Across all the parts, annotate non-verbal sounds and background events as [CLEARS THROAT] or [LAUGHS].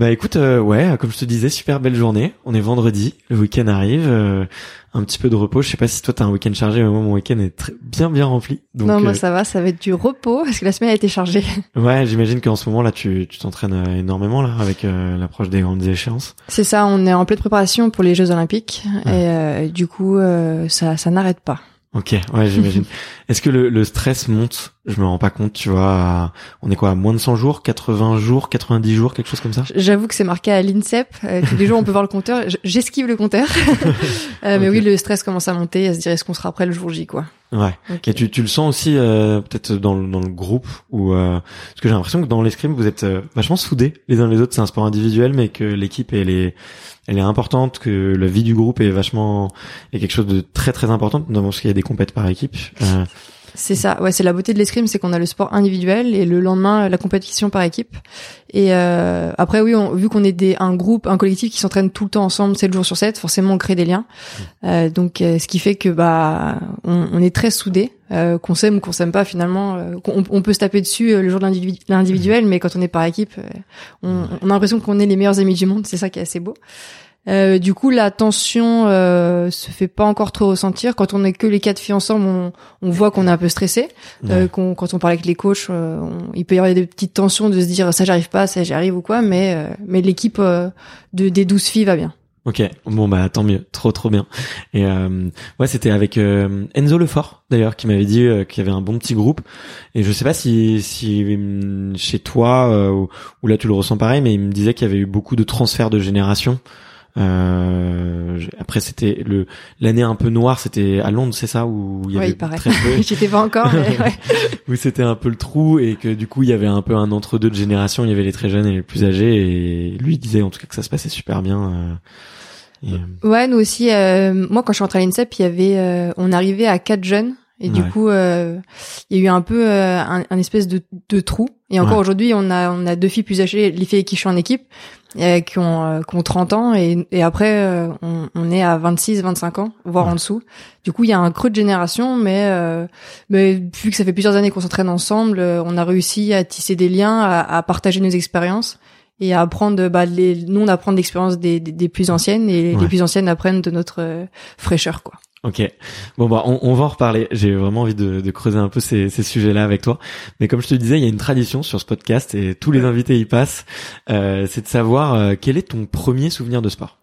Bah écoute, euh, ouais, comme je te disais, super belle journée. On est vendredi, le week-end arrive, euh, un petit peu de repos. Je sais pas si toi t'as un week-end chargé, mais moi mon week-end est très, bien bien rempli. Donc, Non, moi euh, ça va, ça va être du repos parce que la semaine a été chargée. [LAUGHS] ouais, j'imagine qu'en ce moment là, tu tu t'entraînes euh, énormément là avec euh, l'approche des grandes échéances. C'est ça, on est en pleine préparation pour les Jeux Olympiques et euh, du coup euh, ça ça n'arrête pas. Ok, ouais, j'imagine. [LAUGHS] Est-ce que le, le stress monte Je me rends pas compte, tu vois. on est quoi, à moins de 100 jours, 80 jours, 90 jours, quelque chose comme ça? J'avoue que c'est marqué à l'INSEP. euh, tous les jours on peut voir le compteur. J'esquive le compteur, [LAUGHS] Euh, mais oui le stress commence à monter, à se dire est-ce qu'on sera prêt le jour J quoi? Ouais. Ok. Et tu, tu le sens aussi euh, peut-être dans, le- dans le groupe ou euh, parce que j'ai l'impression que dans l'escrime vous êtes euh, vachement soudés les uns les autres. C'est un sport individuel, mais que l'équipe elle est elle est importante, que la vie du groupe est vachement est quelque chose de très très important, notamment parce qu'il y a des compètes par équipe. C'est ça, ouais, c'est la beauté de l'escrime, c'est qu'on a le sport individuel et le lendemain la compétition par équipe. Et euh, après oui, on, vu qu'on est des un groupe, un collectif qui s'entraîne tout le temps ensemble, 7 jours sur 7, forcément on crée des liens. Euh, donc euh, ce qui fait que bah on, on est très soudés, euh, qu'on s'aime ou qu'on s'aime pas finalement, euh, qu'on- on, peut se taper dessus euh, le jour de l'individu- l'individuel, mais quand on est par équipe, on, on a l'impression qu'on est les meilleurs amis du monde, c'est ça qui est assez beau. Euh, du coup, la tension euh, se fait pas encore trop ressentir. Quand on est que les quatre filles ensemble, on, on voit qu'on est un peu stressé. Euh, qu'on- quand on parle avec les coachs, euh, on- il peut y avoir des petites tensions de se dire ça j'arrive pas, ça j'y arrive ou quoi. Mais euh, mais l'équipe euh, de des douze filles va bien. Ok, bon bah tant mieux, trop trop bien. Et euh, ouais, c'était avec euh, Enzo Lefort d'ailleurs qui m'avait dit euh, qu'il y avait un bon petit groupe. Et je sais pas si si chez toi euh, ou, ou là tu le ressens pareil, mais il me disait qu'il y avait eu beaucoup de transferts de génération. Euh, après c'était le l'année un peu noire, c'était à Londres, c'est ça où il y Ouais, avait il paraît. très peu, [LAUGHS] J'étais pas encore, mais ouais. [LAUGHS] où c'était un peu le trou et que du coup il y avait un peu un entre deux de génération. Il y avait les très jeunes et les plus âgés. Et lui il disait en tout cas que ça se passait super bien. euh, et, euh, Ouais, nous aussi. euh, moi, quand je suis rentrée à l'INSEP, il y avait, euh, on arrivait à quatre jeunes. Et du Ouais. coup, euh, il y a eu un peu euh, un, un espèce de, de trou. Et encore Ouais. aujourd'hui, on a on a deux filles plus âgées, les filles avec qui je suis en équipe, euh, qui ont euh, qui ont 30 ans et, et après euh, on, on est à 26, 25 ans, voire Ouais. en dessous. Du coup, il y a un creux de génération, mais euh, mais vu que ça fait plusieurs années qu'on s'entraîne ensemble, euh, on a réussi à tisser des liens, à, à partager nos expériences. et à apprendre bah les nous on apprend l'expérience des, des, des, plus anciennes et Ouais. les plus anciennes apprennent de notre fraîcheur quoi. Ok. Bon bah on, on va en reparler. J'ai vraiment envie de, de creuser un peu ces, ces sujets-là avec toi. Mais comme je te disais, il y a une tradition sur ce podcast et tous les invités y passent. Euh, c'est de savoir euh, quel est ton premier souvenir de sport?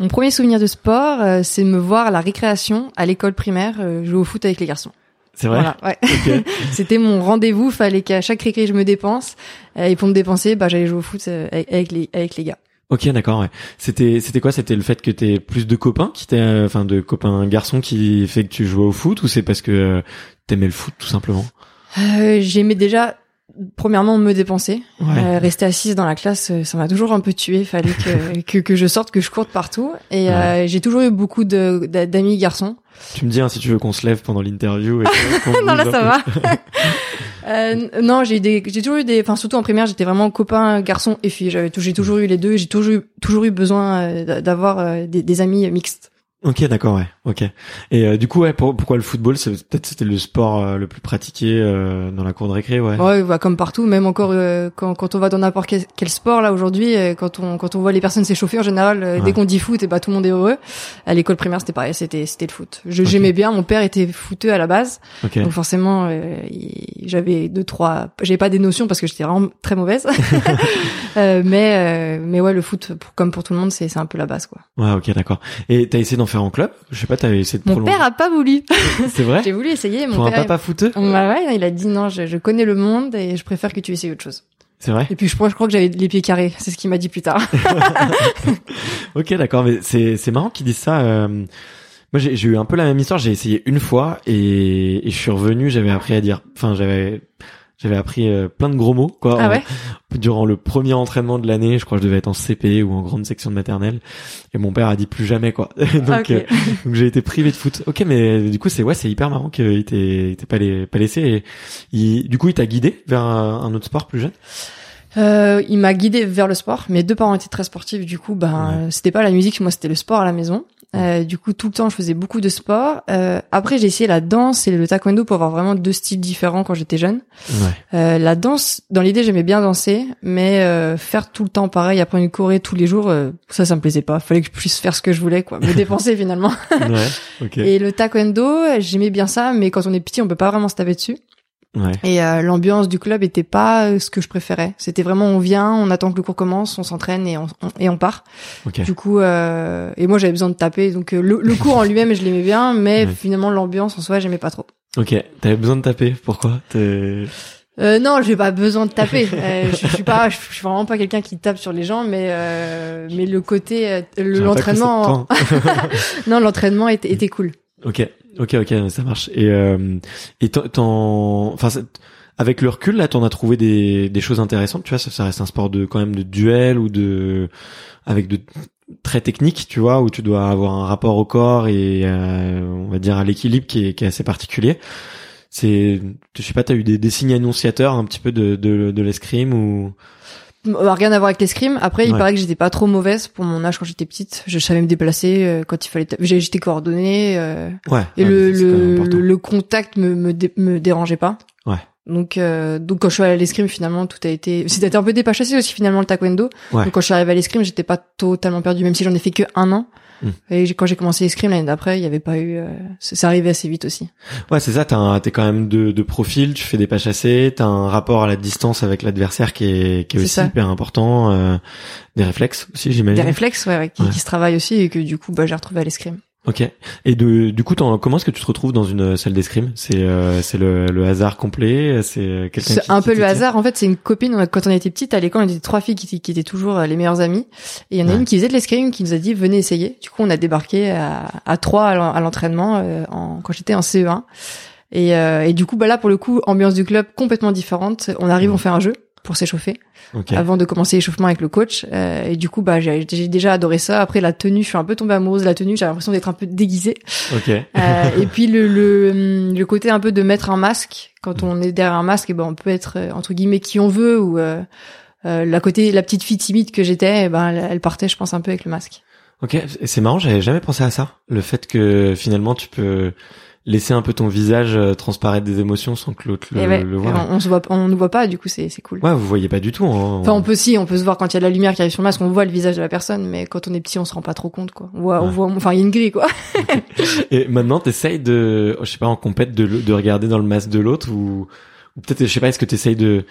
Mon premier souvenir de sport, euh, c'est de me voir à la récréation à l'école primaire euh, jouer au foot avec les garçons. C'est vrai? Voilà, ouais. [LAUGHS] C'était mon rendez-vous, fallait qu'à chaque récré je me dépense et pour me dépenser, bah j'allais jouer au foot euh, avec les avec les gars. Ok, d'accord. Ouais. C'était c'était quoi? C'était le fait que t'aies plus de copains, qui t'aient, euh, enfin de copains garçons, qui fait que tu jouais au foot, ou c'est parce que euh, t'aimais le foot tout simplement? Euh, J'aimais déjà premièrement me dépenser, Ouais. Euh, rester assise dans la classe, euh, ça m'a toujours un peu tué. Fallait que, [LAUGHS] que que je sorte, que je courte partout. Et euh, j'ai toujours eu beaucoup de d'a- d'amis garçons. Tu me dis hein, si tu veux qu'on se lève pendant l'interview. [LAUGHS] non là ça va. [LAUGHS] [LAUGHS] Euh, non, j'ai eu des, j'ai toujours eu des, enfin surtout en primaire, j'étais vraiment copain garçon et fille. J'avais, j'ai toujours eu les deux. J'ai toujours eu, toujours eu besoin euh, d'a- d'avoir euh, des, des amis mixtes. Ok, d'accord, ouais, ok. Et euh, du coup, ouais, pour- pourquoi le football C'est peut-être c'était le sport euh, le plus pratiqué euh, dans la cour de récré, ouais. Ouais, bah, comme partout, même encore euh, quand, quand on va dans n'importe quel, quel sport là aujourd'hui, euh, quand on quand on voit les personnes s'échauffer en général, euh, Ouais. dès qu'on dit foot, et bah tout le monde est heureux. À l'école primaire, c'était pareil, c'était c'était le foot. Je j'aimais bien. Mon père était footeux à la base, Ok. donc forcément, euh, j'avais deux trois, j'avais pas des notions parce que j'étais vraiment très mauvaise. [LAUGHS] [LAUGHS] Euh, mais euh, mais ouais, le foot, pour- comme pour tout le monde, c'est c'est un peu la base quoi. Ouais, ok, d'accord. Et t'as essayé d'en faire en club Je sais pas, t'avais essayé de Mon prolonger. père a pas voulu. [LAUGHS] C'est vrai [LAUGHS] J'ai voulu essayer. Mon Pour un père, papa footeux Bah ouais, il a dit non, je, je connais le monde et je préfère que tu essayes autre chose. C'est vrai Et puis je crois, je crois que j'avais les pieds carrés. C'est ce qu'il m'a dit plus tard. [LAUGHS] Ok, d'accord, mais c'est c'est marrant qu'ils disent ça. euh, Moi, j'ai j'ai eu un peu la même histoire. J'ai essayé une fois et, et je suis revenu. J'avais appris à dire. Enfin, j'avais j'avais appris euh, plein de gros mots quoi. Ah en- ouais [LAUGHS] durant le premier entraînement de l'année, je crois que je devais être en CP ou en grande section de maternelle, et mon père a dit plus jamais quoi. [LAUGHS] donc, Ah, euh, donc j'ai été privé de foot. Ok, mais du coup c'est ouais, c'est hyper marrant qu'il t'ait pas, les- pas laissé. Et il- du coup, il t'a guidé vers un, un autre sport plus jeune? Euh, il m'a guidé vers le sport. Mes deux parents étaient très sportifs. Du coup, ben, Ouais. c'était pas la musique, moi, c'était le sport à la maison. Euh, du coup, tout le temps, je faisais beaucoup de sport. Euh, après, j'ai essayé la danse et le taekwondo pour avoir vraiment deux styles différents quand j'étais jeune. Ouais. Euh, la danse, dans l'idée, j'aimais bien danser, mais euh, faire tout le temps pareil, apprendre une choré tous les jours, euh, ça, ça me plaisait pas. Fallait que je puisse faire ce que je voulais, quoi, me [LAUGHS] dépenser finalement. ouais. Ok. Et le taekwondo, j'aimais bien ça, mais quand on est petit, on peut pas vraiment se taper dessus. Ouais. Et euh, l'ambiance du club était pas euh, ce que je préférais. C'était vraiment on vient, on attend que le cours commence, on s'entraîne et on, on- et on part. Ok. Du coup, euh, et moi j'avais besoin de taper, donc euh, le, le cours en lui-même je l'aimais bien, mais Ouais. finalement l'ambiance en soi j'aimais pas trop. Ok. T'avais besoin de taper. Pourquoi Euh, non, j'ai pas besoin de taper. Euh, je, je suis pas, je, suis vraiment pas quelqu'un qui tape sur les gens, mais euh, mais le côté, euh, le- l'entraînement, [LAUGHS] non l'entraînement était, était cool. Ok, ok, ok, ça marche. Et euh, et t'en- enfin, avec le recul là, t'en as trouvé des des choses intéressantes. Tu vois, ça, ça reste un sport de quand même de duel ou de avec de très technique, tu vois, où tu dois avoir un rapport au corps et euh, on va dire à l'équilibre qui est qui est assez particulier. C'est, je sais pas, t'as eu des, des signes annonciateurs un petit peu de de, de l'escrime ou rien à voir avec l'escrime. Après, il Ouais. paraît que j'étais pas trop mauvaise pour mon âge quand j'étais petite. Je savais me déplacer euh, quand il fallait. J'étais coordonnée euh, ouais. et ouais, le le, le contact me me, dé- me dérangeait pas. Ouais. Donc euh, donc quand je suis allée à l'escrime finalement tout a été c'était un peu dépachassé aussi finalement le taekwondo. Ouais. Donc quand je suis arrivée à l'escrime j'étais pas totalement perdue même si j'en ai fait que un an. Hmm. Et quand j'ai commencé l'escrime l'année d'après il y avait pas eu euh, c'est arrivé assez vite aussi. Ouais, c'est ça. T'es quand même de, de profil. Tu fais des pas chassés. T'as un rapport à la distance avec l'adversaire qui est qui est aussi ça. hyper important. euh, des réflexes aussi, j'imagine. Des réflexes ouais, ouais, qui, Ouais. qui se travaillent aussi et que du coup bah j'ai retrouvé à l'escrime. Ok. Et de du coup, comment est-ce que tu te retrouves dans une salle d'escrime? C'est euh, c'est le, le hasard complet? C'est euh. C'est un peu le hasard. En fait, c'est une copine. on a- Quand on était petite, à l'école, on était trois filles qui, qui étaient toujours euh, les meilleures amies. Et il y en a Ouais. une qui faisait de l'escrime, qui nous a dit venez essayer. Du coup, on a débarqué à, à trois à l'en- à l'entraînement euh, en, quand j'étais en CE1. Et, euh, et du coup, bah là, pour le coup, ambiance du club complètement différente. On arrive, on fait un jeu pour s'échauffer Ok. avant de commencer l'échauffement avec le coach. Euh, et du coup, bah j'ai déjà adoré ça. Après la tenue, je suis un peu tombée amoureuse de la tenue. J'ai l'impression d'être un peu déguisée. Ok. Euh, et puis le, le le côté un peu de mettre un masque quand on est derrière un masque, et ben on peut être euh, entre guillemets qui on veut ou euh, euh, la côté la petite fille timide que j'étais, ben elle, partait, je pense un peu avec le masque. Ok. C'est marrant. J'avais jamais pensé à ça. Le fait que finalement tu peux laisser un peu ton visage euh, transparaître des émotions sans que l'autre le, ouais, le voit. on, on se voit, on nous voit pas, du coup c'est c'est cool. Ouais, vous voyez pas du tout. Hein. Enfin, on peut si, on peut se voir quand il y a de la lumière qui arrive sur le masque, on voit le visage de la personne, mais quand on est petit, on se rend pas trop compte, quoi. On voit, on voit, enfin, il y a une grille, quoi. [LAUGHS] Et maintenant, t'essayes de, je sais pas, en compète de, de regarder dans le masque de l'autre ou, ou peut-être, je sais pas, est-ce que t'essayes de,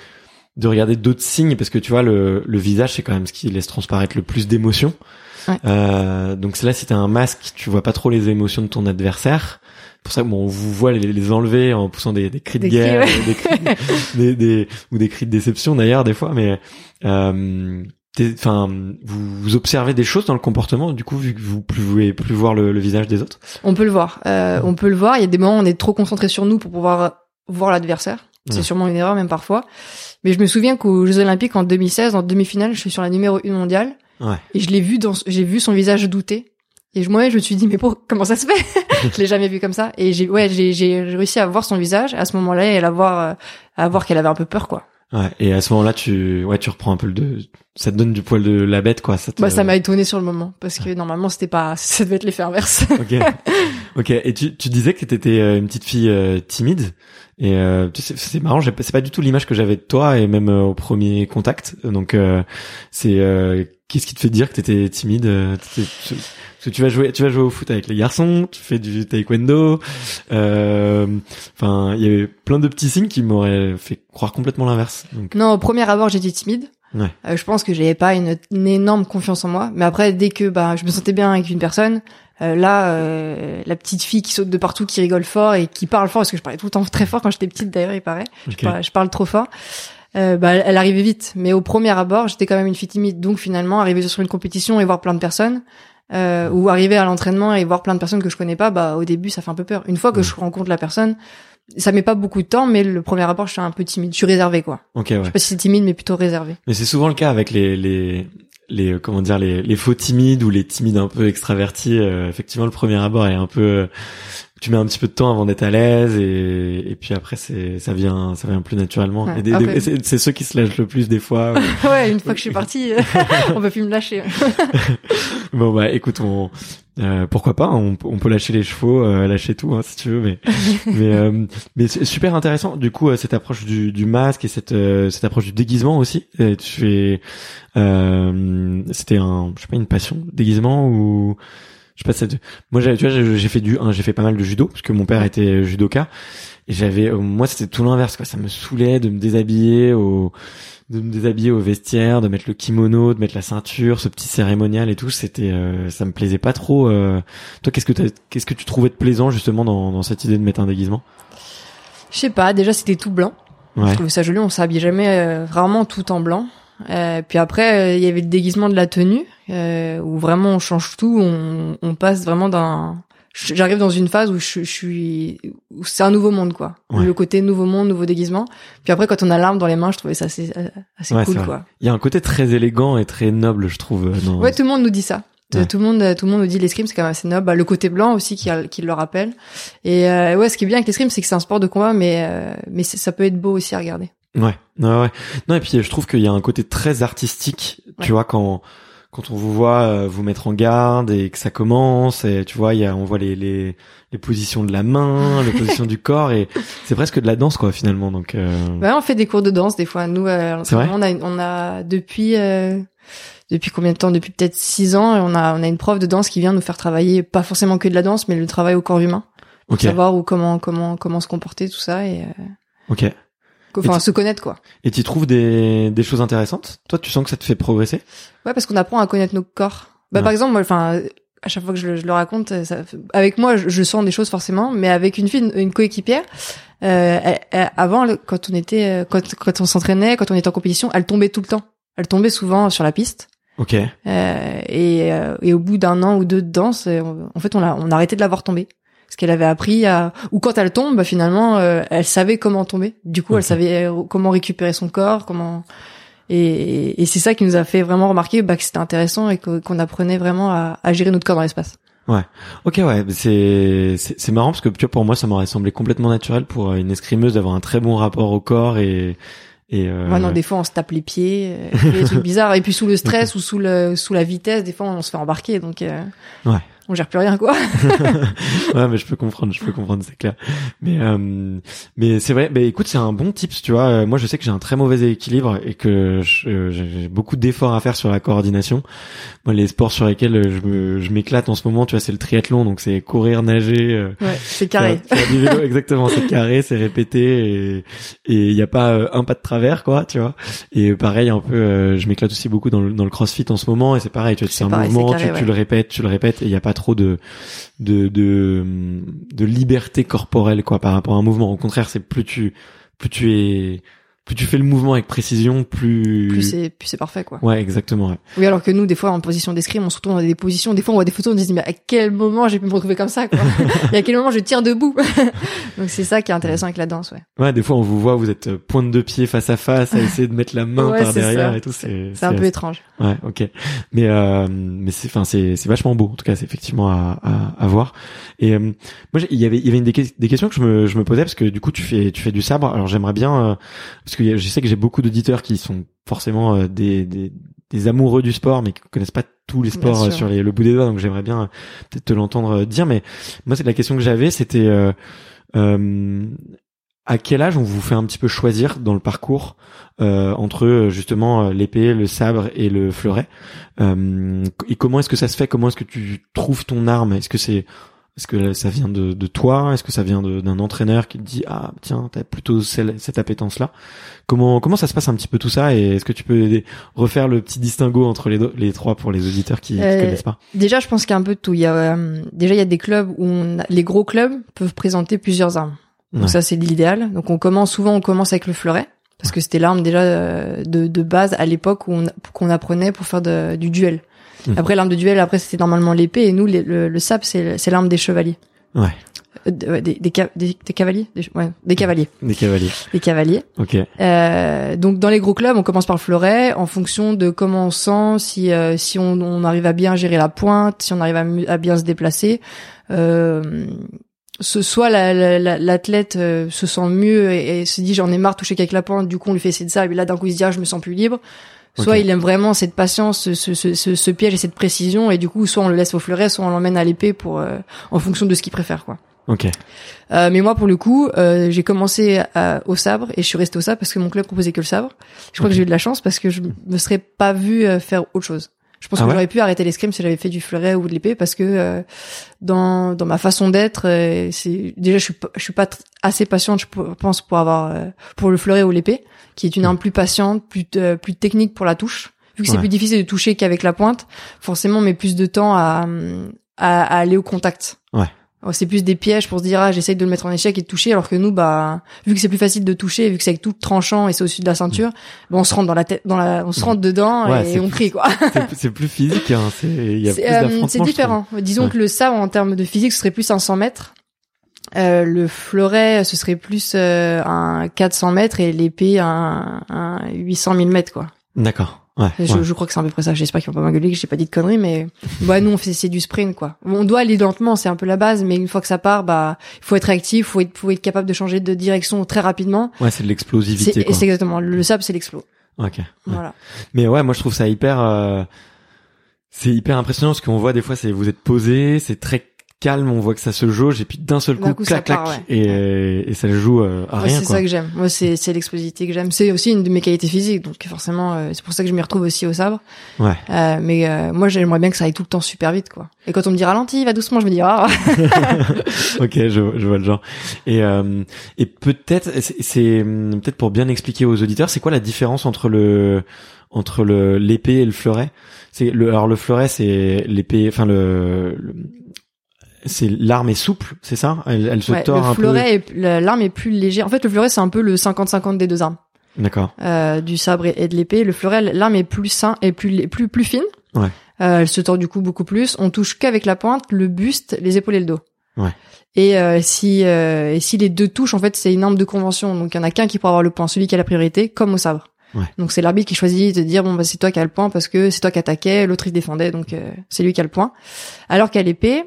de regarder d'autres signes? Parce que tu vois, le, le visage, c'est quand même ce qui laisse transparaître le plus d'émotions. Ouais. Euh, donc c'est là, si t'as un masque, tu vois pas trop les émotions de ton adversaire. Pour ça, bon, on vous voit les, les enlever en poussant des, des cris de Des cris, guerre, ouais. des, cris, des, des- ou des cris de déception d'ailleurs des fois, mais euh, enfin, vous, vous observez des choses dans le comportement, du coup, vu que vous pouvez plus voir le, le visage des autres? On peut le voir. Euh, on peut le voir. Il y a des moments où on est trop concentré sur nous pour pouvoir voir l'adversaire. C'est Ouais. sûrement une erreur, même parfois. Mais je me souviens qu'aux Jeux Olympiques, en 2016, en demi-finale, je suis sur la numéro 1 mondiale. Ouais. Et je l'ai vu dans, j'ai vu son visage douter. Et je- moi, je me suis dit, mais pour, comment ça se fait? [LAUGHS] je l'ai jamais vu comme ça. Et j'ai, ouais, j'ai, j'ai réussi à voir son visage à ce moment-là et à la voir, euh, à voir qu'elle avait un peu peur, quoi. Ouais, et à ce moment-là, tu, ouais, tu reprends un peu le de, ça te donne du poil de la bête, quoi. Ça, te- Bah, ça m'a étonné sur le moment. Parce que normalement, c'était pas, [LAUGHS] ça devait être l'effet inverse. Ok, ok. Et tu, tu disais que t'étais euh, une petite fille euh, timide. Et euh, tu c'est marrant, j'ai- c'est pas du tout l'image que j'avais de toi et même euh, au premier contact. Donc euh, c'est euh, qu'est-ce qui te fait dire que t'étais timide euh, tu- que tu vas jouer, tu vas jouer au foot avec les garçons, tu fais du taekwondo. euh, Enfin, il y avait plein de petits signes qui m'auraient fait croire complètement l'inverse. Non, au premier abord, j'étais timide. Ouais. Euh, je pense que j'avais pas une, une énorme confiance en moi. Mais après, dès que bah, je me sentais bien avec une personne, euh, là, euh, la petite fille qui saute de partout, qui rigole fort et qui parle fort, parce que je parlais tout le temps très fort quand j'étais petite d'ailleurs, il paraît. Je, parle, je parle trop fort. Euh, bah, elle arrivait vite. Mais au premier abord, j'étais quand même une fille timide. Donc finalement, arriver sur une compétition et voir plein de personnes, euh, ou arriver à l'entraînement et voir plein de personnes que je connais pas, bah au début, ça fait un peu peur. Une fois que je rencontre la personne, ça met pas beaucoup de temps, mais le premier abord, je suis un peu timide. Je suis réservée, quoi. ok, Je ouais. sais pas si c'est timide, mais plutôt réservé. Mais c'est souvent le cas avec les les les euh, comment dire les les faux timides ou les timides un peu extravertis. euh, effectivement, le premier abord est un peu euh, tu mets un petit peu de temps avant d'être à l'aise et et puis après c'est ça vient ça vient plus naturellement. Ouais, et des- peu. c'est ceux qui se lâchent le plus des fois. [LAUGHS] ouais, une fois que je suis partie, [LAUGHS] on peut plus me lâcher. [LAUGHS] bon bah écoute on euh, pourquoi pas on, on peut lâcher les chevaux euh, lâcher tout hein, si tu veux mais mais euh, mais c'est super intéressant du coup euh, cette approche du, du masque et cette euh, cette approche du déguisement aussi Euh, tu fais euh, c'était un je sais pas une passion déguisement ou je sais pas ça te- moi j'ai tu vois j'ai fait du hein, j'ai fait pas mal de judo parce que mon père était judoka et j'avais euh, moi c'était tout l'inverse quoi ça me saoulait de me déshabiller au de me déshabiller au vestiaire, de mettre le kimono, de mettre la ceinture, ce petit cérémonial et tout, c'était, euh, ça me plaisait pas trop. euh. Toi, qu'est-ce que t'as- qu'est-ce que tu trouvais de plaisant justement dans, dans cette idée de mettre un déguisement? Je sais pas, déjà c'était tout blanc. Ouais, Je trouvais ça joli, on s'habille jamais, euh, rarement tout en blanc. Euh, puis après, euh, il y avait le déguisement de la tenue, euh, où vraiment on change tout, on, on passe vraiment d'un... J'arrive dans une phase où je, je suis... où c'est un nouveau monde, quoi. Ouais. Le côté nouveau monde, nouveau déguisement. Puis après, quand on a l'arme dans les mains, je trouvais ça assez, assez Ouais, cool, quoi. il y a un côté très élégant et très noble, je trouve. Dans... Ouais, tout le monde nous dit ça. Ouais. Tout le monde, tout le monde nous dit l'escrime, c'est quand même assez noble. Bah, le côté blanc aussi qui, a- qui le rappelle. Et euh, ouais, ce qui est bien avec l'escrime, c'est que c'est un sport de combat, mais euh, mais ça peut être beau aussi à regarder. Ouais, ouais, ouais. Non, et puis je trouve qu'il y a un côté très artistique, tu vois, quand quand on vous voit euh, vous mettre en garde et que ça commence, et tu vois, il y a, on voit les les les positions de la main, [LAUGHS] les positions du corps, et c'est presque de la danse, quoi, finalement. Donc, euh, Ouais, on fait des cours de danse des fois. Nous, euh, vrai on a, on a depuis euh, depuis combien de temps? Depuis peut-être six ans, on a on a une prof de danse qui vient nous faire travailler, pas forcément que de la danse, mais le travail au corps humain, pour savoir où comment comment comment se comporter, tout ça, et euh, ok. Enfin se connaître quoi. Et tu trouves des des choses intéressantes? Toi, tu sens que ça te fait progresser? Ouais, parce qu'on apprend à connaître nos corps. Bah, Ouais. par exemple, moi, enfin, à chaque fois que je, le- je le raconte, ça, avec moi, je, je sens des choses forcément, mais avec une fille, une, une coéquipière, euh, elle- elle- avant, le- quand on était, euh, quand, quand on s'entraînait, quand on était en compétition, elle tombait tout le temps. Elle tombait souvent sur la piste. Ok, Euh, et, euh, et au bout d'un an ou deux de danse, euh, en fait, on a, on a arrêté de la voir tomber. Parce qu'elle avait appris à, ou quand elle tombe, bah, finalement, euh, elle savait comment tomber. Du coup, Ok. elle savait euh, comment récupérer son corps, comment, et, et c'est ça qui nous a fait vraiment remarquer bah, que c'était intéressant et qu'on apprenait vraiment à, à gérer notre corps dans l'espace. ok, ouais. mais C'est c'est c'est marrant parce que tu vois, pour moi, ça m'aurait semblé complètement naturel pour euh, une escrimeuse d'avoir un très bon rapport au corps et et euh, Ouais, non, des fois, on se tape les pieds, euh, [LAUGHS] des trucs bizarres. Et puis sous le stress ou sous le sous la vitesse, des fois, on se fait embarquer. Donc, euh, Ouais. On gère plus rien quoi. [LAUGHS] ouais, mais je peux comprendre, je peux comprendre, c'est clair. Mais euh, mais c'est vrai. Mais écoute, c'est un bon tips, tu vois. Euh, moi, je sais que j'ai un très mauvais équilibre et que je- j'ai beaucoup d'efforts à faire sur la coordination. Moi, les sports sur lesquels je me je m'éclate en ce moment, tu vois, c'est le triathlon, donc c'est courir, nager. euh, Ouais, c'est carré. Faire, faire du vélo, [LAUGHS] exactement, c'est carré, c'est répété et et il y a pas euh, un pas de travers quoi, tu vois. Et pareil un peu, euh, je m'éclate aussi beaucoup dans le dans le CrossFit en ce moment et c'est pareil, tu vois, c'est un pareil, mouvement, carré, tu, tu le répètes, tu le répètes et il y a pas trop de de de liberté corporelle quoi par rapport à un mouvement. Au contraire, c'est plus tu plus tu es plus tu fais le mouvement avec précision, plus Plus c'est plus c'est parfait quoi. Ouais, exactement. Ouais. Oui, alors que nous, des fois, en position d'escrime, on se retrouve dans des positions, des fois, on voit des photos, on se dit, mais à quel moment j'ai pu me retrouver comme ça, quoi? [LAUGHS] Et à quel moment je tire debout? [LAUGHS] Donc, c'est ça qui est intéressant avec la danse, ouais. Ouais, des fois on vous voit, vous êtes euh, pointe de pied face à face, à [LAUGHS] essayer de mettre la main Ouais, par derrière ça. et tout. C'est C'est un peu étrange. Ouais, ok. Mais euh, mais c'est enfin c'est c'est vachement beau. En tout cas, c'est effectivement à, à, à voir. Et euh, moi, il y avait il y avait une des, des questions que je me je me posais parce que du coup tu fais tu fais du sabre. Alors j'aimerais bien euh, parce que je sais que j'ai beaucoup d'auditeurs qui sont forcément euh, des, des des amoureux du sport mais qui connaissent pas tous les sports euh, sur les, le bout des doigts. Donc j'aimerais bien euh, peut-être te l'entendre dire. Mais moi, c'est la question que j'avais, c'était euh, euh, à quel âge on vous fait un petit peu choisir dans le parcours euh, entre justement l'épée, le sabre et le fleuret euh, Et comment est-ce que ça se fait? Comment est-ce que tu trouves ton arme? Est-ce que c'est est-ce que ça vient de, de toi? Est-ce que ça vient d'un entraîneur qui te dit ah tiens t'as plutôt celle- cette appétence là Comment comment ça se passe un petit peu tout ça? Et est-ce que tu peux aider- refaire le petit distinguo entre les, do- les trois pour les auditeurs qui, qui Euh, connaissent pas? Déjà, je pense qu'il y a un peu de tout. Il y a, euh, déjà, il y a des clubs où on a- les gros clubs peuvent présenter plusieurs armes. Donc Ouais. ça, c'est l'idéal. Donc on commence, souvent, on commence avec le fleuret. Parce que c'était l'arme déjà euh, de, de base à l'époque où on, qu'on apprenait pour faire de- du duel. Mhm. Après l'arme de duel, après c'était normalement l'épée et nous les- le, le sabre c'est c'est l'arme des chevaliers. Ouais, Euh, des, des, des, des cavaliers, des, ouais, des cavaliers, des cavaliers. des cavaliers. Ok. Euh, donc dans les gros clubs, on commence par le fleuret en fonction de comment on sent, si euh, si on, on arrive à bien gérer la pointe, si on arrive à, à bien se déplacer. Euh, ce, soit la- la- la- l'athlète euh, se sent mieux et, et se dit j'en ai marre de toucher qu'avec la pointe, du coup on lui fait essayer de ça et puis là d'un coup il se dit ah, je me sens plus libre. Soit il aime vraiment cette patience, ce, ce, ce, ce- piège et cette précision et du coup soit on le laisse au fleuret, soit on l'emmène à l'épée pour euh, en fonction de ce qu'il préfère quoi. Ok. Euh, mais moi, pour le coup, euh, j'ai commencé à- au sabre et je suis restée au sabre parce que mon club proposait que le sabre. Je crois que j'ai eu de la chance parce que je me serais pas vue euh, faire autre chose. Je pense Ah que ouais j'aurais pu arrêter l'escrime si j'avais fait du fleuret ou de l'épée parce que euh, dans dans ma façon d'être, euh, c'est déjà je suis pas, je suis pas assez patiente, je pense pour avoir euh, pour le fleuret ou l'épée, qui est une arme plus patiente, plus euh, plus technique pour la touche. Vu que c'est plus difficile de toucher qu'avec la pointe, forcément, on met plus de temps à à, à aller au contact. C'est plus des pièges pour se dire ah j'essaye de le mettre en échec et de toucher alors que nous bah vu que c'est plus facile de toucher vu que c'est avec tout tranchant et c'est au-dessus de la ceinture bah, on se rentre dans la tête dans la on se rentre dedans [LAUGHS] Ouais, et on plus- crie quoi [LAUGHS] C'est- plus physique, hein. C'est il y a c'est plus euh, différent disons Ouais. que le sabre en termes de physique ce serait plus un 100 mètres euh, le fleuret ce serait plus euh, un 400 mètres et l'épée un, un 800 000 mètres quoi D'accord. Ouais. je, ouais. je crois que c'est à peu près ça. J'espère qu'ils vont pas m'engueuler, que j'ai pas dit de conneries, mais bah nous on fait c'est du sprint quoi. On doit aller lentement, c'est un peu la base, mais une fois que ça part, bah il faut être réactif, faut être, faut être capable de changer de direction très rapidement. Ouais, c'est de l'explosivité. C'est exactement le sable, c'est l'explo. Ok. ouais. Voilà. Mais ouais, moi je trouve ça hyper, euh, c'est hyper impressionnant parce qu'on voit des fois, c'est vous êtes posé, c'est très calme, on voit que ça se jauge et puis d'un seul coup, coup, clac clac part, ouais. et, et ça joue euh, à Ouais, rien c'est ça que j'aime. Moi c'est c'est l'explosivité que j'aime. C'est aussi une de mes qualités physiques, donc forcément euh, c'est pour ça que je m'y retrouve aussi au sabre. Ouais. Euh, mais euh, moi j'aimerais bien que ça aille tout le temps super vite quoi. Et quand on me dit ralentis, va doucement, je me dis ah. [LAUGHS] ok, je, je vois le genre. Et euh, et peut-être c'est c'est, peut-être pour bien expliquer aux auditeurs, c'est quoi la différence entre le entre le l'épée et le fleuret? C'est le alors le fleuret c'est l'épée, enfin le, le- c'est l'arme est souple, c'est ça? Elle, elle se Ouais, tord le un fleuret, l'arme est plus légère. En fait, le fleuret c'est un peu le 50-50 des deux armes. D'accord. euh, du sabre et, et de l'épée. Le fleuret, l'arme est plus sain et plus plus plus fine. Ouais. Euh, elle se tord du coup beaucoup plus. On touche qu'avec la pointe, le buste, les épaules et le dos. Ouais. Et euh, si euh, et si les deux touchent, en fait, c'est une arme de convention. Donc il y en a qu'un qui pourra avoir le point, celui qui a la priorité, comme au sabre. Ouais. Donc c'est l'arbitre qui choisit de dire bon bah c'est toi qui as le point parce que c'est toi qui attaquais, l'autre il défendait, donc euh, c'est lui qui a le point. Alors qu'à l'épée,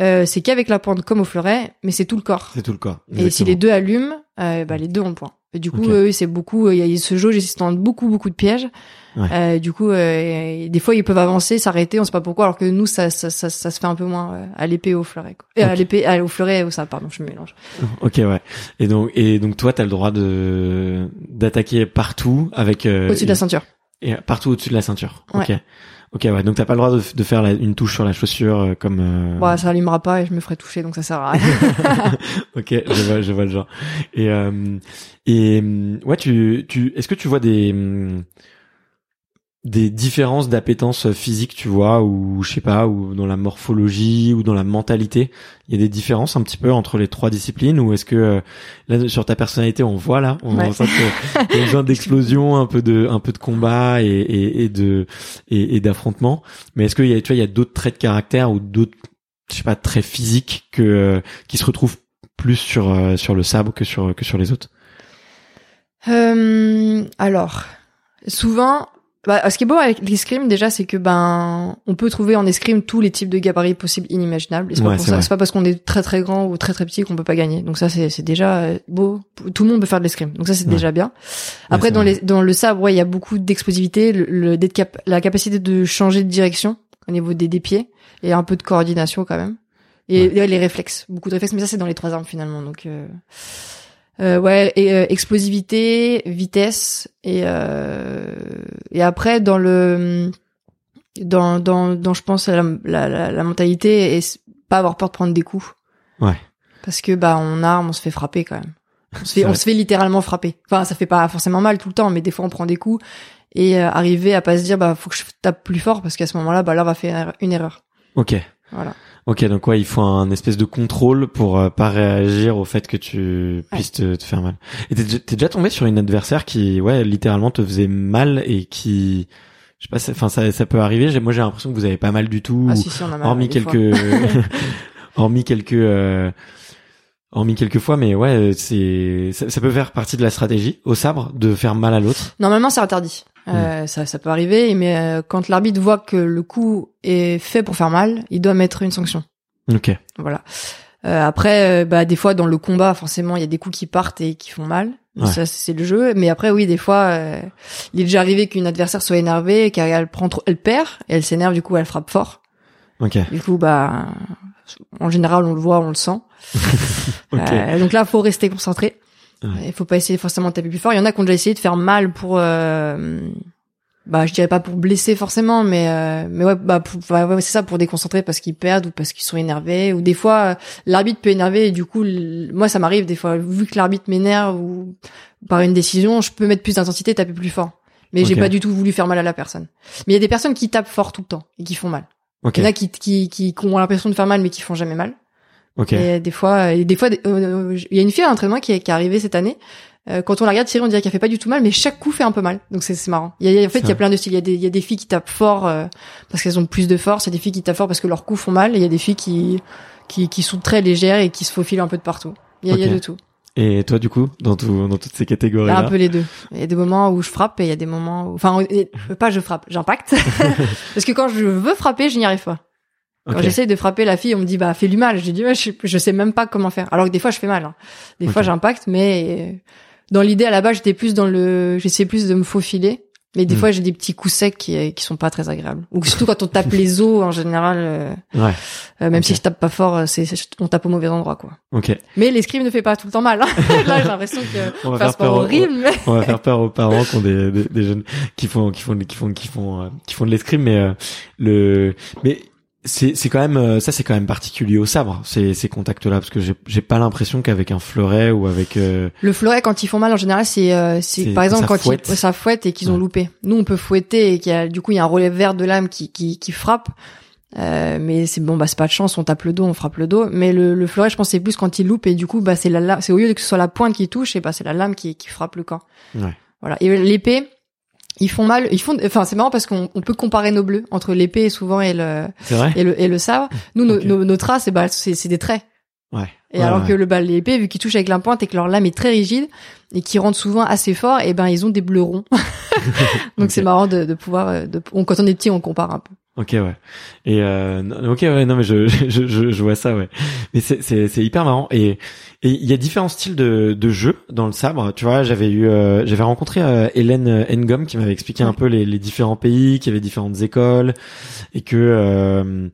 euh, c'est qu'avec la pointe comme au fleuret, mais c'est tout le corps. C'est tout le corps. Et si les deux allument, euh, bah les deux ont le point. Et du coup, Ok. eux, c'est beaucoup, il y a ce jauge, ils se beaucoup, beaucoup de pièges. Ouais. Euh, du coup, euh, des fois, ils peuvent avancer, s'arrêter, on sait pas pourquoi, alors que nous, ça, ça, ça, ça se fait un peu moins euh, à l'épée au fleuret. Quoi. Et à l'épée, au fleuret et au sabre, pardon, je me mélange. [LAUGHS] Ok, ouais. Et donc, et donc toi, t'as le droit de d'attaquer partout avec euh, Au-dessus de la ceinture. et partout au-dessus de la ceinture. Ouais. Ok. Ok, ouais. Donc t'as pas le droit de, de faire la- une touche sur la chaussure euh, comme. euh, Bah, ça allumera pas et je me ferai toucher, donc ça sert à rien. [LAUGHS] ok, je vois, je vois le genre. Et euh, et ouais, tu tu est-ce que tu vois des hum, des différences d'appétence physique, tu vois, ou je sais pas, ou dans la morphologie, ou dans la mentalité, il y a des différences un petit peu entre les trois disciplines, ou est-ce que euh, là sur ta personnalité, on voit là, on Ouais. sent y a besoin d'explosion, un peu de un peu de combat et et, et de et, et d'affrontement, mais est-ce qu'il y a tu vois, il y a d'autres traits de caractère ou d'autres je sais pas traits physiques que euh, qui se retrouvent plus sur euh, sur le sabre que sur que sur les autres? Euh, alors, souvent, bah, ce qui est beau avec l'escrime déjà, c'est que ben, on peut trouver en escrime tous les types de gabarits possibles, inimaginables. C'est pas Ouais, pas parce qu'on est très très grand ou très très petit qu'on peut pas gagner. Donc ça, c'est déjà euh, beau. Tout le monde peut faire de l'escrime. Donc ça, c'est Ouais. déjà bien. Après, dans vrai. les dans le sabre, ouais, il y a beaucoup d'explosivité, le, le- d'être cap- la capacité de changer de direction au niveau des, des pieds et un peu de coordination quand même. Et les réflexes, beaucoup de réflexes, mais ça c'est dans les trois armes finalement. Donc euh, euh, ouais, et euh, explosivité, vitesse et euh, et après dans le dans dans dans je pense la la, la, la mentalité et pas avoir peur de prendre des coups. Ouais. Parce que bah en arme on se fait frapper quand même. On se [LAUGHS] fait on se fait littéralement frapper. Enfin ça fait pas forcément mal tout le temps, mais des fois on prend des coups et euh, arriver à pas se dire bah faut que je tape plus fort parce qu'à ce moment-là bah là on va faire une erreur. Ok. Voilà. Ok, donc ouais, il faut un espèce de contrôle pour euh, pas réagir au fait que tu puisses te, te faire mal. Et t'es déjà- t'es déjà tombé sur une adversaire qui, ouais, littéralement te faisait mal et qui, je sais pas, enfin ça, ça peut arriver. J'ai- Moi, j'ai l'impression que vous avez pas mal du tout, Ah si si on a mal. hormis quelques, [LAUGHS] [LAUGHS] hormis quelques, euh, hormis quelques fois, mais ouais, c'est, ça, ça peut faire partie de la stratégie au sabre de faire mal à l'autre. Normalement, c'est interdit. Euh, ça, ça peut arriver, mais euh, quand l'arbitre voit que le coup est fait pour faire mal, il doit mettre une sanction. Ok. Voilà. Euh, après, euh, bah des fois dans le combat, forcément, il y a des coups qui partent et qui font mal. Ouais. Ça, c'est le jeu. Mais après, oui, des fois, euh, il est déjà arrivé qu'une adversaire soit énervée, qu'elle prend trop, elle perd, et elle s'énerve, du coup, elle frappe fort. Ok. Du coup, bah, en général, on le voit, on le sent. [LAUGHS] Ok. Euh, donc là, faut rester concentré. Ouais. Il faut pas essayer forcément de taper plus fort. Il y en a qui ont déjà essayé de faire mal pour, euh, bah, je dirais pas pour blesser forcément, mais euh, mais ouais, bah, bah, ouais, c'est ça pour déconcentrer parce qu'ils perdent ou parce qu'ils sont énervés ou des fois euh, l'arbitre peut énerver et du coup, moi ça m'arrive des fois vu que l'arbitre m'énerve ou par une décision, je peux mettre plus d'intensité, et taper plus fort. Mais j'ai Ok. pas du tout voulu faire mal à la personne. Mais il y a des personnes qui tapent fort tout le temps et qui font mal. Il y en a qui, qui, qui, qui ont l'impression de faire mal mais qui font jamais mal. Ok. Et des fois, et des fois, euh, euh, il y a une fille à l'entraînement qui est, qui est arrivée cette année. Euh, quand on la regarde tirer, on dirait qu'elle fait pas du tout mal, mais chaque coup fait un peu mal. Donc c'est marrant. Il y a, il y a- en fait, il y a plein de styles. Il y a des, il y a des filles qui tapent fort euh, parce qu'elles ont plus de force. Il y a des filles qui tapent fort parce que leurs coups font mal. Et il y a des filles qui, qui, qui sont très légères et qui se faufilent un peu de partout. Il y a, il y a de tout. Et toi, du coup, dans tout, dans toutes ces Il y catégories a là. un peu les deux. Il y a des moments où je frappe et il y a des moments où, enfin, pas je frappe, j'impacte. [LAUGHS] [LAUGHS] parce que quand je veux frapper, je n'y arrive pas. Quand Ok. j'essaye de frapper la fille, on me dit bah fais lui mal. Je dis ouais, je, je sais même pas comment faire. Alors que des fois je fais mal. hein. Des fois j'impacte, mais dans l'idée à la base j'étais plus dans le, j'essayais plus de me faufiler. Mais des Hmm. fois j'ai des petits coups secs qui qui sont pas très agréables. Ou surtout quand on tape les os en général, euh, Ouais. euh, même si je tape pas fort, euh, c'est on tape au mauvais endroit quoi. Ok. Mais l'escrime ne fait pas tout le temps mal. hein. [LAUGHS] Là j'ai l'impression que On va faire peur aux- horrible. mais- On va faire peur aux parents qui ont des, des, des jeunes qui font qui font qui font qui font euh, qui font de l'escrime, mais euh, le mais c'est c'est quand même euh, ça c'est quand même particulier au sabre ces ces contacts là parce que j'ai j'ai pas l'impression qu'avec un fleuret ou avec euh, Le fleuret, quand ils font mal, en général, c'est, euh, c'est, par exemple, quand fouette. ils, ça fouette et qu'ils ont Ouais. loupé. Nous, on peut fouetter et qu'il y a, du coup, il y a un relais vert de lame qui, qui, qui frappe. Euh, mais c'est bon, bah, c'est pas de chance, on tape le dos, on frappe le dos. Mais le, le fleuret, je pense, c'est plus quand il loupe et du coup, bah, c'est la c'est au lieu que ce soit la pointe qui touche, et bah, c'est la lame qui, qui frappe le camp. Ouais. Voilà. Et l'épée, ils font mal, ils font, enfin, c'est marrant parce qu'on on peut comparer nos bleus entre l'épée souvent et le, vrai et le, et le sabre. Nous, nos, nos, nos traces, eh bah, c'est, c'est des traits. ouais Et Ouais, alors ouais. que le bal l'épée, vu qu'ils touchent avec la pointe et que leur lame est très rigide et qui rentre souvent assez fort, et ben ils ont des bleus ronds. [LAUGHS] Donc c'est marrant de, de pouvoir. euh, De, on- quand on est petit, on compare un peu. Ok ouais. Et euh, ok ouais non mais [LAUGHS] je je je, je vois ça ouais. Mais c'est c'est c'est hyper marrant et et il y a différents styles de de jeux dans le sabre. Tu vois j'avais eu euh, j'avais rencontré euh, Hélène Engom qui m'avait expliqué un peu les les différents pays, qu'il y avait différentes écoles et que euh,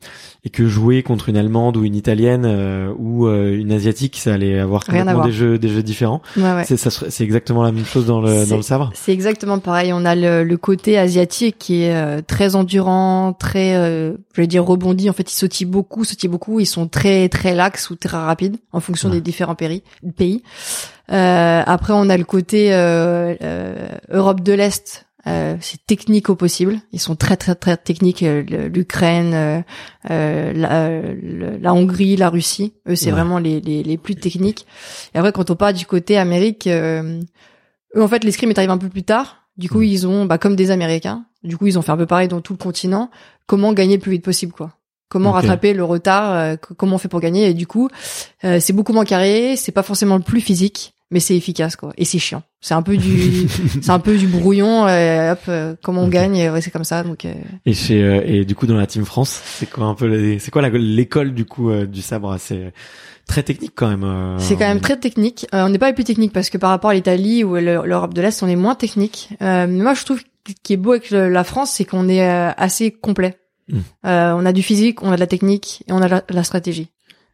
et que jouer contre une allemande ou une italienne euh, ou une asiatique ça allait avoir complètement des jeux des jeux différents. Ouais, ouais. C'est ça c'est exactement la même chose dans le dans le sabre. C'est exactement pareil. On a le, le côté asiatique qui est très endurant, très, euh, je vais dire rebondi. En fait, ils sautillent beaucoup, sautillent beaucoup. Ils sont très très laxes ou très rapides en fonction Ouais. des différents péri- pays. Euh, après, on a le côté euh, euh, Europe de l'Est. Euh, c'est technique au possible. Ils sont très très très techniques. L'Ukraine, la, la Hongrie, la Russie. Eux, c'est Ouais. vraiment les, les, les plus techniques. Et après, quand on part du côté Amérique, euh, eux, en fait, l'escrime est arrivé un peu plus tard. Du coup, Mm. ils ont, bah, comme des Américains. Du coup, ils ont fait un peu pareil dans tout le continent. Comment gagner le plus vite possible, quoi? Comment rattraper le retard euh, Comment on fait pour gagner? Et du coup, euh, c'est beaucoup moins carré. C'est pas forcément le plus physique, mais c'est efficace, quoi. Et c'est chiant. C'est un peu du, [LAUGHS] c'est un peu du brouillon. euh, hop, euh, comment on gagne et ouais, C'est comme ça. Donc, euh, Et chez euh, et du coup dans la team France, c'est quoi un peu c'est quoi l'école du coup euh, du sabre? C'est très technique quand même. C'est quand même très technique. Euh, on n'est pas les plus techniques parce que par rapport à l'Italie ou le- l'Europe de l'Est, on est moins technique. Euh, moi, je trouve qui est beau avec la France, c'est qu'on est euh, assez complet. Mm. Euh, on a du physique, on a de la technique et on a la, la stratégie.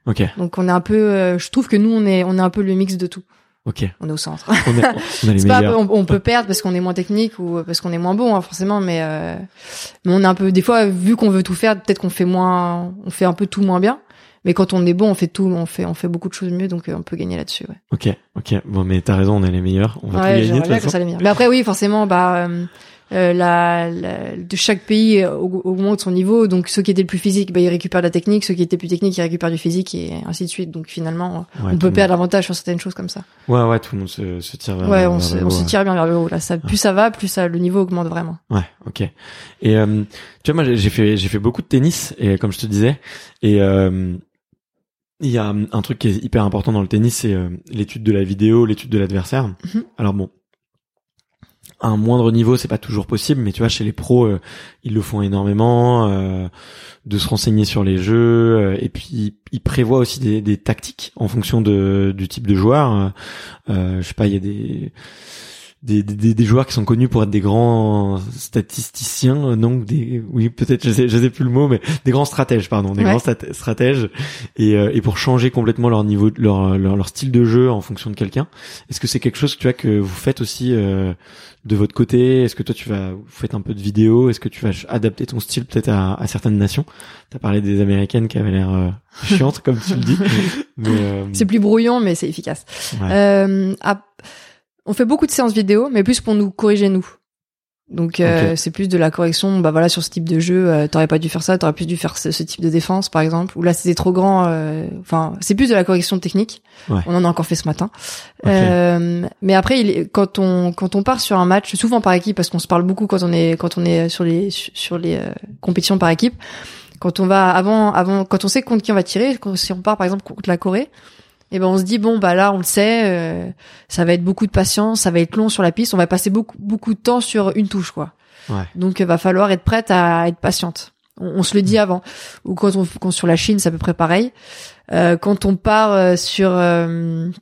Ok, Donc on est un peu. euh, je trouve que nous, on est on est un peu le mix de tout. ok. On est au centre. On est, on [LAUGHS] a les C'est pas, on, on peut perdre parce qu'on est moins technique ou parce qu'on est moins bon, hein, forcément. Mais euh, mais on est un peu. Des fois, vu qu'on veut tout faire, peut-être qu'on fait moins. On fait un peu tout moins bien. Mais quand on est bon, on fait tout. On fait on fait beaucoup de choses mieux, donc on peut gagner là-dessus. Ouais. Ok, ok. Bon, mais t'as raison, on est les meilleurs. On va tout Ouais, gagner de toute façon. ça bien. Mais après, oui, forcément, bah, euh, euh, la, la- de chaque pays euh, aug- augmente son niveau. Donc, ceux qui étaient le plus physique, bah, ils récupèrent de la technique. Ceux qui étaient plus techniques, ils récupèrent du physique et ainsi de suite. Donc, finalement, Ouais, on peut perdre l'avantage sur certaines choses comme ça. Ouais, ouais, tout le monde se, se tire vers. ouais, vers on se, haut, on se tire bien vers le haut. Là, ça, plus ça va, plus ça, le niveau augmente vraiment. Ouais, ok. Et euh, tu vois, moi, j'ai- fait, j'ai fait beaucoup de tennis, et comme je te disais, et euh, il y a un truc qui est hyper important dans le tennis, c'est euh, l'étude de la vidéo, l'étude de l'adversaire. Mhm. Alors bon, un moindre niveau, c'est pas toujours possible, mais tu vois, chez les pros, euh, ils le font énormément, euh, de se renseigner sur les jeux, euh, et puis ils prévoient aussi des, des tactiques en fonction de, du type de joueur. Je sais pas, il y a des des, des, des joueurs qui sont connus pour être des grands statisticiens, euh, non des oui peut-être je sais je sais plus le mot mais des grands stratèges pardon des Ouais. grands stratèges et euh, et pour changer complètement leur niveau leur leur, leur style de jeu en fonction de quelqu'un est-ce que c'est quelque chose tu vois que vous faites aussi euh, de votre côté? Est-ce que toi tu vas vous faites un peu de vidéo? Est-ce que tu vas adapter ton style peut-être à, à certaines nations? T'as parlé des américaines qui avaient l'air euh, chiantes [LAUGHS] comme tu le dis [LAUGHS] mais euh, C'est plus brouillon, mais c'est efficace. ouais. Euh, on fait beaucoup de séances vidéo, mais plus pour nous corriger nous. Donc euh, c'est plus de la correction. Bah voilà sur ce type de jeu, euh, t'aurais pas dû faire ça, t'aurais plus dû faire ce, ce type de défense par exemple. Ou là c'était trop grand. euh, Enfin c'est plus de la correction technique. Ouais. On en a encore fait ce matin. Euh, mais après il quand on quand on part sur un match, souvent par équipe parce qu'on se parle beaucoup quand on est quand on est sur les sur les euh, compétitions par équipe. Quand on va avant avant quand on sait contre qui on va tirer, quand, si on part par exemple contre la Corée, et ben on se dit bon bah là on le sait, euh, ça va être beaucoup de patience, ça va être long sur la piste, on va passer beaucoup beaucoup de temps sur une touche quoi. Ouais. Donc il va falloir être prête à être patiente. On, on se le dit avant. Ou quand on quand sur la Chine c'est à peu près pareil. Euh, quand on part euh, sur euh, sur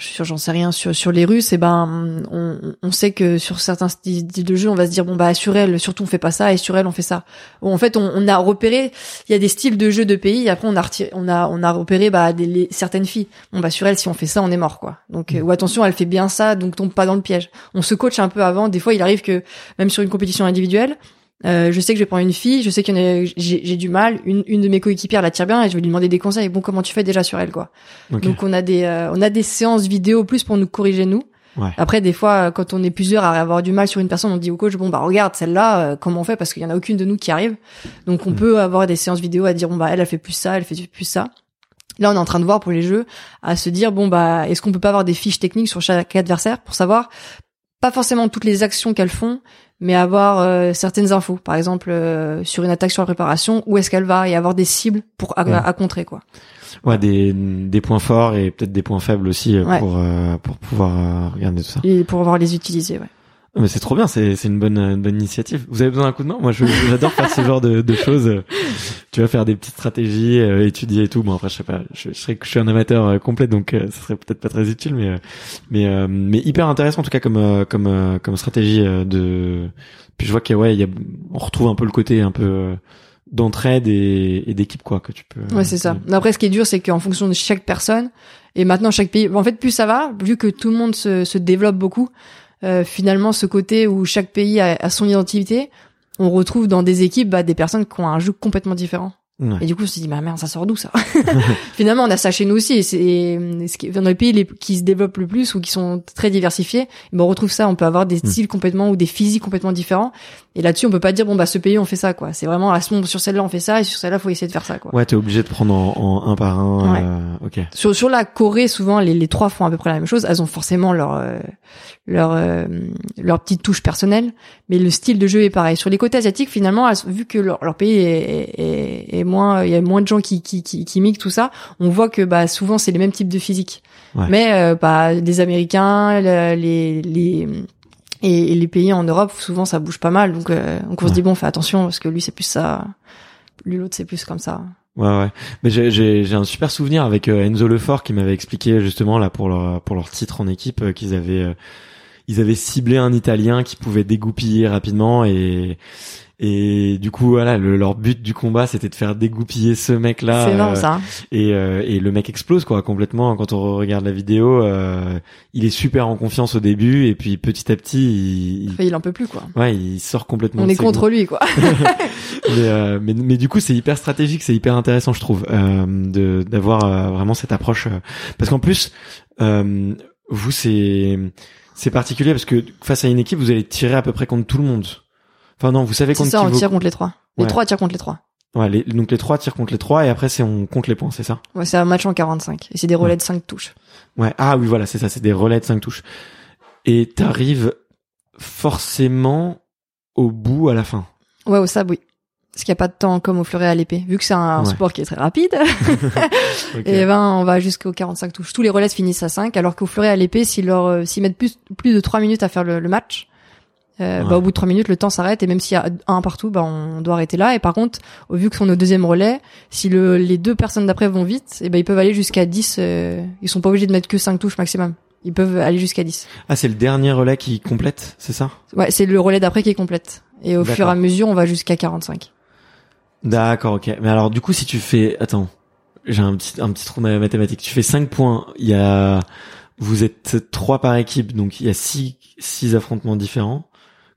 j'en sais rien sur sur les Russes, et ben on, on sait que sur certains styles de jeu on va se dire bon bah sur elle surtout on fait pas ça et sur elle on fait ça. Bon, en fait on, on a repéré il y a des styles de jeu de pays et après on a retiré, on a on a repéré bah des, les- certaines filles. Bon bah sur elle si on fait ça on est mort quoi. Donc euh, ou attention elle fait bien ça donc tombe pas dans le piège. On se coach un peu avant. Des fois il arrive que même sur une compétition individuelle euh, je sais que je vais prendre une fille, je sais qu'il y en a, j'ai, du mal. Une, une de mes coéquipières la tire bien et je vais lui demander des conseils. Bon, comment tu fais déjà sur elle, quoi. Donc on a des, euh, on a des séances vidéo plus pour nous corriger nous. Ouais. Après, des fois, euh, quand on est plusieurs à avoir du mal sur une personne, on dit au coach bon bah regarde celle-là, euh, comment on fait? Parce qu'il y en a aucune de nous qui arrive. Donc on Mm. peut avoir des séances vidéo à dire bon bah elle a fait plus ça, elle fait plus ça. Là, on est en train de voir pour les jeux à se dire bon bah est-ce qu'on peut pas avoir des fiches techniques sur chaque adversaire pour savoir pas forcément toutes les actions qu'elles font, mais avoir euh, certaines infos. Par exemple, euh, sur une attaque sur la préparation, où est-ce qu'elle va et avoir des cibles pour à, Ouais. à contrer quoi. Ouais, des, des points forts et peut-être des points faibles aussi euh, Ouais. pour euh, pour pouvoir euh, regarder tout ça. Et pour pouvoir les utiliser. Ouais. Mais c'est trop bien, c'est c'est une bonne une bonne initiative. Vous avez besoin d'un coup de main? Moi, je- j'adore faire ce genre de, de choses. Tu vas faire des petites stratégies, euh, étudier et tout. Bon après, je sais pas, je, je serais je suis un amateur euh, complet, donc euh, ça serait peut-être pas très utile, mais euh, mais euh, mais hyper intéressant en tout cas comme euh, comme euh, comme stratégie euh, de. Puis je vois qu'il y a ouais, il y a on retrouve un peu le côté un peu euh, d'entraide et, et d'équipe quoi que tu peux. Ouais, c'est ça. Mais Après, ce qui est dur, c'est qu'en fonction de chaque personne, et maintenant chaque pays, en fait, plus ça va, vu que tout le monde se, se développe beaucoup, euh, finalement, ce côté où chaque pays a, a son identité, on retrouve dans des équipes bah, des personnes qui ont un jeu complètement différent. Ouais. Et du coup, on se dit, bah merde, ça sort d'où ça [LAUGHS] [LAUGHS] Finalement, on a ça chez nous aussi. Et c'est ce qui, dans les pays les, qui se développent le plus ou qui sont très diversifiés, ben, on retrouve ça. On peut avoir des Mm. styles complètement ou des physiques complètement différents. Et là-dessus, on peut pas dire, bon bah ce pays on fait ça quoi. C'est vraiment à ce moment sur celle-là on fait ça et sur celle-là faut essayer de faire ça quoi. Ouais, t'es obligé de prendre en, en un par un. Ouais. euh, ok. Sur, sur la Corée, souvent, les, les trois font à peu près la même chose. Elles ont forcément leur euh, leur euh, leur petite touche personnelle, mais le style de jeu est pareil. Sur les côtés asiatiques, finalement, elles- vu que leur, leur pays est, est, est moins, il y a moins de gens qui qui qui, qui mixent tout ça, on voit que bah souvent c'est les mêmes types de physique. Ouais. Mais bah les Américains, le- les les et, et les pays en Europe, souvent ça bouge pas mal. Donc, euh, donc on se dit bon, fais attention parce que lui c'est plus ça, lui l'autre c'est plus comme ça. Ouais, ouais. Mais j'ai un super souvenir avec euh, Enzo Lefort qui m'avait expliqué justement là pour leur pour leur titre en équipe euh, qu'ils avaient euh, ils avaient ciblé un Italien qui pouvait dégoupiller rapidement et et du coup voilà le, leur but du combat c'était de faire dégoupiller ce mec là c'est énorme ça. hein. et euh, et le mec explose quoi complètement quand on regarde la vidéo euh, il est super en confiance au début et puis petit à petit il, Enfin, il en peut plus quoi. ouais il sort complètement On est contre lui quoi. [LAUGHS] [LAUGHS] mais, euh, mais, mais du coup, c'est hyper stratégique, c'est hyper intéressant, je trouve, euh, de d'avoir euh, vraiment cette approche. euh, parce qu'en plus, euh, vous, c'est c'est particulier parce que face à une équipe, vous allez tirer à peu près contre tout le monde. Enfin non, vous savez contre ça, qui on vous... tire contre les trois. Les Ouais. trois tirent contre les trois. Ouais, les- donc les trois tirent contre les trois et après c'est on compte les points, c'est ça Ouais, c'est un match en 45. Et c'est des relais de 5 touches. Ouais. Ah oui, voilà, c'est ça, c'est des relais de 5 touches. Et t'arrives forcément au bout à la fin. Ouais, au sable, oui. Parce qu'il n'y a pas de temps comme au fleuret à l'épée. Vu que c'est un Ouais. sport qui est très rapide, [LAUGHS] [LAUGHS] et ben, on va jusqu'aux 45 touches. Tous les relais se finissent à 5, alors qu'au fleuret à l'épée, s'ils leur, euh, s'ils mettent plus, plus de 3 minutes à faire le, le match, euh, Ouais. bah, au bout de 3 minutes, le temps s'arrête, et même s'il y a un partout, bah, on doit arrêter là. Et par contre, au vu que sont au deuxième relais, si le, les deux personnes d'après vont vite, et ben, ils peuvent aller jusqu'à 10, euh, ils sont pas obligés de mettre que 5 touches maximum. Ils peuvent aller jusqu'à 10. Ah, c'est le dernier relais qui complète, c'est ça? Ouais, c'est le relais d'après qui complète. Et au fur et à mesure, on va jusqu'à 45. D'accord, ok. Mais alors, du coup, si tu fais, attends, j'ai un petit, un petit trou de mathématiques. Tu fais 5 points. Il y a, vous êtes trois par équipe, donc il y a six, six affrontements différents.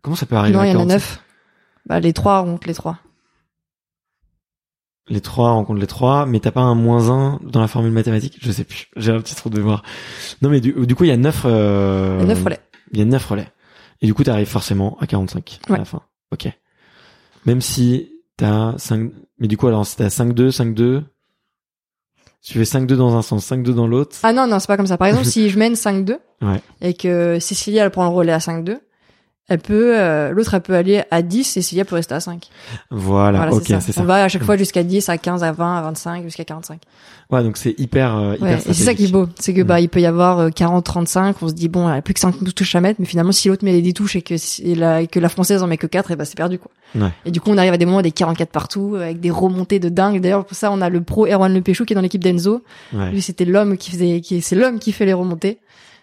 Comment ça peut arriver non, à il y en a 45? 9. Bah, les trois rencontrent les trois. Les trois rencontrent les trois, mais t'as pas un moins un dans la formule mathématique? Je sais plus. J'ai un petit trou de mémoire. Non, mais du, du coup, il y a neuf. Euh, Il y a 9 relais. Il y a neuf relais. Et du coup, t'arrives forcément à 45 à Ouais. la fin. Ok. Même si t'as 5... Mais du coup, alors, si t'as 5-2, 5-2... Si tu fais 5-2 dans un sens, 5-2 dans l'autre... Ah non, non, c'est pas comme ça. Par exemple, [LAUGHS] si je mène 5-2, Ouais. et que Cécilia, elle prend le relais à 5-2, elle peut, euh, l'autre, elle peut aller à 10, et Cécilia peut rester à 5. Voilà, voilà, ok, c'est ça. ça. On va à chaque fois jusqu'à 10, à 15, à 20, à 25, jusqu'à 45. Ouais, donc c'est hyper, euh, hyper Ouais, et c'est ça qui est beau. C'est que, Mm. bah, il peut y avoir euh, 40, 35, on se dit, bon, elle a plus que 5 touches à mettre, mais finalement, si l'autre met les 10 touches et que, et la, et que la française en met que 4, et bah, c'est perdu, quoi. Ouais. Et du coup, on arrive à des moments des 44 partout, euh, avec des remontées de dingue. D'ailleurs, pour ça, on a le pro Erwan Lepéchou qui est dans l'équipe d'Enzo. Ouais. Lui, c'était l'homme qui faisait, qui, c'est l'homme qui fait les remontées.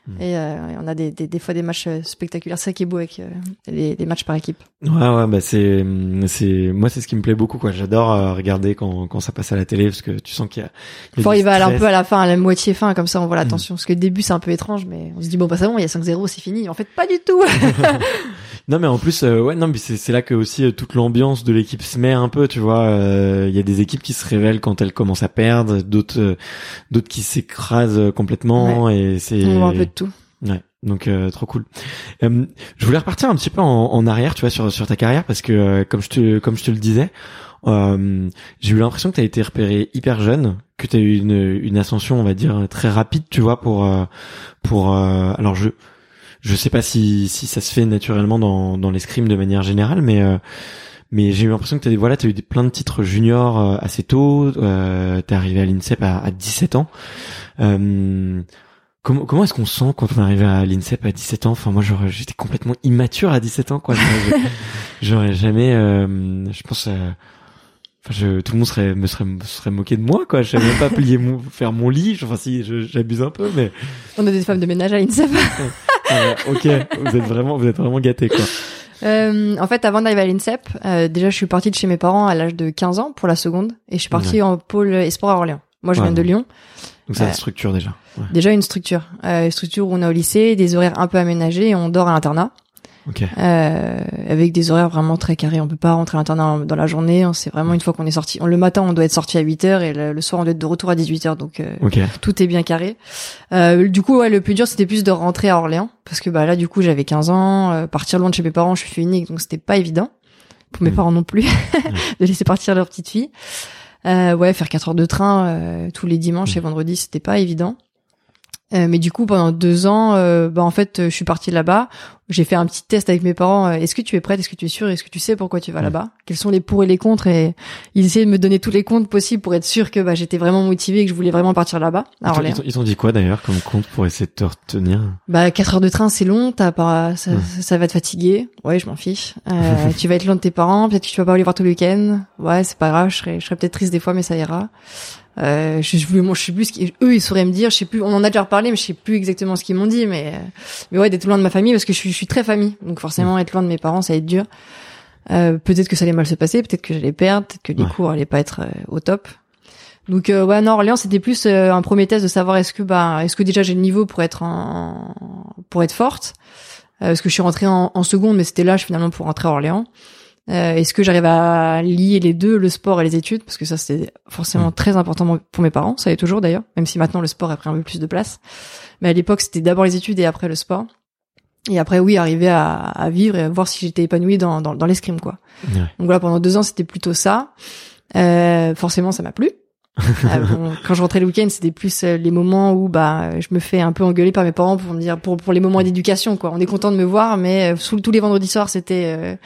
Mm. Et euh, on a des, des, fois des matchs euh, spectaculaires. C'est ça qui est beau avec euh, les, les matchs par équipe. Ouais, ouais, bah c'est, c'est, moi c'est ce qui me plaît beaucoup, quoi. J'adore euh, regarder quand, quand ça passe à la télé, parce que tu sens qu'il y a. il Faut arriver un peu à la fin, à la moitié fin, comme ça on voit la Mm. tension. Parce que le début c'est un peu étrange, mais on se dit bon bah c'est bon, il y a 5-0, c'est fini. En fait pas du tout. [LAUGHS] [LAUGHS] Non, mais en plus, euh, ouais, non, mais c'est, c'est là que aussi euh, toute l'ambiance de l'équipe se met un peu, tu vois. euh, Il y a des équipes qui se révèlent quand elles commencent à perdre, d'autres, euh, d'autres qui s'écrasent complètement, et c'est. on voit un peu de tout. Ouais, donc euh, trop cool. Euh, je voulais repartir un petit peu en, en arrière, tu vois, sur sur ta carrière, parce que euh, comme je te comme je te le disais, euh, j'ai eu l'impression que tu as été repéré hyper jeune, que tu as eu une une ascension, on va dire très rapide, tu vois, pour euh, pour euh, alors je je sais pas si si ça se fait naturellement dans dans l'escrime de manière générale, mais mais j'ai eu l'impression que des voilà, t'as eu plein de titres juniors assez tôt. Euh, t'es arrivé à l'INSEP à, à 17 ans. Euh, comment comment est-ce qu'on se sent quand on arrive à l'INSEP à 17 ans? Enfin moi j'étais complètement immature à 17 ans quoi. [LAUGHS] J'aurais- jamais euh, je pense euh, enfin je tout le monde serait me serait moqué de moi quoi. Je savais même pas plier mon faire mon lit. Enfin si j'abuse un peu mais On a des femmes de ménage à l'INSEP. euh, OK, vous êtes vraiment vous êtes vraiment gâtés quoi. Euh, en fait, avant d'arriver à l'INSEP, euh, déjà, je suis partie de chez mes parents à l'âge de 15 ans pour la seconde, et je suis partie en pôle esport à Orléans. Moi, je Ouais, viens de. Lyon. Donc ça Ouais. structure déjà. Ouais. Déjà une structure, euh, une structure où on est au lycée, des horaires un peu aménagés, et on dort à l'internat, OK. euh, avec des horaires vraiment très carrés. On peut pas rentrer à l'internat dans la journée. On sait vraiment une fois qu'on est sorti. Le matin, on doit être sorti à 8 heures, et le, le soir, on doit être de retour à 18 heures. Donc euh, tout est bien carré. Euh, du coup, ouais, le plus dur, c'était plus de rentrer à Orléans, parce que bah là, du coup, j'avais 15 ans, euh, partir loin de chez mes parents, je suis unique, donc c'était pas évident pour mes Mm. parents non plus [LAUGHS] de laisser partir leur petite fille. Euh, ouais, faire 4 heures de train euh, tous les dimanches et vendredis, c'était pas évident. Euh, mais du coup, pendant deux ans, euh, bah en fait, je suis partie là-bas. J'ai fait un petit test avec mes parents. euh, Est-ce que tu es prête Est-ce que tu es sûre Est-ce que tu sais pourquoi tu vas là-bas? Quels sont les pour et les contre? Et ils essayaient de me donner tous les comptes possibles pour être sûr que bah, j'étais vraiment motivée et que je voulais vraiment partir là-bas Ils t'ont- dit quoi d'ailleurs comme compte pour essayer de te retenir? Bah, 4 heures de train, c'est long, t'as pas, ça, ça va te fatiguer. Ouais, je m'en fiche. Euh, [LAUGHS] tu vas être loin de tes parents, peut-être que tu vas pas aller voir tout le week-end. Ouais, c'est pas grave, je serais, je serais peut-être triste des fois, mais ça ira. Euh, je, je, moi, je sais plus ce qu'ils, eux, ils sauraient me dire, je sais plus, on en a déjà reparlé, mais je sais plus exactement ce qu'ils m'ont dit, mais, euh, mais ouais, d'être loin de ma famille, parce que je suis, je suis très famille. Donc forcément, être loin de mes parents, ça va être dur. Euh, peut-être que ça allait mal se passer, peut-être que j'allais perdre, peut-être que les Ouais. cours allaient pas être euh, au top. Donc euh, ouais non Orléans c'était plus euh, un premier test de savoir est-ce que bah est-ce que déjà j'ai le niveau pour être en pour être forte euh, parce que je suis rentrée en, en seconde mais c'était l'âge finalement pour rentrer à Orléans euh, est-ce que j'arrive à lier les deux le sport et les études? Parce que ça c'était forcément très important pour mes parents ça est toujours d'ailleurs même si maintenant le sport a pris un peu plus de place. Mais à l'époque c'était d'abord les études et après le sport. Et après oui arriver à, à vivre et à voir si j'étais épanouie dans dans, dans l'escrime quoi. Ouais. donc voilà pendant deux ans c'était plutôt ça. Euh, forcément ça m'a plu. [LAUGHS] Euh, bon, quand je rentrais le week-end, c'était plus euh, les moments où bah je me fais un peu engueuler par mes parents pour me dire pour pour les moments d'éducation quoi. On est content de me voir, mais euh, sous, tous les vendredis soirs c'était euh,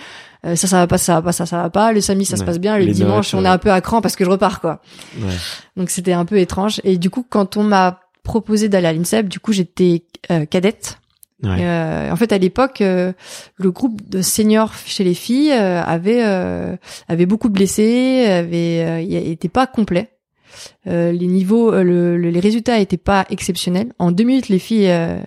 euh, ça ça va pas ça va pas ça ça va pas. Le samedi ça se passe bien, le Les dimanche notes, on est un peu à cran parce que je repars quoi. Ouais. Donc c'était un peu étrange. Et du coup quand on m'a proposé d'aller à l'INSEP, du coup j'étais euh, cadette. Ouais. Euh, en fait, à l'époque, euh, le groupe de seniors chez les filles euh, avait euh, avait beaucoup de blessés, avait euh, il était pas complet. Euh, les niveaux, euh, le- le- les résultats étaient pas exceptionnels. En deux minutes, les filles euh,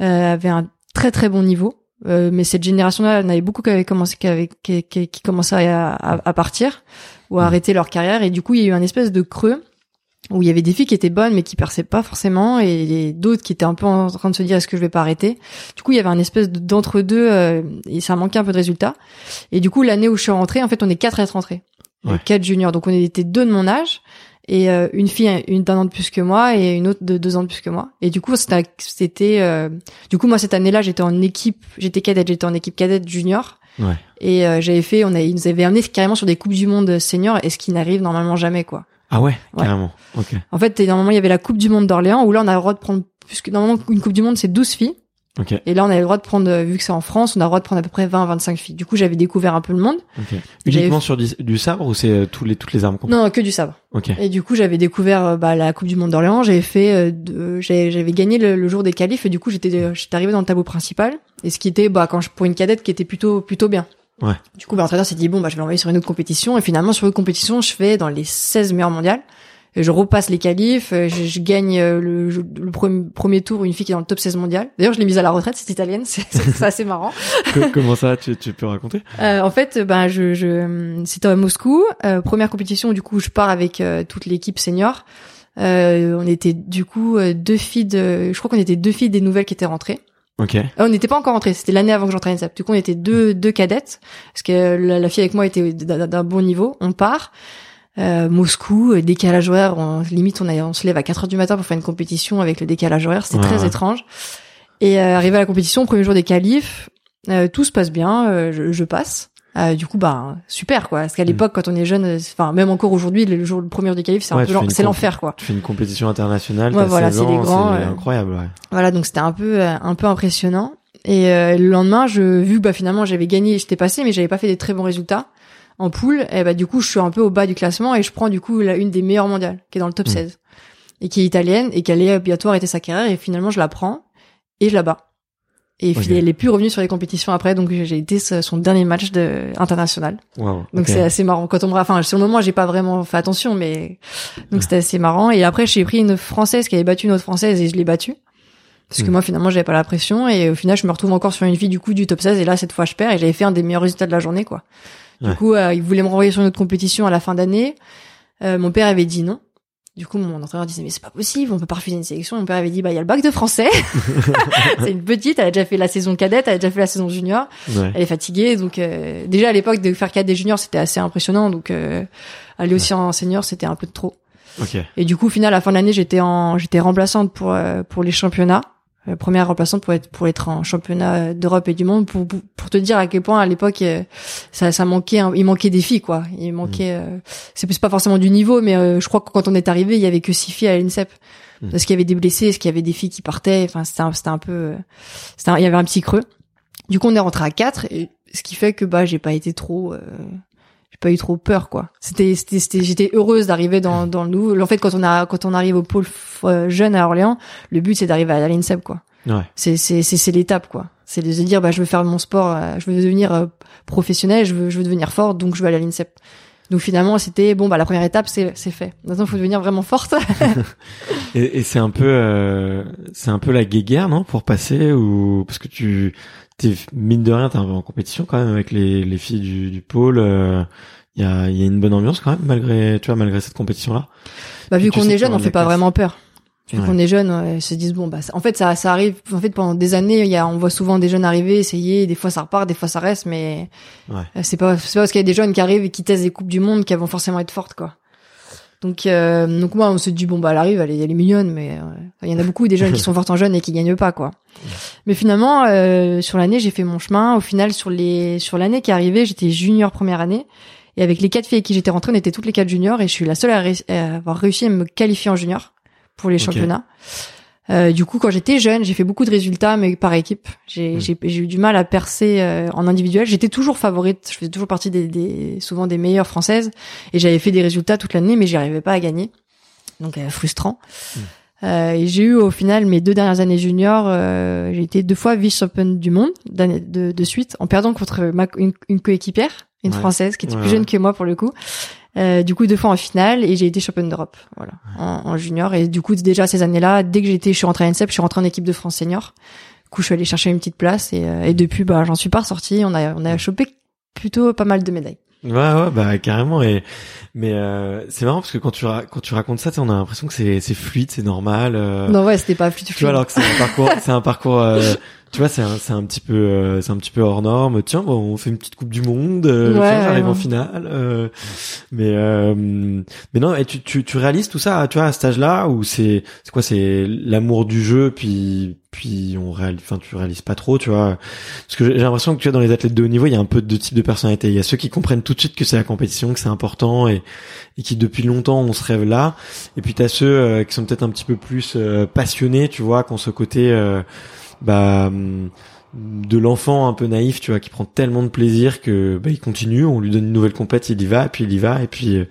euh, avaient un très très bon niveau. Euh, mais cette génération-là, on avait beaucoup qui avaient commencé, qui, avaient- qui, qui, qui commençaient à, à, à partir ou à arrêter leur carrière. Et du coup, il y a eu un espèce de creux où il y avait des filles qui étaient bonnes mais qui perçaient pas forcément et d'autres qui étaient un peu en train de se dire est-ce que je vais pas arrêter? Du coup, il y avait un espèce de- d'entre-deux euh, et ça manquait un peu de résultats. Et du coup, l'année où je suis rentrée, en fait, on est quatre à être rentrés. Ouais. Quatre juniors. Donc on était deux de mon âge et euh, une fille une d'un an de plus que moi et une autre de deux ans de plus que moi. Et du coup, c'était euh, du coup moi cette année-là, j'étais en équipe, j'étais cadette, j'étais en équipe cadette junior. Ouais. Et euh, j'avais fait, on a, ils nous avaient amené carrément sur des coupes du monde seniors, et ce qui n'arrive normalement jamais, quoi. Ah ouais, Ouais. carrément. Ok. En fait, normalement, il y avait la Coupe du Monde d'Orléans où là, on a le droit de prendre, puisque normalement, une Coupe du Monde, c'est 12 filles. Ok. Et là, on avait le droit de prendre, euh, vu que c'est en France, on a le droit de prendre à peu près 20, 25 filles. Du coup, j'avais découvert un peu le monde. Ok. Uniquement sur du, du sabre ou c'est euh, tous les toutes les armes complètes Non, que du sabre. Ok. Et du coup, j'avais découvert euh, bah, la Coupe du Monde d'Orléans. J'avais fait, euh, j'avais gagné le, le jour des qualifs et du coup, j'étais, euh, j'étais arrivé dans le tableau principal. Et ce qui était, bah, quand je, pour une cadette, qui était plutôt, plutôt bien. Ouais. Du coup, bah, l'entraîneur s'est dit bon, bah, je vais l'envoyer sur une autre compétition. Et finalement, sur une compétition, je fais dans les 16 meilleures mondiales. Je repasse les qualifs, euh, je, je gagne euh, le, le premier, premier tour une fille qui est dans le top 16 mondial. D'ailleurs, je l'ai mise à la retraite, [LAUGHS] c'est italienne, c'est assez marrant. Co- Comment ça tu, tu peux raconter? Euh, en fait, ben je, je c'était à Moscou, euh, première compétition. Du coup, je pars avec euh, toute l'équipe senior. Euh, on était du coup deux filles de, je crois qu'on était deux filles des nouvelles qui étaient rentrées. Ok. Euh, on n'était pas encore rentrées, c'était l'année avant que à l'INSEP. Du coup, on était deux deux cadettes parce que la, la fille avec moi était d'un bon niveau. On part. Euh, Moscou, euh, décalage horaire, on, limite on, a, on se lève à 4 heures du matin pour faire une compétition avec le décalage horaire, c'était Ouais, très ouais. étrange. Et euh, arrivé à la compétition, premier jour des qualifs, euh, tout se passe bien, euh, je, je passe. Euh, du coup, bah super quoi. Parce qu'à l'époque, quand on est jeune, enfin même encore aujourd'hui, le jour le premier jour des qualifs, c'est Mm. Ouais, un peu c'est l'enfer quoi. Tu fais une compétition internationale, t'as voilà, 16 c'est incroyable. Ouais. Voilà, donc c'était un peu euh, un peu impressionnant. Et euh, le lendemain, je vu bah finalement j'avais gagné, j'étais passé, mais j'avais pas fait des très bons résultats en poule. Et bah du coup, je suis un peu au bas du classement et je prends du coup la une des meilleures mondiales, qui est dans le top Mm. 16. et qui est italienne et qui allait bientôt arrêter sa carrière et finalement je la prends et je la bats. Et Ok. elle est plus revenue sur les compétitions après, donc j'ai été son dernier match de international. Wow, Donc c'est assez marrant. Quand on me, enfin sur le moment j'ai pas vraiment fait attention, mais donc c'était assez marrant. Et après j'ai pris une française qui avait battu une autre française et je l'ai battue. Parce que Mm. moi finalement j'avais pas la pression et au final je me retrouve encore sur une fille du coup du top 16 et là cette fois je perds et j'avais fait un des meilleurs résultats de la journée quoi. Du Ouais. coup euh, il voulait me renvoyer sur une autre compétition à la fin d'année. Euh, mon père avait dit non. Du coup, mon entraîneur disait mais c'est pas possible, on peut pas refuser une sélection. Mon père avait dit bah il y a le bac de français. [LAUGHS] [LAUGHS] c'est une petite, elle a déjà fait la saison cadette, elle a déjà fait la saison junior Ouais. elle est fatiguée donc euh, déjà à l'époque de faire cadet junior c'était assez impressionnant donc euh, aller aussi en senior c'était un peu de trop Ok. et du coup au final à la fin de l'année j'étais en j'étais remplaçante pour euh, pour les championnats première remplaçante pour être pour être en championnat d'Europe et du monde. Pour pour, pour te dire à quel point à l'époque euh, ça ça manquait un- il manquait des filles quoi. Il manquait euh, c'est pas forcément du niveau mais euh, je crois que quand on est arrivé il y avait que six filles à l'INSEP. Mm. parce qu'il y avait des blessés parce qu'il y avait des filles qui partaient. Enfin c'était c'était un peu euh, c'était il y avait un petit creux. Du coup, on est rentré à 4 et ce qui fait que bah j'ai pas été trop euh, pas eu trop peur quoi. C'était c'était c'était- j'étais heureuse d'arriver dans dans le nouveau. En fait, quand on a quand on arrive au pôle euh, jeune à Orléans, le but c'est d'arriver à l'INSEP quoi. Ouais. C'est c'est c'est c'est l'étape quoi. C'est de se dire bah je veux faire mon sport, euh, je veux devenir euh, professionnel, je veux je veux devenir forte donc je veux aller à l'INSEP. Donc finalement, c'était bon bah la première étape c'est c'est fait. Maintenant, il faut devenir vraiment forte. [LAUGHS] Et, et c'est un peu, euh, c'est un peu la guéguerre, non, pour passer ou parce que tu, t'es mine de rien, t'es un peu en compétition quand même avec les, les filles du, du pôle. Il y a, il y a une bonne ambiance quand même malgré, tu vois, malgré cette compétition-là. Bah, Puis vu qu'on est jeune, on fait pas classe. vraiment peur. Ouais. qu'on est jeune, ils se disent bon bah ça- en fait ça ça arrive en fait pendant des années, il y a on voit souvent des jeunes arriver, essayer, des fois ça repart, des fois ça reste mais Ouais. euh, c'est pas c'est pas parce qu'il y a des jeunes qui arrivent et qui testent des coupes du monde qu'elles vont forcément être fortes quoi. Donc euh, donc moi on se dit bon bah elle arrive, elle est, elle est mignonne mais euh, il y en a beaucoup des jeunes qui [LAUGHS] sont fortes en jeunes et qui gagnent pas quoi. Mais finalement euh, sur l'année, j'ai fait mon chemin, au final sur les sur l'année qui est arrivée, j'étais junior première année et avec les quatre filles avec qui j'étais rentrée, on était toutes les quatre juniors et je suis la seule à, ré- à avoir réussi à me qualifier en junior pour les championnats. Euh, du coup, quand j'étais jeune, j'ai fait beaucoup de résultats, mais par équipe. J'ai Mm. j'ai eu du mal à percer euh, en individuel. J'étais toujours favorite. Je faisais toujours partie des, des souvent des meilleures françaises, et j'avais fait des résultats toute l'année, mais j'y arrivais pas à gagner. Donc euh, frustrant. Mm. Euh, et j'ai eu au final mes deux dernières années juniors, euh, j'ai été deux fois vice-championne du monde de, de suite, en perdant contre ma, une, une coéquipière, une Ouais. française qui était Ouais, plus jeune que moi pour le coup. Euh, du coup deux fois en finale et j'ai été championne d'Europe voilà en, en junior. Et du coup déjà ces années-là dès que j'étais je suis rentrée à l'INSEP je suis rentrée en équipe de France senior. Du coup je suis allée chercher une petite place et, euh, et depuis bah j'en suis pas ressortie. On a on a chopé plutôt pas mal de médailles. Ouais, ouais, bah carrément. Et mais euh, c'est marrant parce que quand tu quand tu racontes ça, on a l'impression que c'est c'est fluide, c'est normal. euh, non ouais c'était pas fluide Tu vois, alors que c'est un parcours, c'est un parcours, euh, tu vois, c'est un, c'est un petit peu, euh, c'est un petit peu hors norme. Tiens, bon, on fait une petite coupe du monde, euh, Ouais, tiens, j'arrive ouais. en finale. euh, mais, euh, mais non, et tu, tu, tu réalises tout ça, tu vois, à cet âge-là, où c'est, c'est quoi, c'est l'amour du jeu, puis, puis on réalise, enfin, tu réalises pas trop, tu vois. Parce que j'ai l'impression que tu vois, dans les athlètes de haut niveau, il y a un peu de deux types de personnalités. Il y a ceux qui comprennent tout de suite que c'est la compétition, que c'est important, et, et qui depuis longtemps on se rêve là. Et puis t'as ceux euh, qui sont peut-être un petit peu plus euh, passionnés, tu vois, qui ont ce côté euh, bah hum, de l'enfant un peu naïf, tu vois, qui prend tellement de plaisir que bah, il continue, on lui donne une nouvelle compète, il y va, puis il y va, et puis euh,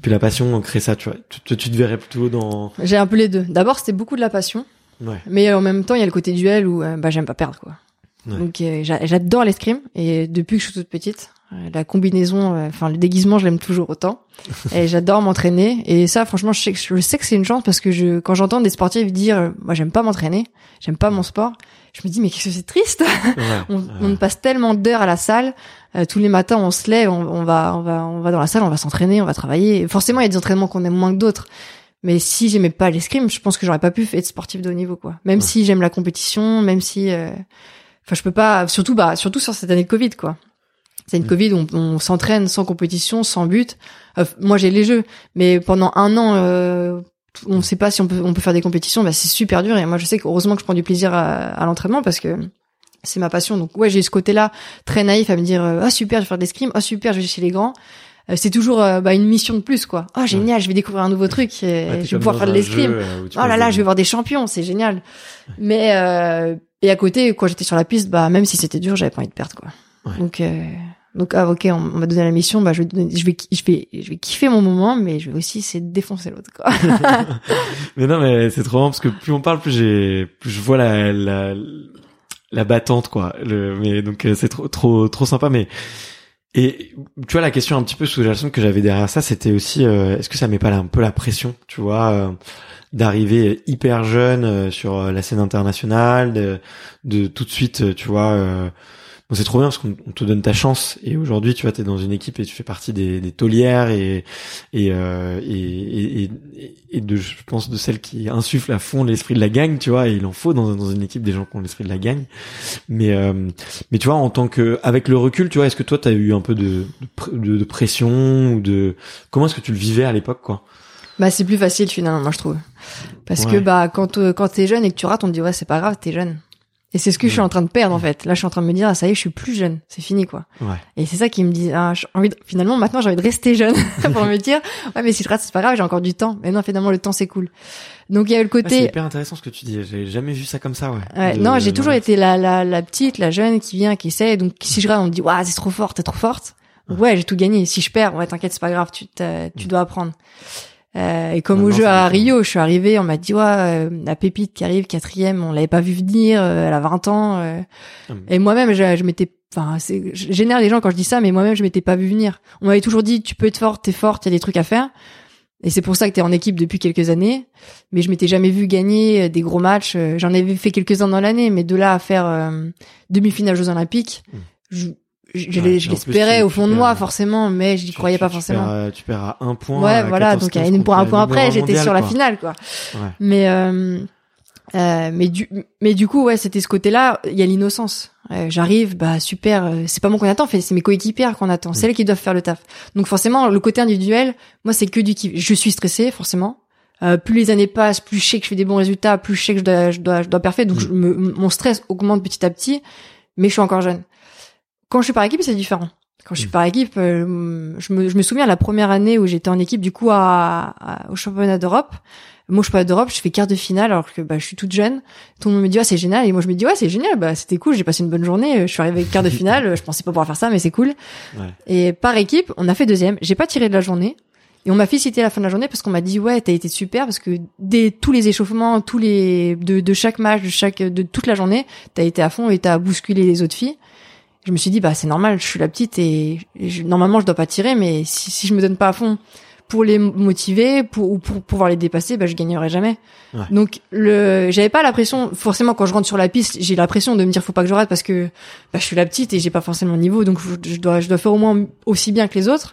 puis la passion on crée ça, tu vois. Tu, tu, te verrais plutôt dans j'ai un peu les deux d'abord c'était beaucoup de la passion ouais. mais en même temps il y a le côté duel où euh, bah j'aime pas perdre quoi Ouais. donc euh, j'a- j'adore l'escrime et depuis que je suis toute petite euh, la combinaison euh, enfin le déguisement je l'aime toujours autant [LAUGHS] et j'adore m'entraîner et ça franchement je sais que je sais que c'est une chance parce que je quand j'entends des sportifs dire euh, moi j'aime pas m'entraîner j'aime pas mon sport je me dis mais qu'est-ce que c'est triste? Ouais. [LAUGHS] on, Ouais. on passe tellement d'heures à la salle euh, tous les matins on se lève on, on va on va on va dans la salle on va s'entraîner on va travailler forcément il y a des entraînements qu'on aime moins que d'autres mais si j'aimais pas l'escrime je pense que j'aurais pas pu être sportif de haut niveau quoi même Ouais. si j'aime la compétition même si euh, enfin je peux pas surtout bah surtout sur cette année de Covid quoi c'est une Mm. Covid on, on s'entraîne sans compétition sans but. Euh, moi j'ai les jeux mais pendant un an euh, on sait pas si on peut on peut faire des compétitions bah c'est super dur. Et moi je sais qu'heureusement que je prends du plaisir à, à l'entraînement parce que c'est ma passion. Donc ouais j'ai ce côté là très naïf à me dire euh, ah super je vais faire des l'escrime ah super je vais chez les grands. Euh, c'est toujours bah, une mission de plus quoi. Ah génial je vais découvrir un nouveau truc et Ouais, t'es je vais pouvoir faire de l'escrime oh là là je vais voir des champions c'est génial. Mais euh, et à côté quand j'étais sur la piste bah même si c'était dur j'avais pas envie de perdre quoi. Ouais. donc euh, Donc ah ok, on, on m'a donné la mission, bah je vais, je vais, je vais, je vais kiffer mon moment, mais je vais aussi essayer de défoncer l'autre quoi. [LAUGHS] Mais non, mais c'est trop marrant parce que plus on parle, plus j'ai, plus je vois la, la, la battante, quoi. Le, mais donc euh, c'est trop, trop, trop sympa. Mais et tu vois la question un petit peu sous-jacente que j'avais derrière ça, c'était aussi, euh, est-ce que ça met pas un peu la pression, tu vois, euh, d'arriver hyper jeune sur la scène internationale, de, de tout de suite, tu vois. Euh, Bon, c'est trop bien parce qu'on on te donne ta chance. Et aujourd'hui tu vois t'es dans une équipe et tu fais partie des, des taulières et et, euh, et, et, et- et de je pense de celles qui insufflent à fond l'esprit de la gang tu vois. Et il en faut dans, dans une équipe des gens qui ont l'esprit de la gang. Mais euh, mais tu vois en tant que avec le recul tu vois est-ce que toi t'as eu un peu de de, pr- de- de pression ou de comment est-ce que tu le vivais à l'époque quoi? Bah c'est plus facile finalement, moi je trouve, parce Ouais. que bah quand euh, quand t'es jeune et que tu rates, on te dit ouais c'est pas grave, t'es jeune. Et c'est ce que je suis en train de perdre en fait. Là je suis en train de me dire ah, ça y est, je suis plus jeune, c'est fini quoi. ouais Et c'est ça qui me dit, ah, j'ai envie de- finalement, maintenant, j'ai envie de rester jeune [LAUGHS] pour me dire, ouais, mais si je rate, c'est pas grave, j'ai encore du temps. Mais non, finalement, le temps, c'est cool. Donc, il y a eu le Ah, c'est côté, hyper intéressant ce que tu dis j'ai jamais vu ça comme ça ouais, Ouais, De- non, j'ai toujours été la, la, la petite, la jeune qui vient, qui essaie. Donc, si je rate, on me dit, waouh, c'est trop fort, t'es trop forte. Ouais, j'ai tout gagné. Si je perds, ouais, t'inquiète, c'est pas grave, tu, tu dois apprendre. Euh, et comme Non, au non, jeu à. Rio, je suis arrivée, on m'a dit, ouais, euh, la pépite qui arrive, quatrième, on l'avait pas vu venir, euh, elle a 20 ans. euh. Hum. Et moi-même, je, je m'étais, enfin, c'est, je génère les gens quand je dis ça, mais moi-même, je m'étais pas vu venir. On m'avait toujours dit, tu peux être forte, t'es forte, il y a des trucs à faire. Et c'est pour ça que t'es en équipe depuis quelques années. Mais je m'étais jamais vu gagner des gros matchs. J'en avais fait quelques-uns dans l'année, mais de là à faire demi-finale Jeux Olympiques, Mm. je, je, je Ouais, je l'espérais au fond de moi euh, forcément, mais j'y Tu- croyais tu- pas tu forcément. perds, euh, tu perds à un point Ouais, à voilà. 14, Donc 15 pour un point après, j'étais sur la finale, quoi. Ouais. Mais euh, euh, mais du mais du coup ouais c'était ce côté-là. Il y a l'innocence. Euh, j'arrive bah super euh, c'est pas moi qu'on attend fait c'est mes coéquipières qu'on attend c'est elles qui doivent faire le taf. Donc forcément le côté individuel moi c'est que du kiff. Je suis stressée forcément. Euh, plus les années passent plus je sais que je fais des bons résultats plus je sais que je dois je dois je dois parfait donc je me- mon stress augmente petit à petit mais je suis encore jeune quand je suis par équipe c'est différent quand je suis par équipe euh, je me je me souviens la première année où j'étais en équipe du coup à, à- au championnat d'Europe moi, je suis pas d'Europe, je fais quart de finale alors que bah, je suis toute jeune. Tout le monde me dit ah c'est génial et moi je me dis ouais c'est génial, bah c'était cool, j'ai passé une bonne journée. Je suis arrivée quart de finale, je pensais pas pouvoir faire ça mais c'est cool. Ouais. Et par équipe, on a fait deuxième. J'ai pas tiré de la journée et on m'a félicité à la fin de la journée parce qu'on m'a dit ouais t'as été super parce que dès tous les échauffements, tous les de, de chaque match, de chaque de toute la journée, t'as été à fond et t'as bousculé les autres filles. Je me suis dit bah c'est normal, je suis la petite et, et je- normalement je dois pas tirer mais si, si je me donne pas à fond pour les motiver pour ou pour pouvoir les dépasser bah je gagnerai jamais. Ouais. donc le j'avais pas la pression. Forcément quand je rentre sur la piste j'ai la pression de me dire faut pas que je rate parce que bah, je suis la petite et j'ai pas forcément le niveau. Donc je je dois je dois faire au moins aussi bien que les autres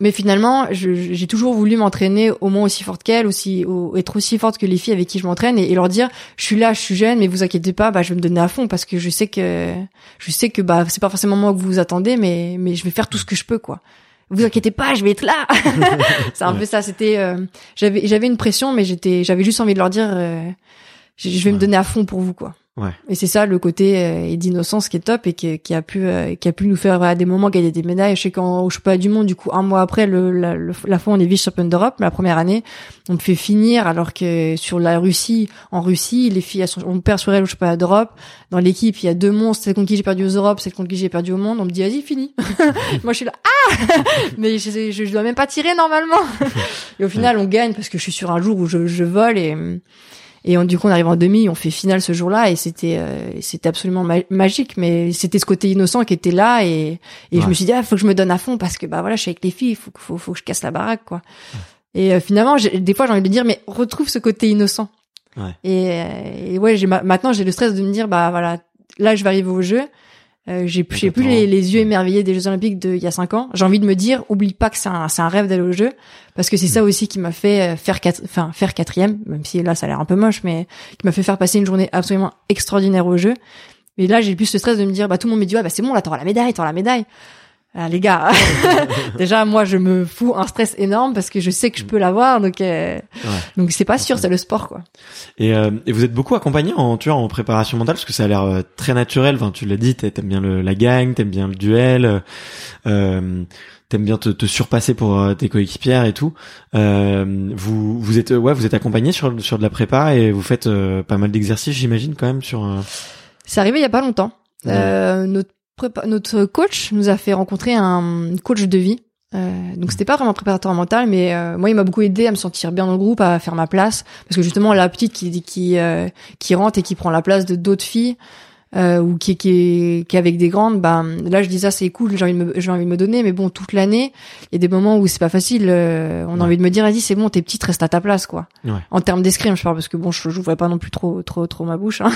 mais finalement j'ai toujours voulu m'entraîner au moins aussi forte qu'elle aussi au- être aussi forte que les filles avec qui je m'entraîne et, et leur dire je suis là je suis jeune mais vous inquiétez pas bah je vais me donner à fond parce que je sais que je sais que bah c'est pas forcément moi que vous vous attendez mais mais je vais faire tout ce que je peux quoi. Vous inquiétez pas je vais être là. [LAUGHS] C'est un peu ça c'était euh, j'avais j'avais une pression mais j'étais j'avais juste envie de leur dire euh, je je vais me donner à fond pour vous quoi Ouais. et c'est ça le côté euh, d'innocence qui est top et qui, qui a pu euh, qui a pu nous faire à des moments gagner des médailles. Je sais qu'au championnat du monde, du coup, un mois après le, la, le- la fois on est vice championne d'Europe, la première année, on me fait finir alors que sur la Russie, en Russie, les filles elles sont, on perd sur elles au championnat d'Europe. Dans l'équipe, il y a deux monstres, celle contre qui j'ai perdu aux Europes, celle contre qui j'ai perdu au monde. On me dit vas-y fini. [LAUGHS] Moi je suis là ah [LAUGHS] mais je, je, je dois même pas tirer normalement. [LAUGHS] et au final on gagne parce que je suis sur un jour où je, je vole et et on, du coup, on arrive en demi, on fait finale ce jour-là, et c'était, euh, c'était absolument ma- magique. Mais c'était ce côté innocent qui était là, et, et je me suis dit, ah, faut que je me donne à fond parce que bah voilà, je suis avec les filles, faut, faut, faut que je casse la baraque, quoi. Et euh, finalement, des fois, j'ai envie de dire, mais retrouve ce côté innocent. Ouais. Et, euh, et ouais, j'ai ma- maintenant j'ai le stress de me dire, bah voilà, là, je vais arriver au jeu. Euh, j'ai j'ai plus les, les yeux émerveillés des Jeux Olympiques d'il y a cinq ans. J'ai envie de me dire, oublie pas que c'est un, c'est un rêve d'aller aux Jeux, parce que c'est ça aussi qui m'a fait euh, faire quatre, enfin faire quatrième, même si là ça a l'air un peu moche, mais qui m'a fait faire passer une journée absolument extraordinaire aux Jeux. Mais là j'ai plus ce stress de me dire, bah tout le monde me dit, ouais, bah c'est bon, là t'auras la médaille, t'auras la médaille. Ah, les gars, [LAUGHS] déjà moi je me fous un stress énorme parce que je sais que je peux l'avoir, donc euh, donc c'est pas sûr, c'est le sport quoi. Et, euh, et vous êtes beaucoup accompagné en tu vois en préparation mentale parce que ça a l'air euh, très naturel. Enfin tu l'as dit, t'aimes bien le, la gang, t'aimes bien le duel, euh, t'aimes bien te, te, surpasser pour euh, tes coéquipières et tout. Euh, vous vous êtes ouais vous êtes accompagné sur sur de la prépa et vous faites pas mal d'exercices j'imagine quand même sur. C'est arrivé il y a pas longtemps. notre notre coach nous a fait rencontrer un coach de vie. Euh, donc c'était pas vraiment préparateur mental, mais euh, moi il m'a beaucoup aidé à me sentir bien dans le groupe, à faire ma place, parce que justement la petite qui qui euh, qui rentre et qui prend la place de d'autres filles, euh, ou qui, qui, est, qui est avec des grandes, bah, là je dis ça c'est cool, j'ai envie, de me, j'ai envie de me donner, mais bon, toute l'année, il y a des moments où c'est pas facile, euh, on a envie de me dire, vas-y, c'est bon, t'es petite, reste à ta place, quoi. Ouais. En termes d'escrime, je parle, parce que bon, je j'ouvrais pas non plus trop, trop, trop ma bouche, hein.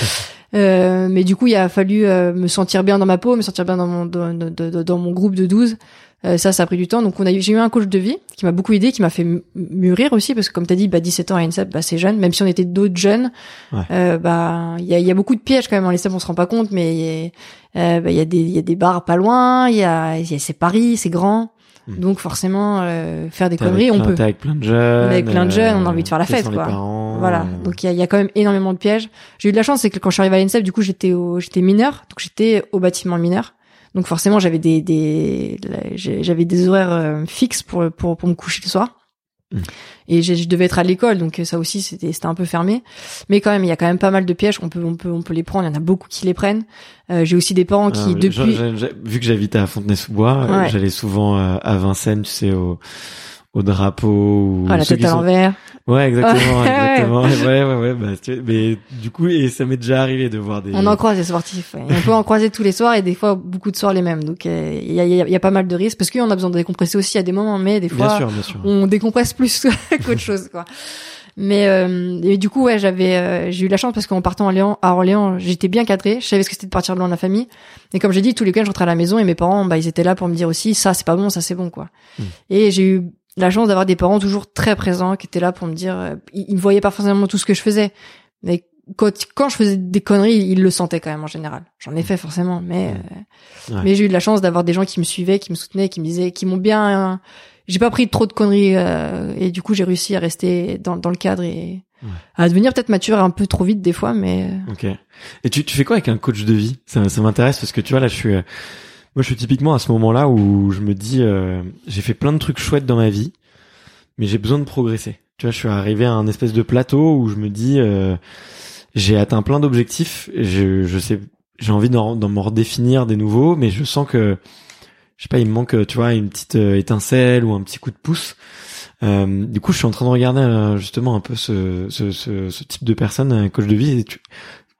[LAUGHS] euh, mais du coup, il a fallu euh, me sentir bien dans ma peau, me sentir bien dans mon, dans, dans, dans mon groupe de 12, euh, ça, ça a pris du temps. Donc, on a j'ai eu un coach de vie qui m'a beaucoup aidé, qui m'a fait mûrir aussi, parce que comme tu as dit, bah, 17 ans à INSEP, bah, c'est jeune. Même si on était d'autres jeunes, euh, bah, il y a, y a beaucoup de pièges quand même en INSEP, on se rend pas compte, mais euh, bah, il y a des, il y a des bars pas loin, il y a, y a c'est Paris, c'est grand. Hmm. Donc forcément, euh, faire des conneries, on peut. avec plein de jeunes. Avec plein de jeunes, on a envie de faire la fête, quoi. voilà. Donc il y a, y a, quand même énormément de pièges. J'ai eu de la chance, c'est que quand je suis arrivée à l'INSEP, du coup, j'étais au, j'étais mineur, donc j'étais au bâtiment mineur. Donc forcément, j'avais des, des j'avais des horaires euh, fixes pour, pour, pour me coucher le soir. Mmh. Et je devais être à l'école, donc ça aussi c'était c'était un peu fermé. Mais quand même, il y a quand même pas mal de pièges qu'on peut on peut on peut les prendre. Il y en a beaucoup qui les prennent. Euh, j'ai aussi des parents qui ah, depuis. vu que j'habitais à Fontenay-sous-Bois, j'allais souvent euh, à Vincennes, tu sais, au au drapeau. Ou ah, la tête à l'envers. Ouais, exactement, [LAUGHS] exactement. ouais, ouais, ouais. Bah, tu... mais du coup, et ça m'est déjà arrivé de voir des. On en croise des sportifs. Ouais. On peut en croiser tous les soirs et des fois beaucoup de soirs les mêmes. Donc euh, il y, a, y, a, pas mal de risques parce qu'on a besoin de décompresser aussi à des moments, mais des fois bien sûr, bien sûr. on décompresse plus [LAUGHS] qu'autre chose, quoi. Mais euh, et du coup, ouais, j'avais, euh, j'ai eu la chance parce qu'en partant à Orléans, à Orléans, j'étais bien cadré. Je savais ce que c'était de partir loin de la famille. Et comme j'ai dit, tous les week-ends, je rentrais à la maison et mes parents, bah, ils étaient là pour me dire aussi, ça, c'est pas bon, ça, c'est bon, quoi. Hmm. Et j'ai eu la chance d'avoir des parents toujours très présents qui étaient là pour me dire euh, ils, ne voyaient pas forcément tout ce que je faisais. Mais quand, quand je faisais des conneries ils le sentaient quand même en général. J'en ai fait forcément mais euh, mais j'ai eu de la chance d'avoir des gens qui me suivaient qui me soutenaient qui me disaient qui m'ont bien j'ai pas pris trop de conneries euh, et du coup j'ai réussi à rester dans, dans le cadre et à devenir peut-être mature un peu trop vite des fois mais ok. Et tu, tu fais quoi avec un coach de vie? Ça, ça m'intéresse parce que tu vois là je suis moi, je suis typiquement à ce moment-là où je me dis, euh, j'ai fait plein de trucs chouettes dans ma vie, mais j'ai besoin de progresser. Tu vois, je suis arrivé à un espèce de plateau où je me dis, euh, j'ai atteint plein d'objectifs. Je, je sais, j'ai envie d'en, m'en redéfinir des nouveaux, mais je sens que, je sais pas, il me manque, tu vois, une petite euh, étincelle ou un petit coup de pouce. Euh, du coup, je suis en train de regarder justement un peu ce, ce, ce, type de personne, un coach de vie. Et tu,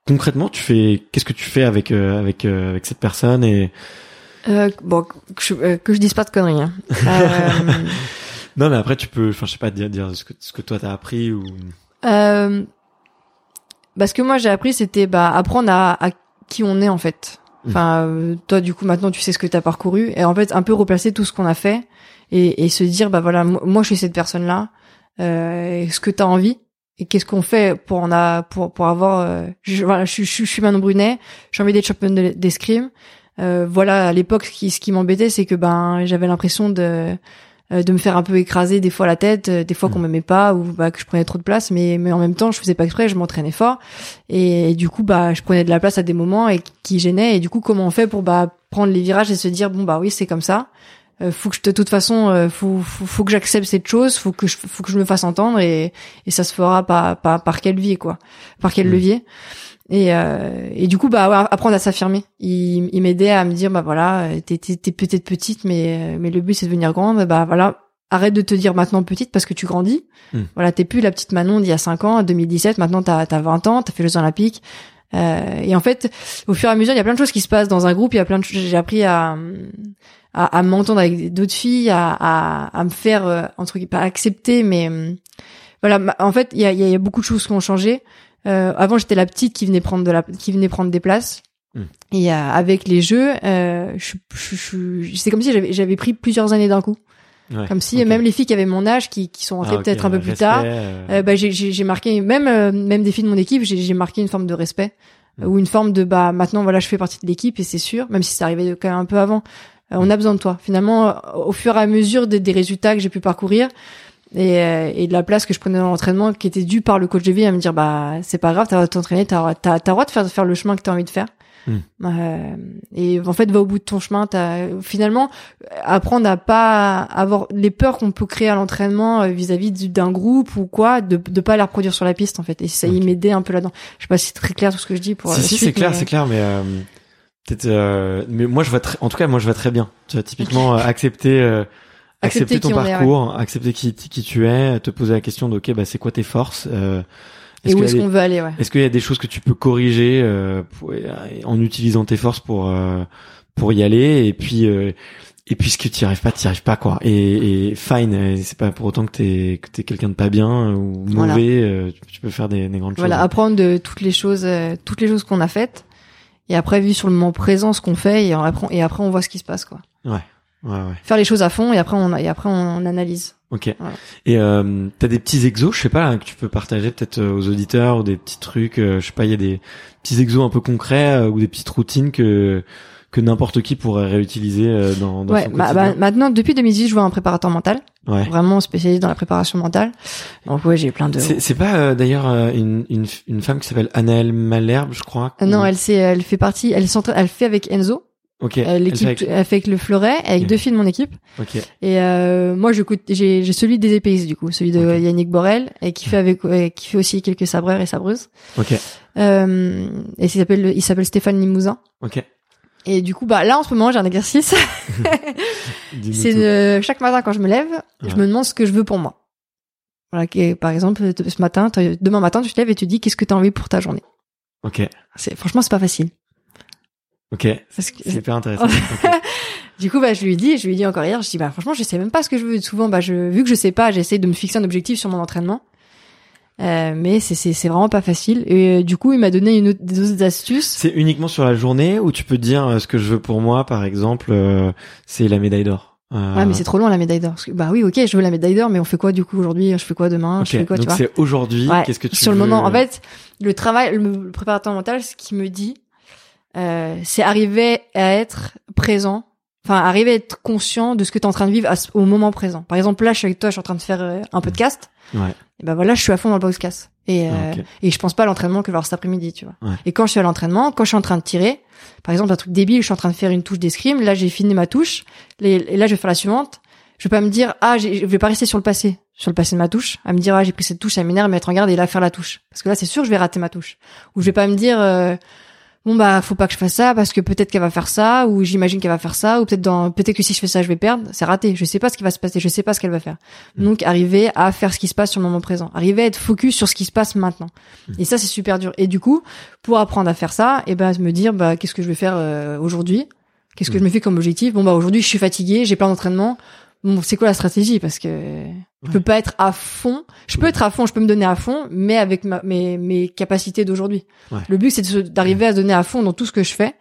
concrètement, tu fais, qu'est-ce que tu fais avec avec avec cette personne et euh, bon, que je, euh, que je dise pas de conneries. Hein. Euh, [LAUGHS] non, mais après tu peux, enfin je sais pas dire, dire ce que ce que toi t'as appris ou. Euh, bah, ce que moi j'ai appris c'était bah apprendre à, à qui on est en fait. Mmh. Enfin, euh, toi du coup maintenant tu sais ce que t'as parcouru et en fait un peu replacer tout ce qu'on a fait et, et se dire bah voilà moi je suis cette personne là. Euh, ce que t'as envie et qu'est-ce qu'on fait pour en a pour pour avoir je, voilà je, je, je suis Manon Brunet j'ai envie d'être championne d'escrime euh, voilà, à l'époque, ce qui, ce qui m'embêtait, c'est que ben j'avais l'impression de euh, de me faire un peu écraser des fois la tête, euh, des fois qu'on mm. m'aimait pas ou bah, que je prenais trop de place, mais mais en même temps je faisais pas exprès, je m'entraînais fort. Et, du coup bah je prenais de la place à des moments et qui gênaient. Et du coup comment on fait pour bah prendre les virages et se dire bon bah oui c'est comme ça, euh, faut que je de toute façon euh, faut, faut, faut que j'accepte cette chose, faut que je faut que je me fasse entendre et et ça se fera par par par quel levier quoi, par quel mm. levier. Et, euh, et du coup, bah, apprendre à s'affirmer. Il, il m'aidait à me dire, bah voilà, t'es, t'es, peut-être petite, mais, mais le but c'est de devenir grande. Bah voilà, arrête de te dire maintenant petite parce que tu grandis. Hmm. Voilà, t'es plus la petite Manon d'il y a 5 ans, 2017. Maintenant, t'as, t'as 20 ans, t'as fait les Olympiques. Euh, et en fait, au fur et à mesure, il y a plein de choses qui se passent dans un groupe. Il y a plein de choses. J'ai appris à, à, à m'entendre avec d'autres filles, à, à, à me faire euh, entre guillemets pas accepter, mais euh, voilà. En fait, il y a, il y a beaucoup de choses qui ont changé. Euh, avant, j'étais la petite qui venait prendre de la, qui venait prendre des places. Hmm. Et euh, avec les jeux, euh, je, je, je- c'est comme si j'avais j'avais pris plusieurs années d'un coup. Ouais, Comme si même les filles qui avaient mon âge, qui, qui sont rentrées Ah, ok, peut-être un peu plus tard, bah, j'ai- marqué même même des filles de mon équipe, j'ai j'ai marqué une forme de respect Mm. euh, ou une forme de bah maintenant voilà je fais partie de l'équipe et c'est sûr, même si c'est arrivé quand même un peu avant, on a besoin de toi. Finalement, euh, au fur et à mesure des, des résultats que j'ai pu parcourir et, euh, et de la place que je prenais dans l'entraînement qui était due par le coach de vie à me dire bah c'est pas grave, t'as le droit de t'entraîner, t'as t'as t'as le droit de faire faire le chemin que t'as envie de faire. Mm. Euh, et en fait va au bout de ton chemin t'as finalement apprendre à pas avoir les peurs qu'on peut créer à l'entraînement euh, vis-à-vis du- d'un groupe ou quoi de de pas les reproduire sur la piste en fait et ça y Ok. m'aidait un peu là-dedans je sais pas si c'est très clair tout ce que je dis pour si si c'est clair mais- c'est clair mais euh, peut-être euh, mais moi je vois très en tout cas moi je vois très bien. Tu vois typiquement euh, accepter euh, accepter, Accepter ton est, parcours accepter qui qui tu es te poser la question de ok bah c'est quoi tes forces euh, et où est-ce qu'on veut aller ouais. est-ce qu'il y a des choses que tu peux corriger euh, pour- en utilisant tes forces pour euh, pour y aller et puis euh, et puis ce que tu arrives pas tu arrives pas quoi. Et, et fine c'est pas pour autant que t'es que t'es quelqu'un de pas bien ou mauvais Voilà. euh, tu, peux faire des, des grandes voilà choses. apprendre de toutes les choses euh, toutes les choses qu'on a faites et après vu sur le moment présent ce qu'on fait et après et après on voit ce qui se passe quoi ouais ouais faire les choses à fond et après on et après on analyse Ok. Voilà. Et euh, t'as des petits exos, je sais pas, là, que tu peux partager peut-être euh, aux auditeurs ou des petits trucs, euh, je sais pas, il y a des petits exos un peu concrets euh, ou des petites routines que que n'importe qui pourrait réutiliser dans, dans ouais son bah, quotidien. bah, maintenant depuis 2018 je vois un préparateur mental ouais. vraiment spécialisé dans la préparation mentale donc ouais j'ai plein de C'est pas euh, d'ailleurs euh, une, une une femme qui s'appelle Anaëlle Malherbe, je crois. Euh, non elle c'est elle fait partie elle s'entraîne elle fait avec Enzo Ok. Euh, elle l'équipe fait avec- le Fleuret avec deux filles de mon équipe Ok. et euh, moi j'ai j'ai celui des épéistes du coup celui de. Yannick Borel et qui fait avec euh, qui fait aussi quelques sabreurs et sabreuses Ok. euh, et il s'appelle il s'appelle Stéphane Limousin Ok. Et du coup bah là en ce moment j'ai un exercice [LAUGHS] c'est de- chaque matin quand je me lève je me demande ce que je veux pour moi voilà par exemple ce matin demain matin tu te lèves et tu te dis qu'est-ce que tu as envie pour ta journée? Ok. c'est franchement c'est pas facile Ok. C'est hyper intéressant. [LAUGHS] Du coup, bah, je lui dis, je lui dit encore hier, je dis, bah, franchement, je sais même pas ce que je veux. Souvent, bah, je, vu que je sais pas, j'essaie de me fixer un objectif sur mon entraînement. Euh, mais c'est, c'est, vraiment pas facile. Et euh, du coup, il m'a donné une autre, des autres astuces. C'est uniquement sur la journée où tu peux dire euh, ce que je veux pour moi, par exemple, euh, c'est la médaille d'or. Ouais, mais c'est trop loin la médaille d'or. Bah oui, ok, je veux la médaille d'or, mais on fait quoi du coup aujourd'hui? Je fais quoi demain? Je fais quoi, Donc c'est aujourd'hui. Ouais, Qu'est-ce que tu Sur le veux- moment, en fait, le travail, le, le préparateur mental, ce qui me dit, euh, c'est arriver à être présent. Enfin, arriver à être conscient de ce que tu es en train de vivre au moment présent. Par exemple, là, je suis avec toi, je suis en train de faire un podcast. Ouais. Et ben voilà, je suis à fond dans le podcast. Et, euh, Ah, ok. et je pense pas à l'entraînement que vers cet après-midi, tu vois. Ouais. Et quand je suis à l'entraînement, quand je suis en train de tirer, par exemple, un truc débile, je suis en train de faire une touche d'escrime, là, j'ai fini ma touche, et là, je vais faire la suivante. Je vais pas me dire, ah, je vais pas rester sur le passé, sur le passé de ma touche, à me dire, ah, j'ai pris cette touche, ça m'énerve, mettre en garde et là, faire la touche. Parce que là, c'est sûr, je vais rater ma touche. Ou je vais pas me dire, euh, bon, bah, faut pas que je fasse ça parce que peut-être qu'elle va faire ça, ou j'imagine qu'elle va faire ça, ou peut-être dans, peut-être que si je fais ça, je vais perdre. C'est raté. Je sais pas ce qui va se passer, je sais pas ce qu'elle va faire. Donc, arriver à faire ce qui se passe sur le moment présent. Arriver à être focus sur ce qui se passe maintenant. Et ça, c'est super dur. Et du coup, pour apprendre à faire ça, et ben, me dire, bah, qu'est-ce que je vais faire euh, aujourd'hui? Qu'est-ce que je me fais comme objectif? Bon, bah, aujourd'hui, je suis fatigué, j'ai plein d'entraînement. Bon, c'est quoi la stratégie? Parce que je peux pas être à fond. Je peux être à fond, je peux me donner à fond, mais avec ma, mes, mes capacités d'aujourd'hui. Ouais. Le but, c'est d'arriver à se donner à fond dans tout ce que je fais,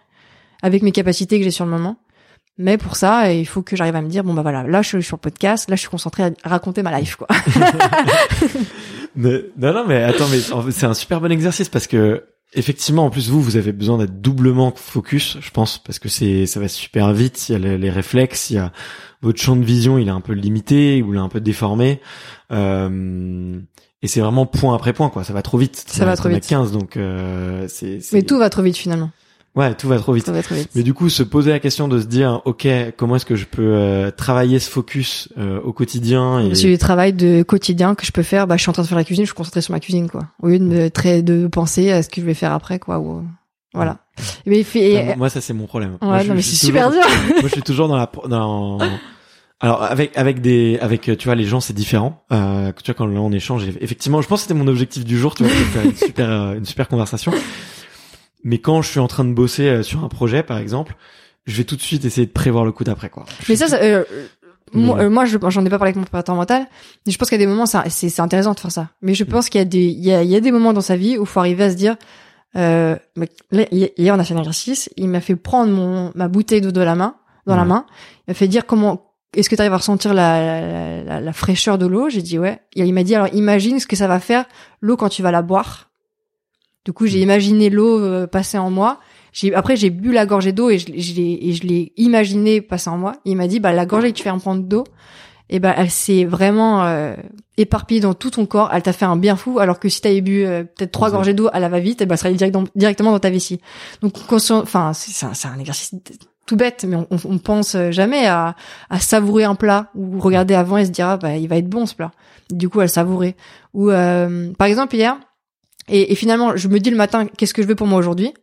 avec mes capacités que j'ai sur le moment. Mais pour ça, il faut que j'arrive à me dire, bon, bah voilà, là, je suis sur le podcast, là, je suis concentré à raconter ma life, quoi. [LAUGHS] Mais- non, non, mais attends, mais c'est un super bon exercice parce que effectivement, en plus vous, vous avez besoin d'être doublement focus, je pense, parce que c'est, ça va super vite. Il y a les, les réflexes, il y a votre champ de vision, il est un peu limité ou il est un peu déformé. Euh, et c'est vraiment point après point, quoi. Ça va trop vite. Ça va trop vite. 15, donc euh, c'est- Mais tout va trop vite, finalement. Ouais, tout va trop vite. Tout va trop vite. Mais du coup, se poser la question de se dire, ok, comment est-ce que je peux euh, travailler ce focus euh, au quotidien et C'est du travail de quotidien que je peux faire. Bah, je suis en train de faire la cuisine, je suis concentré sur ma cuisine, quoi. Au lieu de me très, de penser à ce que je vais faire après, quoi. Ou, voilà. Mais il fait, Enfin, moi, ça c'est mon problème. ouais, Moi, je- non, mais c'est super toujours- dur. moi je suis toujours dans la dans alors avec avec des avec tu vois les gens c'est différent euh, tu vois quand là on échange effectivement je pense que c'était mon objectif du jour tu vois de faire une super euh, une super conversation mais quand je suis en train de bosser euh, sur un projet par exemple je vais tout de suite essayer de prévoir le coup d'après quoi Je Mais ça, ça, euh, moi, euh, moi, je, j'en ai pas parlé avec mon préparateur mental, mais je pense qu'à des moments, c'est, c'est intéressant de faire ça. Mais je pense qu'il y a des, il y a, il y a des moments dans sa vie où il faut arriver à se dire, Euh, hier, on a fait un exercice. Il m'a fait prendre mon ma bouteille d'eau de la main, dans la main. Il m'a fait dire comment est-ce que tu arrives à ressentir la, la, la- la fraîcheur de l'eau? J'ai dit ouais. Et il m'a dit alors imagine ce que ça va faire l'eau quand tu vas la boire. Du coup, j'ai imaginé l'eau euh, passer en moi. J'ai après j'ai bu la gorgée d'eau et je, l'ai- je l'ai et je l'ai imaginé passer en moi. Il m'a dit bah la gorgée que tu fais en prendre d'eau, et ben elle s'est vraiment euh, éparpillée dans tout ton corps. Elle t'a fait un bien fou. Alors que si t'avais bu euh, peut-être trois gorgées d'eau à la va vite, et ben elle serait direct dans- directement dans ta vessie. Donc conscient, enfin c'est c'est un, c'est un exercice tout bête, mais on, on, on pense jamais à, à savourer un plat ou regarder avant et se dire ah bah il va être bon ce plat. Du coup elle savourait. Ou euh, par exemple hier. Et, finalement, je me dis le matin, qu'est-ce que je veux pour moi aujourd'hui?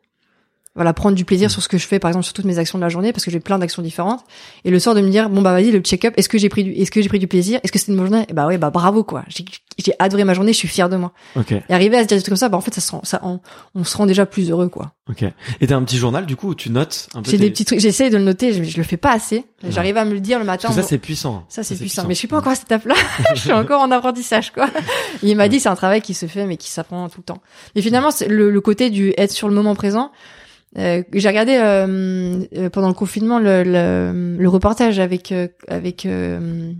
Voilà, prendre du plaisir sur ce que je fais, par exemple sur toutes mes actions de la journée, parce que j'ai plein d'actions différentes. Et le soir de me dire, bon bah vas-y, le check-up, est-ce que j'ai pris du, est-ce que j'ai pris du plaisir? Est-ce que c'était une bonne journée? Et bah ouais, bah bravo quoi. J'ai, j'ai adoré ma journée, je suis fière de moi. Ok, Et arriver à se dire des trucs comme ça, bah en fait, ça, se rend- ça on, on se rend déjà plus heureux quoi. ok. Et t'as un petit journal du coup où tu notes un peu. J'ai tes- des petits trucs, j'essaye de le noter, je, je le fais pas assez. Ouais. J'arrive à me le dire le matin. Parce que ça c'est puissant. Ça, c'est puissant. Mais je suis pas encore à cette étape-là. [LAUGHS] [LAUGHS] je suis encore en apprentissage, quoi. Et il m'a dit, c'est un travail qui se fait, mais qui s'apprend tout le temps. Et finalement, le côté du être sur le moment présent. Euh, j'ai regardé euh, euh, pendant le confinement le, le, le reportage avec euh, avec euh,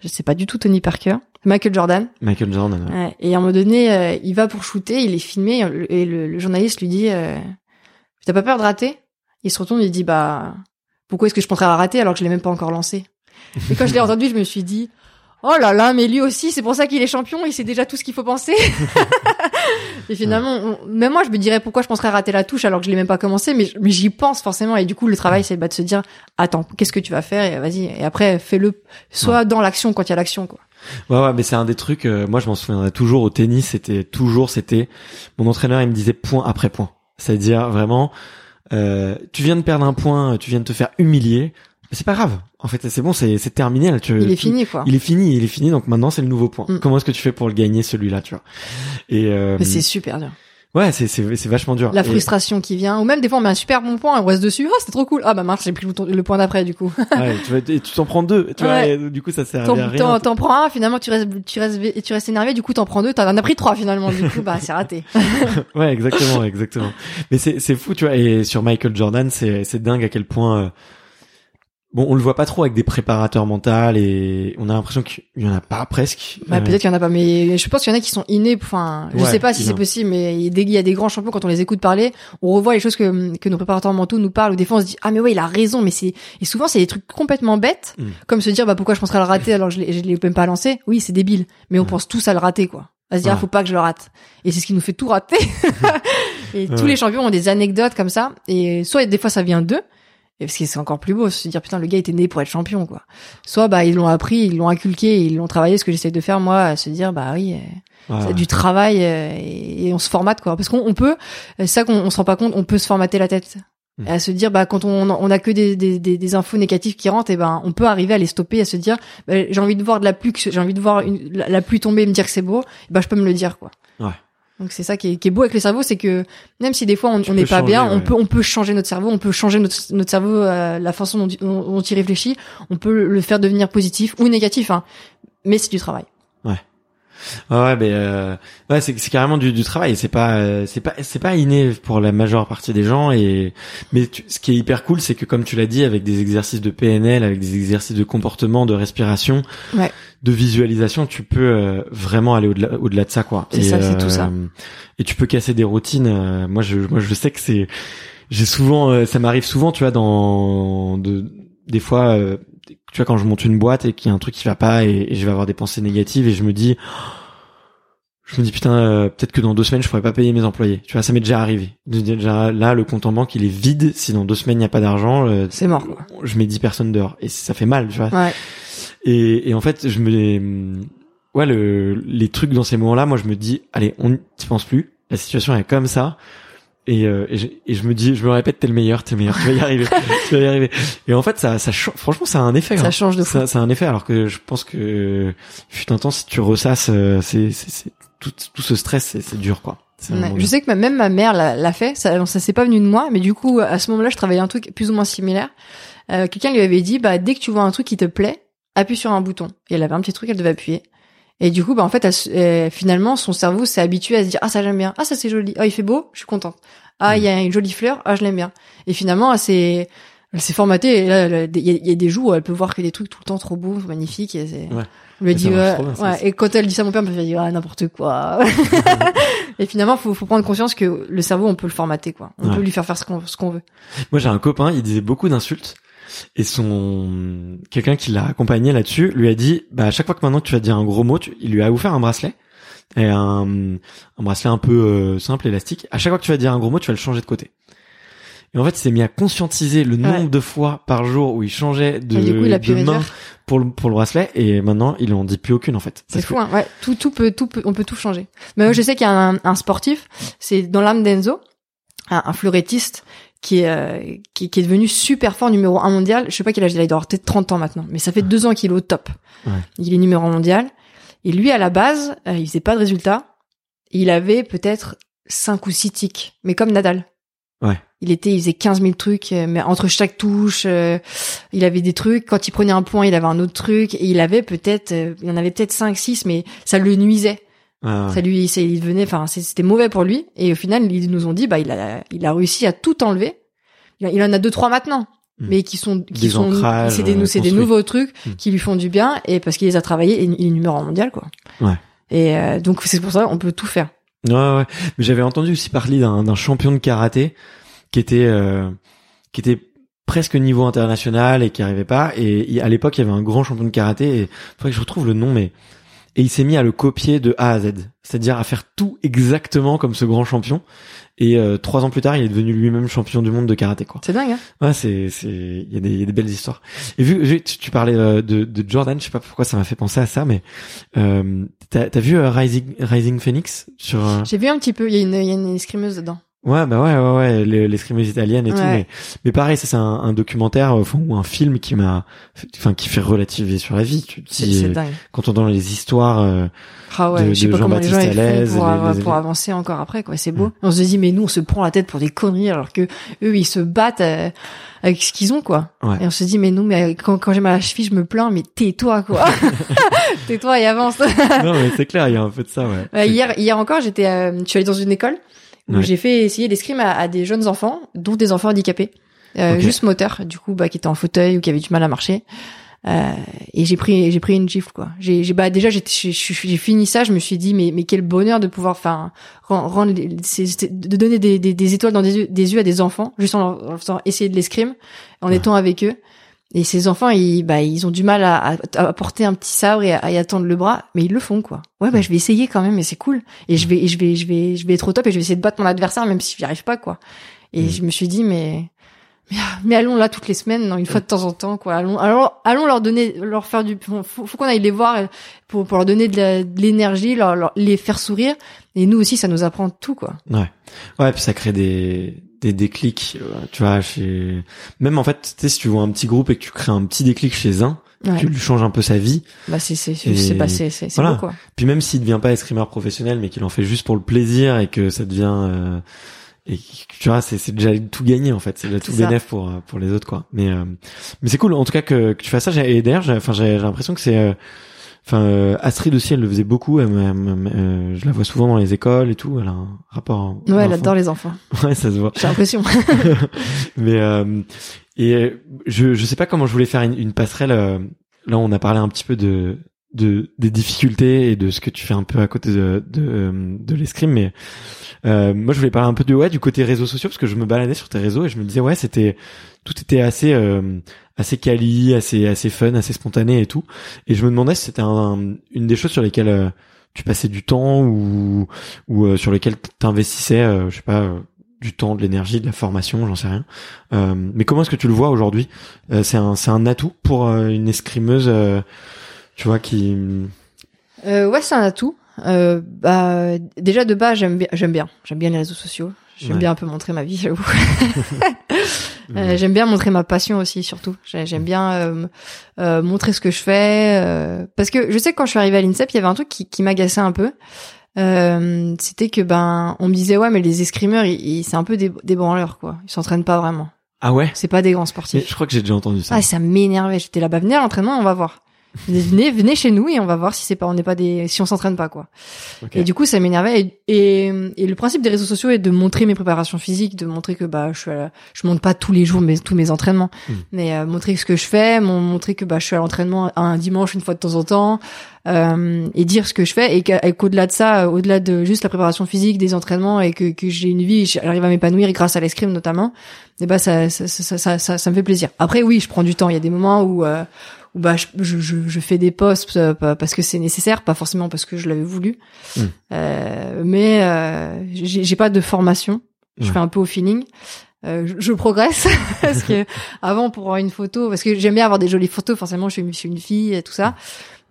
je sais pas du tout Tony Parker, Michael Jordan. Michael Jordan. ouais. Ouais. Et à un moment donné, il va pour shooter, il est filmé et le, le journaliste lui dit euh, "T'as pas peur de rater? Il se retourne et il dit "Bah pourquoi est-ce que je penserais à rater alors que je l'ai même pas encore lancé? Et quand je l'ai [LAUGHS] entendu, je me suis dit "Oh là là, mais lui aussi, c'est pour ça qu'il est champion, il sait déjà tout ce qu'il faut penser." [LAUGHS] et finalement, on- même moi, je me dirais pourquoi je penserais rater la touche alors que je l'ai même pas commencé, mais, mais j'y pense forcément. Et du coup, le travail, c'est bah, de se dire "Attends, qu'est-ce que tu vas faire? Et vas-y." Et après, fais-le soit dans l'action quand il y a l'action, quoi. Ouais, ouais, mais c'est un des trucs. euh, moi, je m'en souviendrai toujours au tennis. C'était toujours, c'était mon entraîneur. Il me disait point après point. C'est-à-dire vraiment, euh, tu viens de perdre un point, tu viens de te faire humilier. C'est pas grave. En fait, c'est bon, c'est terminé. Là, tu, Il est tu- fini, quoi. Il est fini, il est fini. Donc maintenant, c'est le nouveau point. Mm. Comment est-ce que tu fais pour le gagner celui-là, tu vois? Et euh, Mais c'est super dur. ouais, c'est c'est c'est vachement dur. La Et- frustration qui vient, ou même des fois on met un super bon point on reste dessus, oh c'est trop cool, ah bah mince j'ai pris le, le point d'après du coup. [LAUGHS] ouais, tu et tu t'en prends deux. Tu vois, et du coup, ça sert à rien. t'en, prends un, finalement tu restes, tu restes, tu restes énervé, du coup t'en prends deux, t'en as pris trois finalement, du coup bah c'est raté. [LAUGHS] Ouais, exactement, exactement. Mais c'est c'est fou, tu vois. Et sur Michael Jordan, c'est c'est dingue à quel point. euh, Bon, on le voit pas trop avec des préparateurs mentaux et on a l'impression qu'il y en a pas presque. Bah Euh, peut-être qu'il y en a pas, mais je pense qu'il y en a qui sont innés, enfin je Ouais, sais pas si c'est possible, mais il y, a des, grands champions quand on les écoute parler, on revoit les choses que, que nos préparateurs mentaux nous parlent, ou des fois on se dit ah mais ouais il a raison, mais c'est et souvent c'est des trucs complètement bêtes, Mm. comme se dire bah pourquoi je penserais à le rater alors que je l'ai, même pas lancé, oui c'est débile, mais on Ouais. pense tous à le rater quoi. À se dire, Ouais. ah, faut pas que je le rate. Et c'est ce qui nous fait tout rater. [LAUGHS] et tous les champions ont des anecdotes comme ça. Et soit des fois ça vient d'eux. Et parce que c'est encore plus beau, se dire putain le gars était né pour être champion quoi. Soit bah ils l'ont appris, ils l'ont inculqué, ils l'ont travaillé. Ce que j'essaie de faire moi, à se dire bah oui, euh, ouais. c'est du travail euh, et, et on se formate quoi. Parce qu'on on peut, c'est ça qu'on on se rend pas compte, on peut se formater la tête. Mm. Et à se dire bah quand on on a que des, des, des, des infos négatives qui rentrent et ben on peut arriver à les stopper à se dire bah, j'ai envie de voir de la pluie j'ai envie de voir une, la, la pluie tomber et me dire que c'est beau bah je peux me le dire quoi. Donc c'est ça qui est, qui est beau avec le cerveau c'est que même si des fois on n'est pas changer, bien on peut on peut changer notre cerveau on peut changer notre notre cerveau euh, la façon dont, dont, dont il réfléchit. On peut le faire devenir positif ou négatif hein mais c'est du travail Ouais, mais euh, ouais, c'est c'est carrément du, du travail. C'est pas, euh, c'est pas, c'est pas inné pour la majeure partie des gens. Et mais tu- ce qui est hyper cool, c'est que comme tu l'as dit, avec des exercices de PNL, avec des exercices de comportement, de respiration, Ouais. de visualisation, tu peux euh, vraiment aller au-delà, au-delà de ça, quoi. C'est Et, ça, c'est tout ça. Et tu peux casser des routines. euh, moi, je, moi, je sais que c'est, j'ai souvent, euh, ça m'arrive souvent, tu vois, dans de, des fois. Tu vois quand je monte une boîte et qu'il y a un truc qui va pas et, et je vais avoir des pensées négatives et je me dis je me dis putain euh, peut-être que dans deux semaines je pourrais pas payer mes employés. Tu vois ça m'est déjà arrivé. Déjà là le compte en banque il est vide. Si dans deux semaines il n'y a pas d'argent euh, c'est mort quoi. je mets 10 personnes dehors. Et ça fait mal tu vois. Ouais. Et, et en fait je me ouais le les trucs dans ces moments là moi je me dis allez on n'y pense plus. La situation est comme ça et, euh, et, je, et je me dis je me répète t'es le meilleur t'es le meilleur tu vas y arriver [LAUGHS] tu vas y arriver et en fait ça ça franchement ça a un effet ça hein. change de fou ça, ça a un effet alors que je pense que fut un temps si tu ressasses euh, c'est c'est c'est- tout tout ce stress c'est c'est dur quoi Ouais. Je sais que même ma mère l'a l'a fait. Ça, ça s'est pas venu de moi, mais du coup, à ce moment-là, je travaillais un truc plus ou moins similaire. Euh, Quelqu'un lui avait dit, bah, dès que tu vois un truc qui te plaît, appuie sur un bouton. Et elle avait un petit truc, elle devait appuyer. Et du coup, bah en fait, elle finalement, son cerveau s'est habitué à se dire ah ça j'aime bien, ah ça c'est joli, ah il fait beau, je suis contente, ah il y a une jolie fleur, ah je l'aime bien. Et finalement, elle s'est elle s'est formatée. Et là, il y, a- il y a des jours où elle peut voir que des trucs tout le temps trop beaux, magnifiques. Et c'est... Ouais. On lui dit, ouais, bien, ça ouais. Et quand elle dit ça à mon père, elle me dire ah, n'importe quoi. [LAUGHS] et finalement, faut, faut prendre conscience que le cerveau, on peut le formater, quoi. On peut lui faire faire ce qu'on, ce qu'on veut. Moi, j'ai un copain, il disait beaucoup d'insultes. Et son quelqu'un qui l'a accompagné là-dessus lui a dit bah à chaque fois que maintenant tu vas dire un gros mot, tu- il lui a offert un bracelet et un, un bracelet un peu euh, simple élastique. À chaque fois que tu vas dire un gros mot, tu vas le changer de côté. Et en fait, il s'est mis à conscientiser le nombre Ouais. de fois par jour où il changeait de, coup, il main pour le pour le bracelet et maintenant il en dit plus aucune en fait. C'est fou, que- hein. Ouais, tout, tout peut, tout peut, on peut tout changer. Mais moi, je sais qu'il y a un, un sportif, c'est dans l'âme d'Enzo, un, un fleurettiste qui est, euh, qui, qui est devenu super fort, numéro un mondial. Je sais pas quel âge il a, il doit avoir peut-être 30 ans maintenant, mais ça fait deux ans qu'il est au top. Ouais. Il est numéro un mondial. Et lui, à la base, euh, il faisait pas de résultats. Il avait peut-être cinq ou six tics, mais comme Nadal. Ouais. Il était, il faisait 15 000 trucs, euh, mais entre chaque touche, euh, il avait des trucs. Quand il prenait un point, il avait un autre truc. Et il avait peut-être, euh, il en avait peut-être 5, 6, mais ça le nuisait. Ah. Ça lui, c'est- il devenait, enfin, c'était mauvais pour lui. Et au final, ils nous ont dit, bah, il a, il a réussi à tout enlever. Il, en a deux, trois maintenant. Mm. Mais qui sont, qui Des sont, c'est des, euh, c'est des construits. nouveaux trucs Mm. qui lui font du bien et parce qu'il les a travaillés et il est numéro un mondial, quoi. Ouais. Et euh, donc, c'est pour ça, on peut tout faire. Ouais, ouais. Mais j'avais entendu aussi parler d'un champion de karaté qui était euh, qui était presque niveau international et qui arrivait pas. Et à l'époque, il y avait un grand champion de karaté. Et faudrait que je retrouve le nom, mais et il s'est mis à le copier de A à Z, c'est-à-dire à faire tout exactement comme ce grand champion. Et euh, trois ans plus tard, il est devenu lui-même champion du monde de karaté, quoi. C'est dingue, hein. Ouais, c'est c'est il y a des, il y a des belles histoires. Et vu tu, tu parlais euh, de, de Jordan, je sais pas pourquoi ça m'a fait penser à ça, mais euh, t'as as vu euh, Rising Rising Phoenix sur euh, J'ai vu un petit peu, il y a une, il y a une escrimeuse dedans. Ouais, bah ouais, ouais, ouais, les, les italiennes et tout, mais, mais pareil, ça c'est un, un documentaire, euh, ou un film qui m'a, enfin, qui fait relativiser sur la vie. Tu dis, euh, dingue. quand on entend les histoires, euh, Ah ouais, de- de Jean-Baptiste Alaize, pour, les- av- les- pour avancer encore après, quoi. C'est beau. On se dit, mais nous, on se prend la tête pour des conneries, alors que eux, ils se battent euh, avec ce qu'ils ont, quoi. Ouais. Et on se dit, mais nous, mais quand, quand j'ai mal à la cheville, je me plains, mais tais-toi, quoi. [LAUGHS] [LAUGHS] tais-toi et avance. non, mais c'est clair, il y a un peu de ça, ouais. Ouais, hier, hier encore, j'étais, euh, je suis allée dans une école où Ouais. j'ai fait essayer l'escrime à, à des jeunes enfants, dont des enfants handicapés, euh, juste moteurs, du coup, bah, qui étaient en fauteuil ou qui avaient du mal à marcher. Euh, et j'ai pris, j'ai pris une gifle, quoi. J'ai, j'ai, bah, déjà, j'ai, fini ça, je me suis dit, mais, mais quel bonheur de pouvoir, enfin, ren- rendre, de donner des, des, des étoiles dans des yeux, des yeux à des enfants, juste en leur, en leur faisant essayer de l'escrime, en Ouais. étant avec eux. Et ces enfants, ils, bah, ils ont du mal à, à, à porter un petit sabre et à, à y attendre le bras, mais ils le font, quoi. Ouais, bah, je vais essayer quand même, et c'est cool. Et je vais, et je vais, je vais, je vais être au top et je vais essayer de battre mon adversaire, même si j'y arrive pas, quoi. Et Mm. je me suis dit, mais, mais, mais allons là toutes les semaines, non, une fois de temps en temps, quoi. Allons, allons, allons leur donner, leur faire du, faut, faut qu'on aille les voir pour, pour leur donner de l'énergie, leur, leur- les faire sourire. Et nous aussi, ça nous apprend tout, quoi. Ouais. Ouais, puis ça crée des, des déclics, euh, tu vois, chez, même en fait, tu sais, si tu vois un petit groupe et que tu crées un petit déclic chez un, Ouais. tu lui changes un peu sa vie. Bah, c'est, c'est, c'est, pas, c'est, c'est, c'est voilà. beau, quoi. Puis même s'il devient pas escrimeur professionnel, mais qu'il en fait juste pour le plaisir et que ça devient, euh, et tu vois, c'est, c'est déjà tout gagné en fait, c'est déjà tout bénéf pour euh, pour les autres quoi. Mais euh, mais c'est cool en tout cas que, que tu fasses ça. Et d'ailleurs, enfin j'ai l'impression que c'est, euh, enfin euh, Astrid aussi, elle le faisait beaucoup. Elle, euh, je la vois souvent dans les écoles et tout. Elle a un rapport. Ouais, elle adore les enfants. [LAUGHS] Ouais, ça se voit. J'ai l'impression. [LAUGHS] [LAUGHS] Mais euh, et euh, je je sais pas comment je voulais faire une, une passerelle. euh, là, on a parlé un petit peu de de des difficultés et de ce que tu fais un peu à côté de de, de l'escrime, mais euh, moi je voulais parler un peu de ouais du côté réseaux sociaux parce que je me baladais sur tes réseaux et je me disais ouais c'était tout était assez euh, assez quali, assez assez fun, assez spontané et tout. Et je me demandais si c'était un- une des choses sur lesquelles euh, tu passais du temps ou ou euh, sur lesquelles t'investissais, euh, je sais pas. euh, du temps, de l'énergie, de la formation, j'en sais rien. Euh, mais comment est-ce que tu le vois aujourd'hui? Euh, C'est un, c'est un atout pour une escrimeuse, euh, tu vois, qui. Euh, ouais, c'est un atout. Euh, bah, déjà de base, j'aime bien, j'aime bien, j'aime bien les réseaux sociaux. J'aime Ouais. bien un peu montrer ma vie, j'avoue. [LAUGHS] [LAUGHS] Euh, j'aime bien montrer ma passion aussi, surtout. J'ai- J'aime bien euh, euh, montrer ce que je fais, euh, parce que je sais que quand je suis arrivée à l'INSEP, il y avait un truc qui, qui m'agaçait un peu. Euh, C'était que ben, on me disait ouais, mais les escrimeurs, ils, ils- c'est un peu des, des branleurs quoi. Ils s'entraînent pas vraiment. Ah ouais? C'est pas des grands Mais sportifs. Je crois que j'ai déjà entendu ça. Ah, ça m'énervait. J'étais là, bah venez à l'entraînement, on va voir. Venez, venez chez nous et on va voir si c'est pas, on n'est pas des, si on s'entraîne pas quoi. Et du coup, ça m'énervait. Et, et, et le principe des réseaux sociaux est de montrer mes préparations physiques, de montrer que bah je suis, à la- je monte pas tous les jours mes tous mes entraînements, Mm. mais euh, montrer ce que je fais, mon- montrer que bah je suis à l'entraînement un dimanche une fois de temps en temps, euh, et dire ce que je fais et qu'au-delà de ça, euh, au-delà de juste la préparation physique, des entraînements et que que j'ai une vie, j'arrive à m'épanouir grâce à l'escrime notamment. Et bah ça ça, ça ça ça ça me fait plaisir. Après oui, je prends du temps. Il y a des moments où euh, où bah je, je, je- fais des posts euh, parce que c'est nécessaire, pas forcément parce que je l'avais voulu. Mm. Euh, mais euh, j'ai pas de formation. Je Ouais. fais un peu au feeling. Euh, je, je progresse [LAUGHS] parce que [LAUGHS] avant pour avoir une photo, parce que j'aime bien avoir des jolies photos. Forcément, je suis, je suis une fille et tout ça.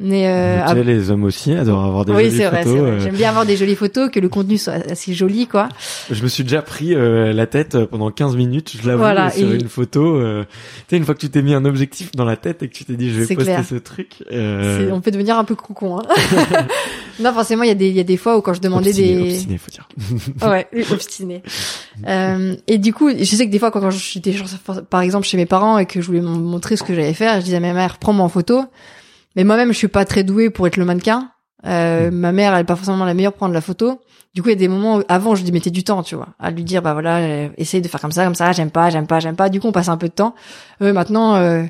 Mais euh, sais, les hommes aussi adorent avoir des oui, jolies c'est vrai, photos. c'est vrai. euh, J'aime bien avoir des jolies photos, que le contenu soit assez joli, quoi. Je me suis déjà pris euh, la tête euh, pendant 15 minutes, je l'avoue, Voilà, sur et- une photo. euh, tu sais, une fois que tu t'es mis un objectif dans la tête et que tu t'es dit je vais poster clair. ce truc. Euh, On peut devenir un peu con, hein. [LAUGHS] non, forcément, il y a des, il y a des fois où quand je demandais obstiné, des, obstiné, faut dire. [LAUGHS] ouais, oui, obstiné. Euh, et du coup, je sais que des fois, quand, quand j'étais, par exemple, chez mes parents et que je voulais montrer ce que j'allais faire, je disais à ma mère, prends-moi en photo. Mais moi-même, je suis pas très douée pour être le mannequin. Euh, Ma mère, elle est pas forcément la meilleure pour prendre la photo. Du coup, il y a des moments où, avant, je lui mettais du temps, tu vois, à lui dire, bah voilà, euh, essaye de faire comme ça, comme ça, j'aime pas, j'aime pas, j'aime pas. Du coup, on passe un peu de temps. Euh, maintenant, euh,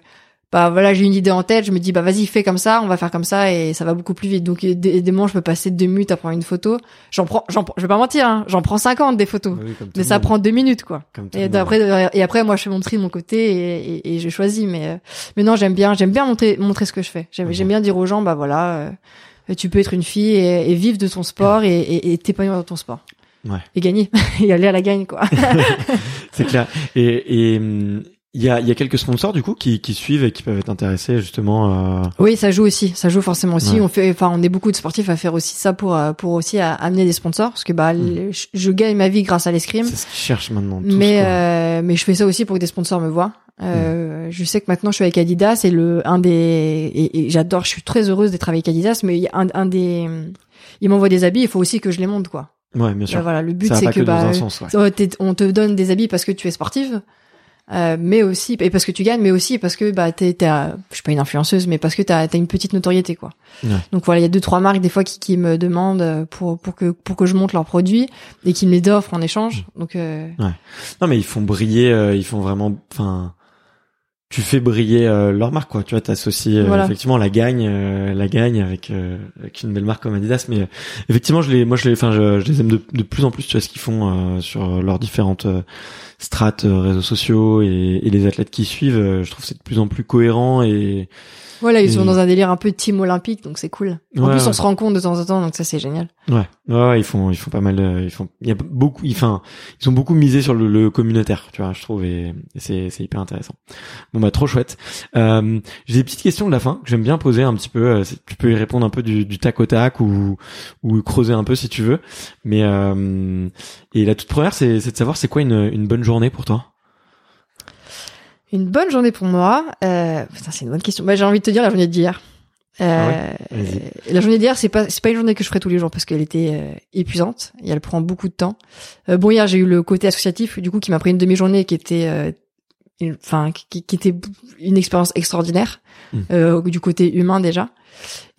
bah voilà, j'ai une idée en tête, je me dis, bah vas-y, fais comme ça, on va faire comme ça et ça va beaucoup plus vite. Donc, des, des moments, je peux passer deux minutes à prendre une photo. J'en prends, j'en, prends- je vais pas mentir, hein, j'en prends 50 des photos. Oui, tout Mais ça monde. prend deux minutes, quoi. Et après, et après, moi, je fais mon tri de mon côté et, et, et je choisis. Mais, euh, mais non, j'aime bien, j'aime bien montrer, montrer ce que je fais. J'aime, Mhm. j'aime bien dire aux gens, bah voilà, euh, tu peux être une fille et, et vivre de ton sport et, t'épanouir dans ton sport. Ouais. Et gagner. [LAUGHS] et aller à la gagne, quoi. [LAUGHS] C'est clair. Et et, hum, il y a y a quelques sponsors du coup qui qui suivent et qui peuvent être intéressés justement. Euh... oui, ça joue aussi. Ça joue forcément aussi. Ouais. On fait, enfin, on est beaucoup de sportifs à faire aussi ça pour, euh, pour aussi à- amener des sponsors. Parce que, bah, les- je, je gagne ma vie grâce à l'escrime. C'est ce qu'ils cherchent maintenant. tous, mais euh, mais je fais ça aussi pour que des sponsors me voient. Euh, Je sais que maintenant je suis avec Adidas et le un des et, et j'adore, je suis très heureuse d'être avec Adidas, mais un, un des il m'envoie des habits, il faut aussi que je les monte quoi. Ouais, bien sûr. Bah, voilà, le but c'est que, bah sens. Ouais. on te donne des habits parce que tu es sportive. Euh, mais aussi et parce que tu gagnes mais aussi parce que bah t'es t'es euh, je suis pas une influenceuse mais parce que t'as as une petite notoriété quoi Ouais. donc voilà il y a deux trois marques des fois qui, qui me demandent euh, pour pour que pour que je monte leurs produits et qui me les offrent en échange donc euh, Non, mais ils font briller. euh, ils font vraiment. Enfin. Tu fais briller euh, leur marque, quoi. Tu vois, t'associes euh, Voilà. effectivement la gagne, euh, la gagne avec euh, avec une belle marque comme Adidas. Mais euh, effectivement, je les, moi, je les, enfin, je, je les aime de, de plus en plus. Tu vois ce qu'ils font euh, sur leurs différentes strates, réseaux sociaux et, et les athlètes qui suivent. euh, je trouve que c'est de plus en plus cohérent et Voilà, ils sont dans un délire un peu team olympique, donc c'est cool. En Ouais, plus, ouais. on se rend compte de temps en temps, donc ça c'est génial. Ouais, ouais, ils font, ils font pas mal. euh, Ils font, il y a beaucoup, enfin, ils ont beaucoup misé sur le, le communautaire, tu vois, je trouve, et, et c'est, c'est hyper intéressant. Bon bah trop chouette. Euh, j'ai des petites questions de la fin que j'aime bien poser un petit peu. euh, tu peux y répondre un peu du, du tac au tac ou ou creuser un peu si tu veux. Mais euh, et la toute première, c'est, c'est de savoir c'est quoi une, une bonne journée pour toi? Une bonne journée pour moi. Euh, putain, c'est une bonne question. Bah, j'ai envie de te dire la journée d'hier. Euh, Ah Vas-y. la journée d'hier, c'est pas c'est pas une journée que je ferai tous les jours parce qu'elle était euh, épuisante et elle prend beaucoup de temps. Euh, bon, hier j'ai eu le côté associatif du coup qui m'a pris une demi-journée qui était euh, une- enfin qui, qui était une expérience extraordinaire Mm. euh, du côté humain déjà.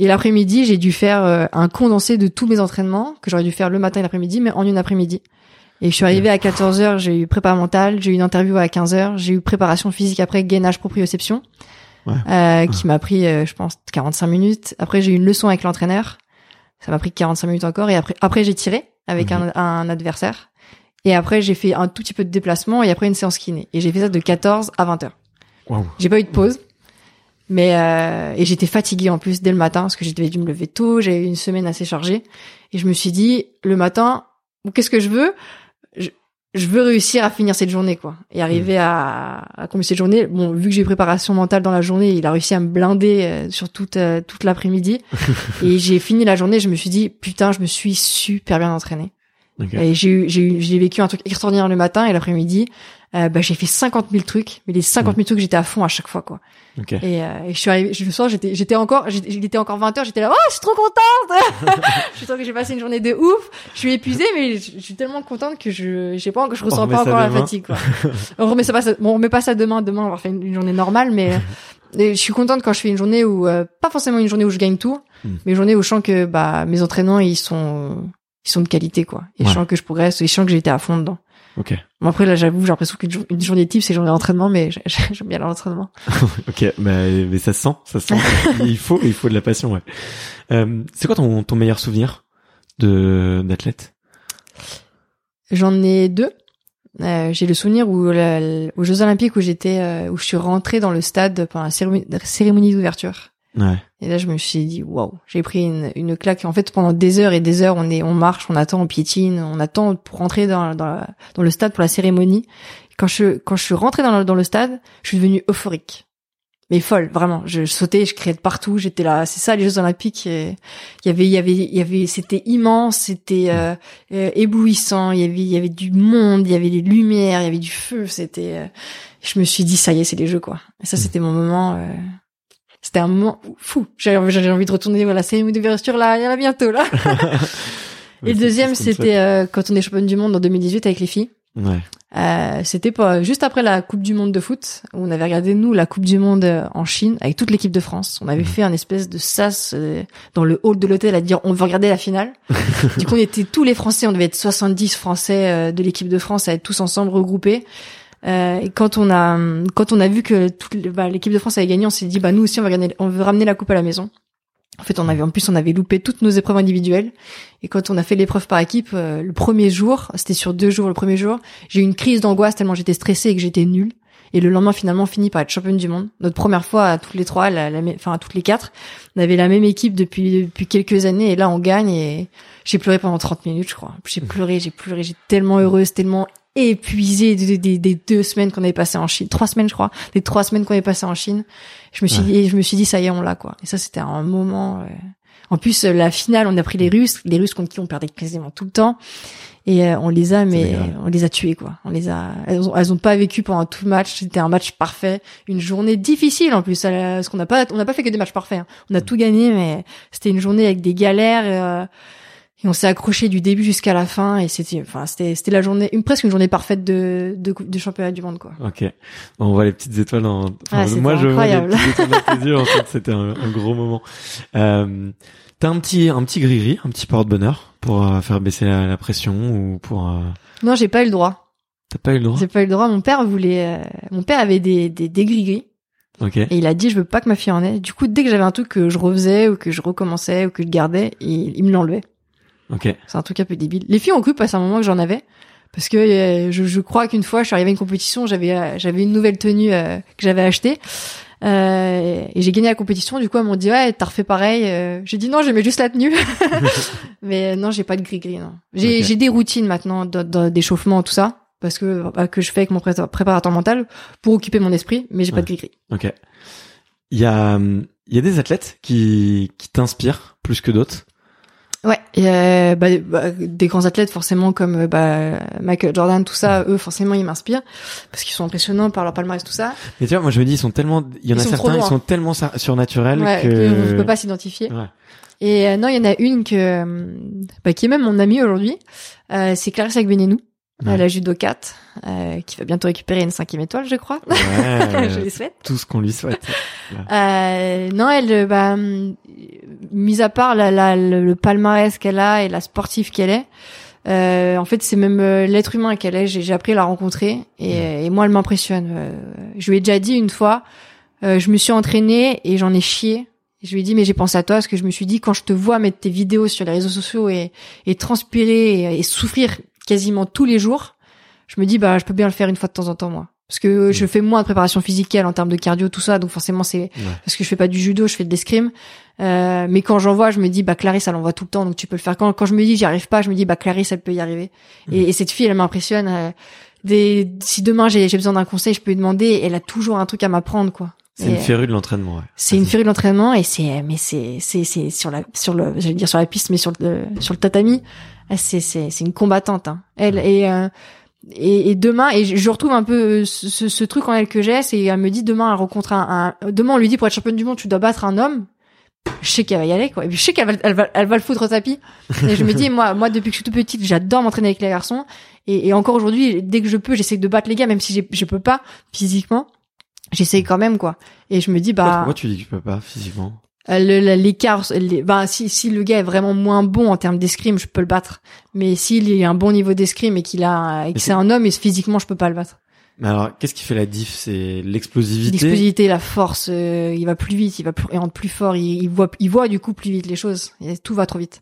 Et l'après-midi, j'ai dû faire euh, un condensé de tous mes entraînements que j'aurais dû faire le matin et l'après-midi, mais en une après-midi. Et je suis arrivée à 14 heures, j'ai eu prépa mentale, j'ai eu une interview à 15 heures, j'ai eu préparation physique après gainage proprioception, Ouais. euh, qui m'a pris, euh, je pense, 45 minutes. Après, j'ai eu une leçon avec l'entraîneur, ça m'a pris 45 minutes encore. Et après, après j'ai tiré avec un, un adversaire. Et après, j'ai fait un tout petit peu de déplacement et après une séance kiné. Et j'ai fait ça de 14 à 20 heures. Waouh. J'ai pas eu de pause. Mais euh, et j'étais fatiguée en plus dès le matin parce que j'avais dû me lever tôt, j'avais eu une semaine assez chargée et je me suis dit le matin qu'est-ce que je veux? Je, veux réussir à finir cette journée quoi et arriver à à accomplir cette journée. Bon vu que j'ai préparation mentale dans la journée, il a réussi à me blinder euh, sur toute euh, toute l'après-midi [LAUGHS] et j'ai fini la journée, je me suis dit putain, je me suis super bien entraînée. Ok. Et j'ai eu, j'ai eu, j'ai vécu un truc extraordinaire le matin et l'après-midi, euh, bah, j'ai fait 50 000 trucs, mais les 50 000 trucs, j'étais à fond à chaque fois, quoi. Ok. Et, euh, et je suis arrivée, je, le soir, j'étais, j'étais encore, j'étais- il était encore 20 heures, j'étais là, oh, je suis trop contente! [LAUGHS] je suis sûre que j'ai passé une journée de ouf. Je suis épuisée, mais je, je suis tellement contente que je, sais pas, je ressens pas encore la fatigue, quoi. on remet ça pas, bon, on remet pas ça demain, demain, on va faire une, une journée normale, mais, [LAUGHS] Et je suis contente quand je fais une journée où euh, pas forcément une journée où je gagne tout, Hmm. mais une journée où je sens que bah mes entraînements ils sont ils sont de qualité quoi. Et Ouais. je sens que je progresse, et je sens que j'étais à fond dedans. Ok. Bon, après là j'avoue j'ai l'impression qu'une une journée type c'est une journée d'entraînement, mais [LAUGHS] j'ai- j'aime bien l'entraînement. [LAUGHS] Ok, bah, mais ça se sent, ça se sent. [LAUGHS] il faut, il faut de la passion, ouais. Euh, c'est quoi ton, ton meilleur souvenir de d'athlète? J'en ai deux. Euh, j'ai le souvenir où la- la- aux Jeux Olympiques où j'étais euh, où je suis rentrée dans le stade pendant la cérémonie, cérémonie d'ouverture. Ouais. Et là, je me suis dit, waouh, j'ai pris une, une claque. En fait, pendant des heures et des heures, on est, on marche, on attend, on piétine, on attend pour rentrer dans, dans, la- dans le stade pour la cérémonie. Quand je, quand je suis rentrée dans le, dans le stade, je suis devenue euphorique. Mais folle, vraiment. Je, je sautais, je criais de partout. J'étais là. C'est ça, les Jeux Olympiques. et Il y avait, il y avait, il y avait, c'était immense, c'était euh, euh, éblouissant. Il y avait, il y avait du monde, il y avait des lumières, il y avait du feu. C'était. euh, je me suis dit, ça y est, c'est les Jeux, quoi. Et ça, c'était mon moment. C'était un moment fou. J'avais envie de retourner à la cérémonie d'ouverture là, il y en a bientôt là. [LAUGHS] Et le deuxième, c'était euh, quand on est championne du monde en 2018 avec les filles. Ouais. Euh, c'était pas juste après la Coupe du Monde de foot où on avait regardé nous la Coupe du Monde euh, en Chine avec toute l'équipe de France. On avait fait un espèce de sas euh, dans le hall de l'hôtel à dire on veut regarder la finale. [LAUGHS] du coup, on était tous les Français, on devait être 70 Français euh, de l'équipe de France à être tous ensemble regroupés. Euh, et quand on a quand on a vu que toute bah, l'équipe de France avait gagné, on s'est dit bah nous aussi on va gagner, on veut ramener la coupe à la maison. En fait, on avait en plus on avait loupé toutes nos épreuves individuelles et quand on a fait l'épreuve par équipe euh, le premier jour, c'était sur deux jours le premier jour, j'ai eu une crise d'angoisse tellement j'étais stressée et que j'étais nulle. Et le lendemain, finalement, on finit par être championne du monde. Notre première fois à toutes les trois, la, la enfin à toutes les quatre, on avait la même équipe depuis depuis quelques années et là on gagne et j'ai pleuré pendant 30 minutes, je crois. J'ai pleuré, j'ai pleuré, j'étais tellement heureuse, tellement épuisée des, des, des deux semaines qu'on avait passées en Chine, trois semaines je crois, des trois semaines qu'on avait passées en Chine. Je me suis dit, je me suis dit ça y est, on l'a quoi. Et ça c'était un moment. euh, En plus euh, la finale, on a pris les Russes, les Russes contre qui on perdait quasiment tout le temps. Et euh, on les a, mais on les a tués quoi. On les a, elles ont, elles ont pas vécu pendant tout le match. C'était un match parfait, une journée difficile en plus. Parce qu'on n'a pas, on n'a pas fait que des matchs parfaits. hein. On a tout gagné, mais c'était une journée avec des galères. Euh, et on s'est accroché du début jusqu'à la fin. Et c'était, enfin, c'était, c'était la journée, une presque une journée parfaite de de, de championnat du monde quoi. Ok. On voit les petites étoiles dans. enfin, Ah, moi, je vois les incroyable. petites étoiles dans tes yeux. En fait, c'était un, un gros moment. Euh, T'as un petit, un petit gris-gris, un petit porte-bonheur pour euh, faire baisser la, la pression ou pour. euh, Non, j'ai pas eu le droit. T'as pas eu le droit? J'ai pas eu le droit. Mon père voulait, euh, mon père avait des des, des gris-gris. Ok. Et il a dit, je veux pas que ma fille en ait. Du coup, dès que j'avais un truc que je refaisais ou que je recommençais ou que je gardais, il, il me l'enlevait. Ok. C'est un truc un peu débile. Les filles ont cru passer un moment que j'en avais. Parce que euh, je, je crois qu'une fois, je suis arrivée à une compétition, j'avais euh, j'avais une nouvelle tenue euh, que j'avais achetée. Euh, et j'ai gagné la compétition. Du coup, elles m'ont dit, ouais, t'as refait pareil. J'ai dit, non, j'aimais juste la tenue. [LAUGHS] [LAUGHS] Mais non, j'ai pas de gris-gris, non. J'ai j'ai des routines maintenant d'échauffement, tout ça. Parce que, bah, que je fais avec mon pré- préparateur mental pour occuper mon esprit. Mais j'ai pas Ouais. de gris-gris. Ok. Il y a, hum, il y a des athlètes qui, qui t'inspirent plus que d'autres. Ouais, et euh, bah, bah, des grands athlètes forcément comme euh, bah, Michael Jordan, tout ça, eux forcément ils m'inspirent parce qu'ils sont impressionnants par leur palmarès, tout ça. Mais tu vois, moi je me dis, ils sont tellement, il y en Ils a certains, ils sont tellement surnaturels Ouais, que. on peut pas s'identifier. Ouais. Et euh, non, il y en a une que euh, bah, qui est même mon amie aujourd'hui. Euh, c'est Clarissa Agbenenou, Ouais. la judo 4, euh, qui va bientôt récupérer une cinquième étoile, je crois. Ouais. [LAUGHS] je les souhaite. tout ce qu'on lui souhaite. Euh, non, elle, bah, mis à part la, la- le, le palmarès qu'elle a et la sportive qu'elle est, euh, en fait, c'est même euh, l'être humain qu'elle est. J'ai appris à la rencontrer et, euh, et moi, elle m'impressionne. Euh, je lui ai déjà dit une fois, euh, je me suis entraînée et j'en ai chié. Je lui ai dit, mais j'ai pensé à toi parce que je me suis dit, quand je te vois mettre tes vidéos sur les réseaux sociaux et, et transpirer et, et souffrir quasiment tous les jours, je me dis, bah, je peux bien le faire une fois de temps en temps, moi. Parce que je fais moins de préparation physique qu'elle en termes de cardio, tout ça, donc forcément c'est parce que je fais pas du judo, je fais de l'escrime. Euh, mais quand j'en vois, je me dis bah Clarisse elle en voit tout le temps, donc tu peux le faire. Quand quand je me dis j'y arrive pas, je me dis bah Clarisse elle peut y arriver. Et, et cette fille elle m'impressionne. euh, des, si demain j'ai j'ai besoin d'un conseil, je peux lui demander. Elle a toujours un truc à m'apprendre quoi. C'est une férue de l'entraînement, ouais. c'est une férue de l'entraînement et c'est mais c'est c'est c'est sur la sur le j'allais dire sur la piste mais sur le sur le tatami c'est c'est c'est une combattante hein. elle et euh, et, et demain et je, retrouve un peu ce, ce, ce truc en elle que j'ai c'est elle me dit demain elle rencontre un, un demain on lui dit pour être championne du monde tu dois battre un homme. Je sais qu'elle va y aller quoi. Et je sais qu'elle va elle va elle va le foutre au tapis. Et je me dis moi moi depuis que je suis toute petite j'adore m'entraîner avec les garçons. Et, et encore aujourd'hui dès que je peux j'essaie de battre les gars même si je peux pas physiquement j'essaye quand même quoi. Et je me dis bah Pourquoi tu dis que tu peux pas physiquement? euh, l'écart, les- bah si si le gars est vraiment moins bon en termes d'escrime, je peux le battre. Mais s'il a un bon niveau d'escrime et qu'il a et que c'est un homme et physiquement je peux pas le battre. Mais alors, qu'est-ce qui fait la diff? C'est l'explosivité? L'explosivité, la force, euh, il va plus vite, il va plus, il rentre plus fort, il, il voit, il voit du coup plus vite les choses. Et tout va trop vite.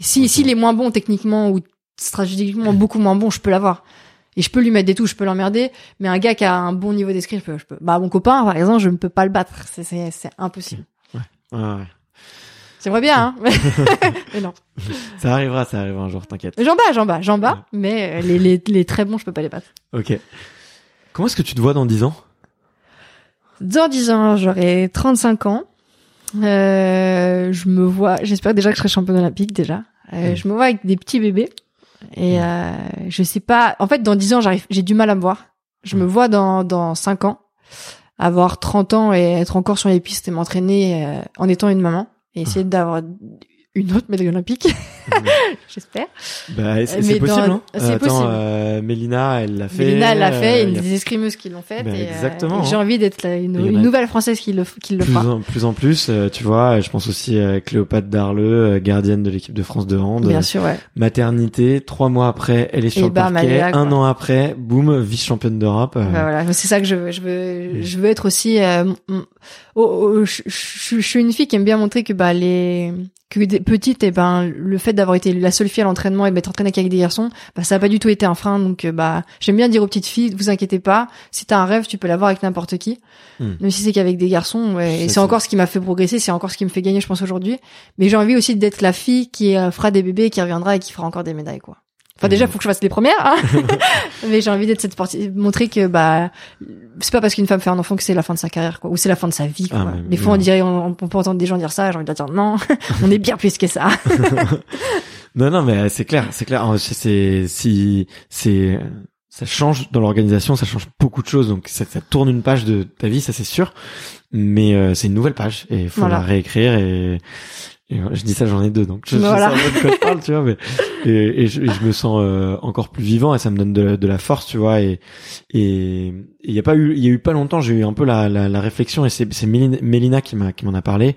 Et si, s'il est moins bon techniquement ou stratégiquement beaucoup moins bon, je peux l'avoir. Et je peux lui mettre des touches, je peux l'emmerder. Mais un gars qui a un bon niveau d'escrime, je peux, je peux. Bah, mon copain, par exemple, je ne peux pas le battre. C'est impossible. Ouais, ouais. J'aimerais bien, hein. [LAUGHS] mais non. Ça arrivera, ça arrivera un jour, t'inquiète. J'en bats, j'en bats, j'en bats. Mais euh, les, les, les très bons, je peux pas les battre. Ok. Comment est-ce que tu te vois dans 10 ans? Dans 10 ans, j'aurai 35 ans. Euh, je me vois, j'espère déjà que je serai championne olympique déjà. Euh. Je me vois avec des petits bébés. Et euh, je sais pas. En fait, dans 10 ans, j'arrive, j'ai du mal à me voir. Je me vois dans dans 5 ans, avoir 30 ans et être encore sur les pistes et m'entraîner euh, en étant une maman et essayer d'avoir une autre médaille olympique. [LAUGHS] j'espère. Bah, c'est c'est dans- possible, hein c'est Attends, possible. euh, Mélina, elle l'a fait. Mélina, elle l'a fait. euh, Il y a des escrimeuses qui l'ont fait. Et, euh, exactement, et j'ai hein. envie d'être une, nouvelle française qui le qui le plus fera. en plus en plus, euh, tu vois, je pense aussi à Cléopâtre Darleux, gardienne de l'équipe de France de hand. Bien sûr, ouais. Maternité, trois mois après, elle est sur Et le elle parquet. un an après, boum, vice-championne d'Europe. euh, Bah voilà, c'est ça que je veux. Je veux, je veux être aussi. Oh, oh, je, je- je suis une fille qui aime bien montrer que bah les que des petites et ben le fait d'avoir été la seule fille à l'entraînement et d'être entraînée avec des garçons, bah ça a pas du tout été un frein. Donc euh, bah j'aime bien dire aux petites filles, vous inquiétez pas, si t'as un rêve, tu peux l'avoir avec n'importe qui, Mm. même si c'est qu'avec des garçons. ouais. et c'est- encore ce qui m'a fait progresser, c'est encore ce qui me fait gagner, je pense aujourd'hui. Mais j'ai envie aussi d'être la fille qui euh, fera des bébés, qui reviendra et qui fera encore des médailles quoi. Enfin déjà, Mhm. faut que je fasse les premières, hein. [LAUGHS] mais j'ai envie d'être cette sportive, montrer que bah c'est pas parce qu'une femme fait un enfant que c'est la fin de sa carrière, quoi, ou c'est la fin de sa vie. Quoi. Ah, mais- des fois, on dirait, on, on peut entendre des gens dire ça, j'ai envie de dire non, [LAUGHS] on est bien plus que ça. [LAUGHS] Non, non, mais euh, c'est clair, c'est clair. C'est, si, c'est, ça change dans l'organisation, ça change beaucoup de choses. Donc, ça, ça tourne une page de ta vie, ça c'est sûr. Mais euh, c'est une nouvelle page et il faut Voilà. la réécrire. Et, et voilà, je dis ça, j'en ai deux, donc je, je Voilà. sais peu de quoi je parle, tu vois. Mais et, et je, et je me sens euh, encore plus vivant et ça me donne de, la- de la force, tu vois. Et et il y a pas eu, il y a eu pas longtemps, j'ai eu un peu la, la, la réflexion et c'est, c'est Mélina, qui m'a, qui m'en a parlé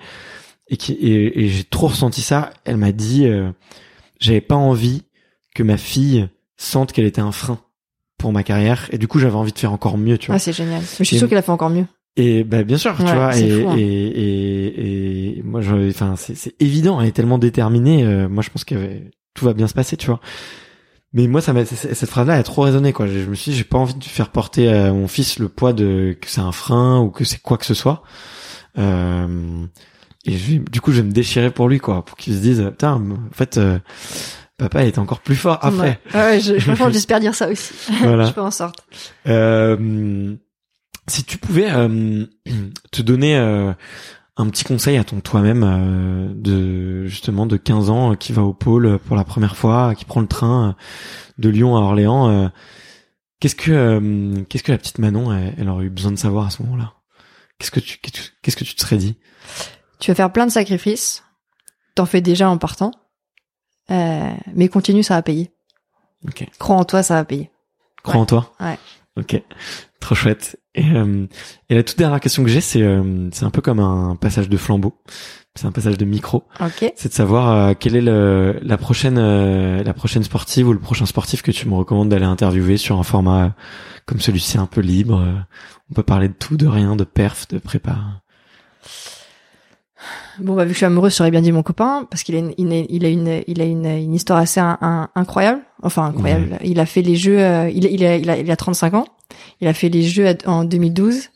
et qui et, et j'ai trop ressenti ça. Elle m'a dit. euh, j'avais pas envie que ma fille sente qu'elle était un frein pour ma carrière et du coup j'avais envie de faire encore mieux tu vois Ah, c'est génial. Mais je suis sûre qu'elle a fait encore mieux. Et bah bien sûr tu Ouais, vois c'est et, fou, hein. et, et et moi je enfin c'est c'est évident elle est tellement déterminée euh, moi je pense que tout va bien se passer tu vois mais moi ça m'a cette phrase là a trop résonné quoi je, je me suis dit j'ai pas envie de faire porter à mon fils le poids de que c'est un frein ou que c'est quoi que ce soit euh, et je du coup je vais me déchirer pour lui quoi pour qu'il se dise putain en fait euh, papa est encore plus fort après Ouais, ouais je, franchement, [LAUGHS] j'espère dire ça aussi. Voilà. [LAUGHS] je fais en sorte. Euh, si tu pouvais euh, [CLEARS THROAT] te donner euh, un petit conseil à ton toi-même euh, de justement de 15 ans euh, qui va au pôle pour la première fois, qui prend le train euh, de Lyon à Orléans, euh, qu'est-ce que euh, qu'est-ce que la petite Manon elle, elle aurait eu besoin de savoir à ce moment-là? Qu'est-ce que tu qu'est-ce que- tu te serais dit? Tu vas faire plein de sacrifices. T'en fais déjà en partant. Euh, mais continue, ça va payer. Ok. Crois en toi, ça va payer. Crois Ouais. en toi? Ouais. Ok. Trop chouette. Et, euh, et la toute dernière question que j'ai, c'est euh, c'est un peu comme un passage de flambeau. C'est un passage de micro. Ok. c'est de savoir euh, quelle est le, la prochaine euh, la prochaine sportive ou le prochain sportif que tu me recommandes d'aller interviewer sur un format euh, comme celui-ci un peu libre. euh, on peut parler de tout, de rien, de perf, de prépa. Bon, bah, vu que je suis amoureuse, j'aurais bien dit mon copain, parce qu'il a une, il a, il a une, il a une, une histoire assez un- un- incroyable. Enfin, incroyable. Il a fait les jeux, euh, il, il, a, il, a, il a 35 ans. Il a fait les jeux en 2012.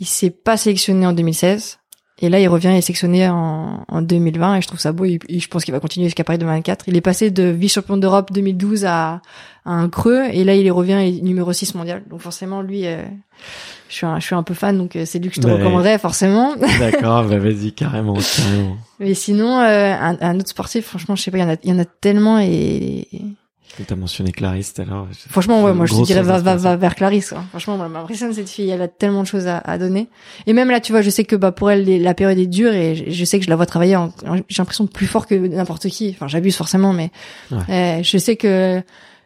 Il s'est pas sélectionné en 2016. Et là, il revient et est sélectionné en, en 2020 et je trouve ça beau. Et, et je pense qu'il va continuer jusqu'à Paris 2024. Il est passé de vice-champion d'Europe 2012 à, à un creux et là, il revient et numéro 6 mondial. Donc forcément, lui, euh, je suis un, je suis un peu fan, donc euh, c'est lui que je te Ben, recommanderais forcément. [LAUGHS] D'accord, bah vas-y, carrément, carrément. Mais sinon, euh, un, un autre sportif, franchement, je sais pas, il y en a, il y en a tellement et T'as mentionné Clarisse tout à l'heure. franchement, ouais, moi je te dirais va, va, va vers Clarisse. Quoi. Franchement, moi, m'impressionne cette fille, elle a tellement de choses à, à donner. Et même là, tu vois, je sais que bah pour elle, la période est dure et je, je sais que je la vois travailler. en- en- J'ai l'impression plus fort que n'importe qui. Enfin, j'abuse forcément, mais euh, je sais que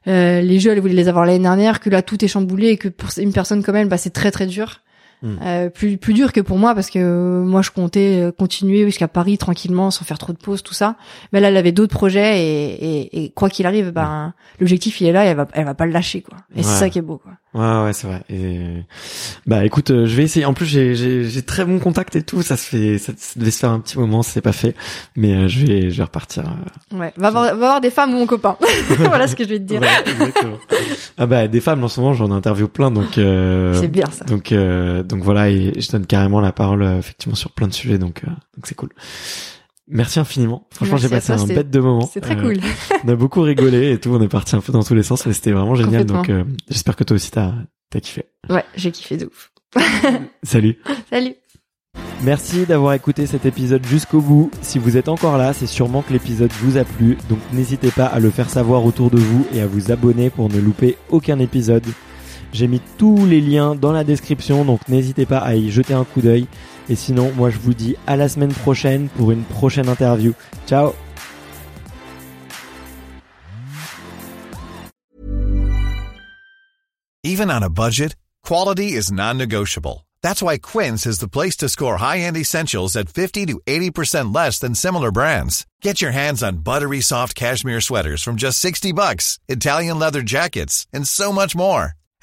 euh, les jeux, elle voulait les avoir l'année dernière, que là tout est chamboulé et que pour une personne comme elle, bah c'est très très dur. Mm. Euh, plus plus dur que pour moi parce que euh, moi je comptais euh, continuer jusqu'à Paris tranquillement sans faire trop de pauses tout ça. Mais là elle avait d'autres projets et, et, et quoi qu'il arrive, ben l'objectif il est là, et elle va elle va pas le lâcher quoi. Et c'est ça qui est beau quoi. Ouais, ouais, c'est vrai. Et... Bah, écoute, euh, je vais essayer. En plus, j'ai, j'ai, j'ai très bon contact et tout. Ça se fait, ça, ça devait se faire un petit moment, c'est pas fait. Mais euh, je vais, je vais repartir. euh, Ouais, va voir, va voir des femmes ou mon copain. [LAUGHS] [LAUGHS] voilà ce que je vais te dire. Ouais, exactement. ah bah, des femmes, en ce moment, j'en interview plein, donc. Euh... C'est bien ça. Donc, euh, donc voilà, et je donne carrément la parole euh, effectivement sur plein de sujets, donc, euh, donc c'est cool. Merci infiniment. Franchement, j'ai passé toi, un bête de moment. C'est très Euh, cool. On a beaucoup rigolé et tout. On est parti un peu dans tous les sens, mais c'était vraiment génial. Donc, euh, j'espère que toi aussi t'as, t'as kiffé. Ouais, j'ai kiffé de ouf. [LAUGHS] Salut. Salut. Merci d'avoir écouté cet épisode jusqu'au bout. Si vous êtes encore là, c'est sûrement que l'épisode vous a plu, donc n'hésitez pas à le faire savoir autour de vous et à vous abonner pour ne louper aucun épisode. J'ai mis tous les liens dans la description, donc n'hésitez pas à y jeter un coup d'œil. Et sinon, moi je vous dis à la semaine prochaine pour une prochaine interview. Ciao Even on a budget, quality is non-negotiable. That's why Quince is the place to score high-end essentials at 50 to 80% less than similar brands. Get your hands on buttery soft cashmere sweaters from just 60 bucks, Italian leather jackets, and so much more.